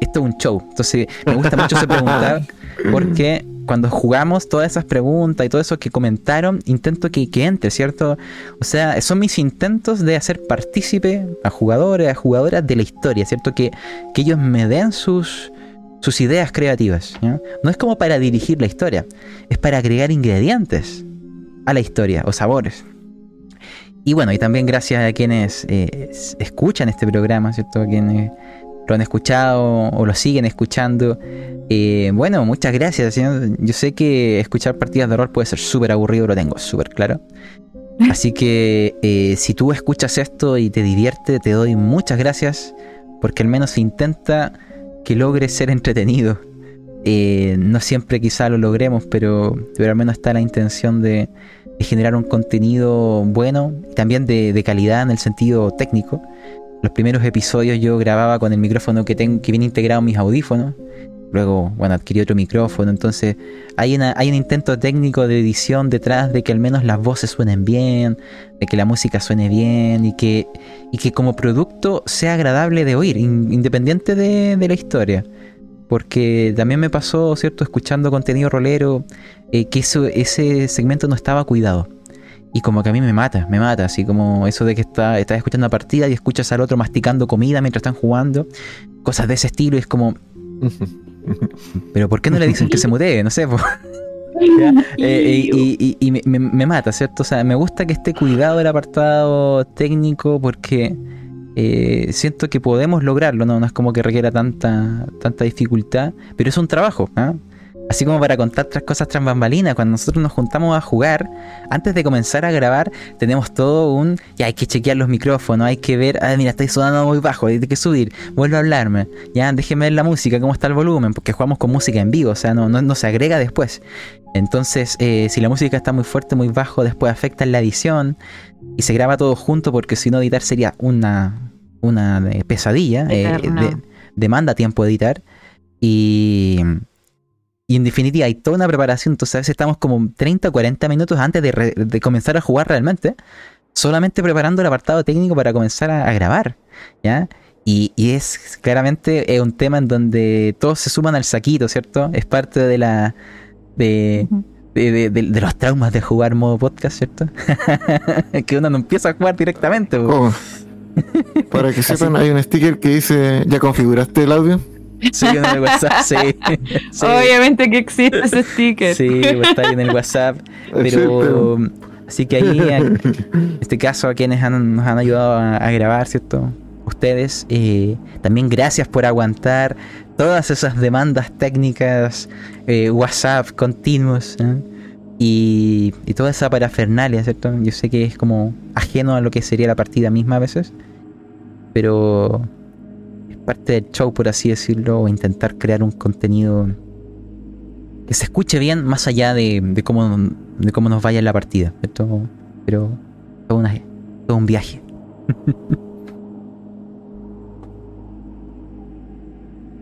esto es un show. Entonces me gusta mucho ese preguntar porque cuando jugamos todas esas preguntas y todo eso que comentaron, intento que, que entre, ¿cierto? O sea, son mis intentos de hacer partícipe a jugadores, a jugadoras de la historia, ¿cierto? Que, que ellos me den sus, sus ideas creativas. No es como para dirigir la historia, es para agregar ingredientes a la historia o sabores. Y bueno, y también gracias a quienes eh, escuchan este programa, ¿cierto? A quienes lo han escuchado o lo siguen escuchando. Eh, bueno, muchas gracias. ¿sí? Yo sé que escuchar partidas de rol puede ser súper aburrido, lo tengo súper claro. Así que eh, si tú escuchas esto y te divierte, te doy muchas gracias porque al menos intenta que logre ser entretenido. Eh, no siempre quizá lo logremos, pero, pero al menos está la intención de, de generar un contenido bueno y también de, de calidad en el sentido técnico. Los primeros episodios yo grababa con el micrófono que, tengo, que viene integrado en mis audífonos. Luego, bueno, adquirí otro micrófono. Entonces, hay, una, hay un intento técnico de edición detrás de que al menos las voces suenen bien, de que la música suene bien y que, y que como producto sea agradable de oír, in- independiente de, de la historia. Porque también me pasó, ¿cierto?, escuchando contenido rolero, eh, que eso, ese segmento no estaba cuidado. Y como que a mí me mata, me mata, así como eso de que está, estás escuchando una partida y escuchas al otro masticando comida mientras están jugando, cosas de ese estilo y es como, pero ¿por qué no le dicen que se mutee? No sé, po. Eh, y, y- y me, me- me mata, ¿cierto? O sea, me gusta que esté cuidado el apartado técnico porque eh, siento que podemos lograrlo, ¿no? No es como que requiera tanta, tanta dificultad, pero es un trabajo, ¿ah? Así como para contar otras cosas tras bambalinas, cuando nosotros nos juntamos a jugar, antes de comenzar a grabar, tenemos todo un. Ya hay que chequear los micrófonos, hay que ver. Ah, mira, estáis sonando muy bajo, hay que subir, vuelve a hablarme. Ya, déjeme ver la música, cómo está el volumen, porque jugamos con música en vivo, o sea, no, no, no se agrega después. Entonces, eh, si la música está muy fuerte, muy bajo, después afecta en la edición y se graba todo junto, porque si no, editar sería una, una eh, pesadilla. eh, de- demanda tiempo editar. Y. Y en definitiva, hay toda una preparación. Entonces, a veces estamos como 30 o 40 minutos antes de, re- de comenzar a jugar realmente, solamente preparando el apartado técnico para comenzar a, a grabar. ¿Ya? Y, y es claramente es un tema en donde todos se suman al saquito, ¿cierto? Es parte de la. de, de, de- de- de los traumas de jugar modo podcast, ¿cierto? que uno no empieza a jugar directamente. ¿Cómo? Para que sepan, hay un sticker que dice, ¿ya configuraste el audio? Sí, en el WhatsApp, sí. sí. Obviamente que existe ese sticker. Sí, pues, está ahí en el WhatsApp. Pero así que ahí, en este caso, a quienes han- nos han ayudado a, a grabar, ¿cierto? Ustedes, eh, también gracias por aguantar todas esas demandas técnicas, eh, WhatsApp continuos ¿eh? y, y toda esa parafernalia, ¿cierto? Yo sé que es como ajeno a lo que sería la partida misma a veces, pero parte del show, por así decirlo, o intentar crear un contenido que se escuche bien más allá de, de cómo, de cómo nos vaya la partida. Pero todo, un viaje.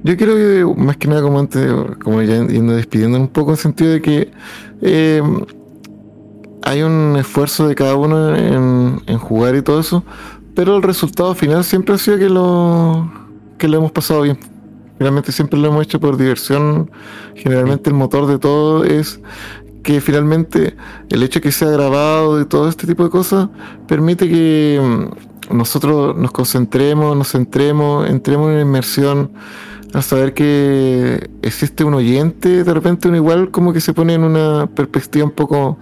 Yo creo que más que nada como antes, como ya yendo despidiendo un poco en el sentido de que eh, hay un esfuerzo de cada uno en, en jugar y todo eso, pero el resultado final siempre ha sido que lo que lo hemos pasado bien. Finalmente siempre lo hemos hecho por diversión. Generalmente el motor de todo es que finalmente el hecho de que sea grabado y todo este tipo de cosas permite que mm, nosotros nos concentremos, nos centremos, entremos en inmersión al saber que existe un oyente, de repente uno igual como que se pone en una perspectiva un poco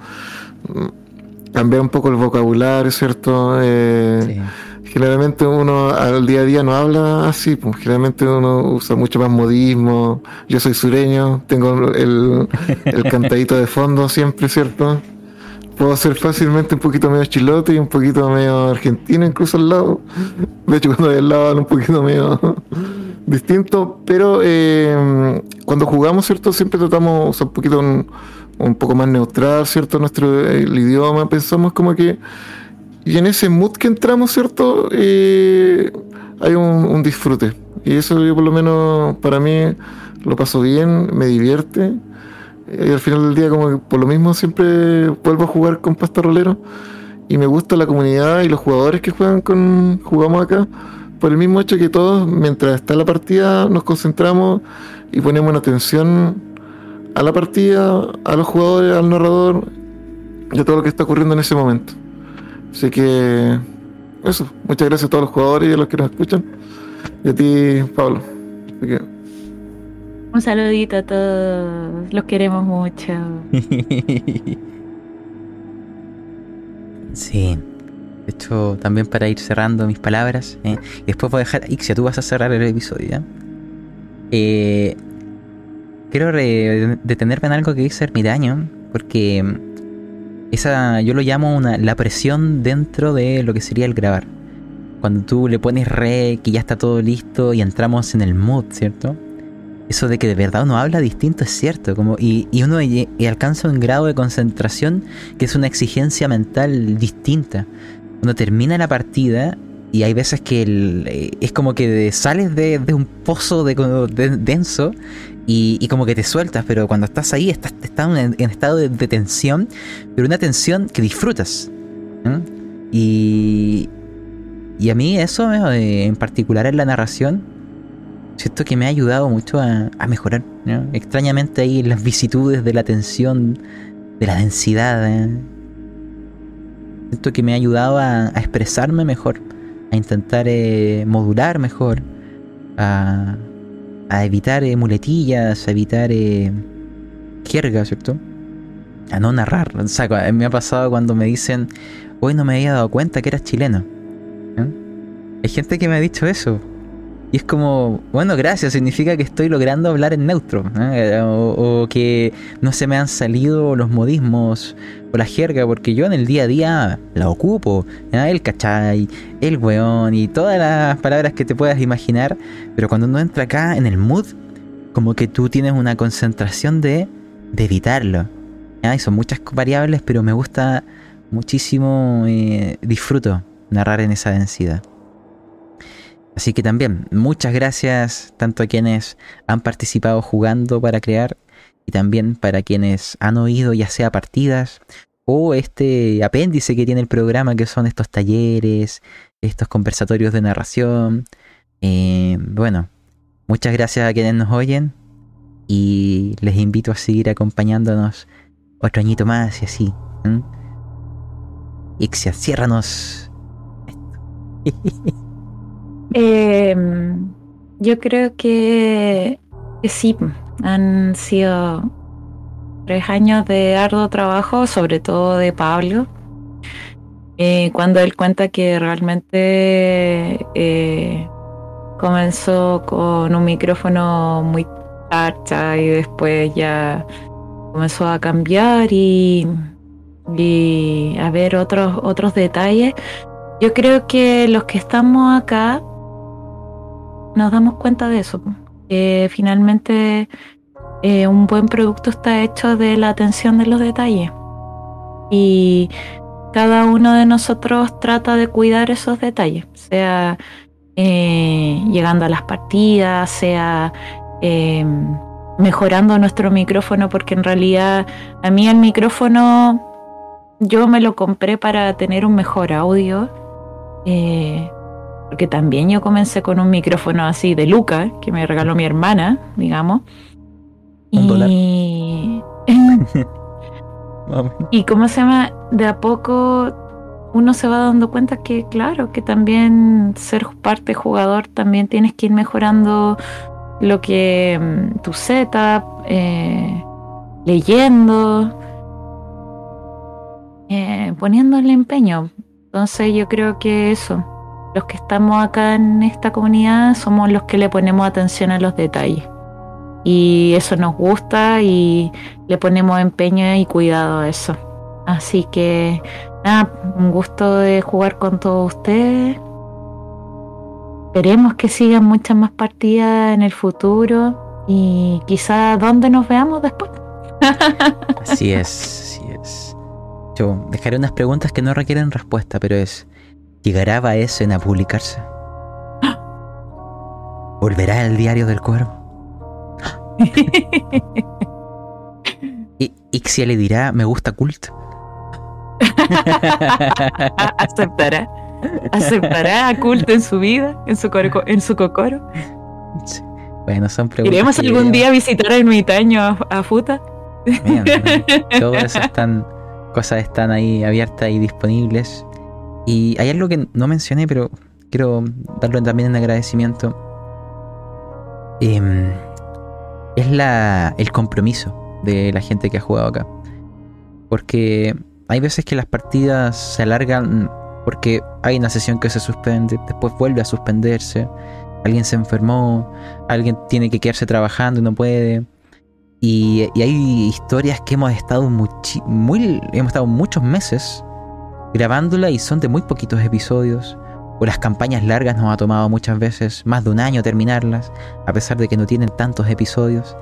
mm, cambiar un poco el vocabulario, ¿cierto? Eh. Generalmente uno al día a día no habla así, pues generalmente uno usa mucho más modismo. Yo soy sureño, tengo el, el cantadito de fondo siempre, ¿cierto? Puedo ser fácilmente un poquito medio chilote y un poquito medio argentino incluso al lado. De hecho, cuando hay al lado un poquito medio distinto, pero eh, cuando jugamos, ¿cierto? Siempre tratamos, o sea, un poquito un, un poco más neutral, ¿cierto? Nuestro el idioma, pensamos como que y en ese mood que entramos, ¿cierto? Eh, hay un, un disfrute. Y eso yo por lo menos para mí lo paso bien, me divierte. Y al final del día como que por lo mismo siempre vuelvo a jugar con Pasta Rolero. Y me gusta la comunidad y los jugadores que juegan con jugamos acá. Por el mismo hecho que todos, mientras está la partida, nos concentramos y ponemos una atención a la partida, a los jugadores, al narrador y a todo lo que está ocurriendo en ese momento. Así que eso, muchas gracias a todos los jugadores y a los que nos escuchan. Y a ti, Pablo. Así que, Un saludito a todos. Los queremos mucho. Sí. De hecho, también para ir cerrando mis palabras, ¿eh? y después voy a dejar. Ixia, tú vas a cerrar el episodio, ¿ya? Eh, quiero re- detenerme en algo que dice Ermitaño, porque esa yo lo llamo una, la presión dentro de lo que sería el grabar. Cuando tú le pones re, que ya está todo listo y entramos en el mood, ¿cierto? Eso de que de verdad uno habla distinto es cierto, como, y, y uno y alcanza un grado de concentración que es una exigencia mental distinta. Uno termina la partida y hay veces que el- eh, es como que sales de, de un pozo de, de- denso y, y como que te sueltas, pero cuando estás ahí estás, estás en, estado de, tensión, pero una tensión que disfrutas. Y, y a mí eso eh, en particular en la narración, siento que me ha ayudado mucho a, mejorar. Extrañamente ahí las vicitudes de la tensión, de la densidad. ¿eh? Siento que me ha ayudado a, a expresarme mejor, a intentar eh, modular mejor, a, a evitar eh, muletillas, a evitar eh, jerga, ¿cierto? A no narrar. O sea, cu- me ha pasado cuando me dicen, hoy no me había dado cuenta que eras chileno. ¿eh? Hay gente que me ha dicho eso. Y es como, bueno, gracias, significa que estoy logrando hablar en neutro. ¿eh? O, que no se me han salido los modismos o la jerga, porque yo en el día a día la ocupo. El cachai, el weón y todas las palabras que te puedas imaginar. Pero cuando uno entra acá en el mood, como que tú tienes una concentración de, de evitarlo. Y son muchas variables, pero me gusta muchísimo, eh, disfruto narrar en esa densidad. Así que también, muchas gracias tanto a quienes han participado jugando para crear y también para quienes han oído ya sea partidas o este apéndice que tiene el programa que son estos talleres, estos conversatorios de narración. Eh, bueno, muchas gracias a quienes nos oyen y les invito a seguir acompañándonos otro añito más y así. ¿eh? Ixia, ciérranos. Eh, yo creo que, sí, han sido tres años de arduo trabajo, sobre todo de Pablo. Eh, cuando él cuenta que realmente eh, comenzó con un micrófono muy charcha y después ya comenzó a cambiar y, y a ver otros, otros detalles. Yo creo que los que estamos acá nos damos cuenta de eso, que finalmente eh, un buen producto está hecho de la atención de los detalles. Y cada uno de nosotros trata de cuidar esos detalles, sea eh, llegando a las partidas, sea eh, mejorando nuestro micrófono, porque en realidad a mí el micrófono yo me lo compré para tener un mejor audio. Eh, porque también yo comencé con un micrófono así de Luca, que me regaló mi hermana, digamos. Y, y cómo se llama, de a poco uno se va dando cuenta que, claro, que también ser parte jugador también tienes que ir mejorando lo que mm, tu setup, eh, leyendo, eh, poniéndole empeño. Entonces yo creo que eso, los que estamos acá en esta comunidad somos los que le ponemos atención a los detalles. Y eso nos gusta y le ponemos empeño y cuidado a eso. Así que nada, un gusto de jugar con todos ustedes. Esperemos que sigan muchas más partidas en el futuro y quizá dónde nos veamos después. Así es, así es. Yo dejaré unas preguntas que no requieren respuesta, pero es, ¿llegará Baesen a publicarse? ¿Volverá el diario del cuervo? ¿Y Ixia le dirá, me gusta cult? aceptará. Aceptará a culto en su vida, en su, coro- en su cocoro. Sí. Bueno, son preguntas. ¿Iremos algún día a visitar el ermitaño a, a Futa? Bien, todo eso están, cosas están ahí abiertas y disponibles. Y hay algo que no mencioné, pero quiero darlo también en agradecimiento. Em, es la, el compromiso de la gente que ha jugado acá. Porque hay veces que las partidas se alargan porque hay una sesión que se suspende, después vuelve a suspenderse, alguien se enfermó, alguien tiene que quedarse trabajando y no puede. Y, y hay historias que hemos estado muy, hemos estado muchos meses grabándola y son de muy poquitos episodios. O las campañas largas nos ha tomado muchas veces más de un año terminarlas, a pesar de que no tienen tantos episodios.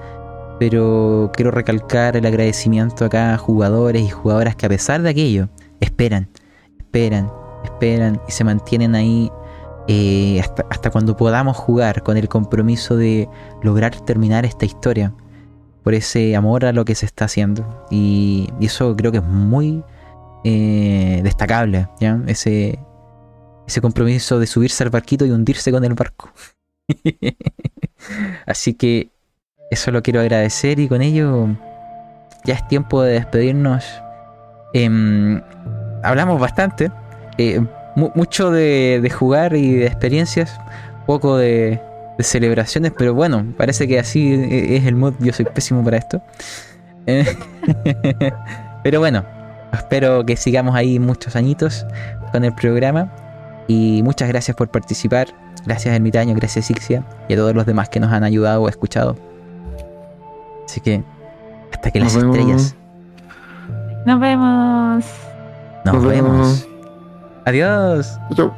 Pero quiero recalcar el agradecimiento acá a jugadores y jugadoras que a pesar de aquello, esperan, esperan, esperan y se mantienen ahí eh, hasta, hasta cuando podamos jugar con el compromiso de lograr terminar esta historia por ese amor a lo que se está haciendo. Y, y eso creo que es muy eh, destacable, ¿ya? Ese, ese compromiso de subirse al barquito y hundirse con el barco. Así que eso lo quiero agradecer y con ello ya es tiempo de despedirnos. Em, hablamos bastante. eh, mu- mucho de, jugar y de experiencias. Poco de, de celebraciones. Pero bueno, parece que así e- es el mood. Yo soy pésimo para esto. Eh, pero bueno, espero que sigamos ahí muchos añitos con el programa. Y muchas gracias por participar. Gracias Ermitaño, gracias Ixia y a todos los demás que nos han ayudado o escuchado. Así que hasta que Nos las vemos. estrellas Nos vemos. nos, Nos vemos. vemos. Adiós. Chau.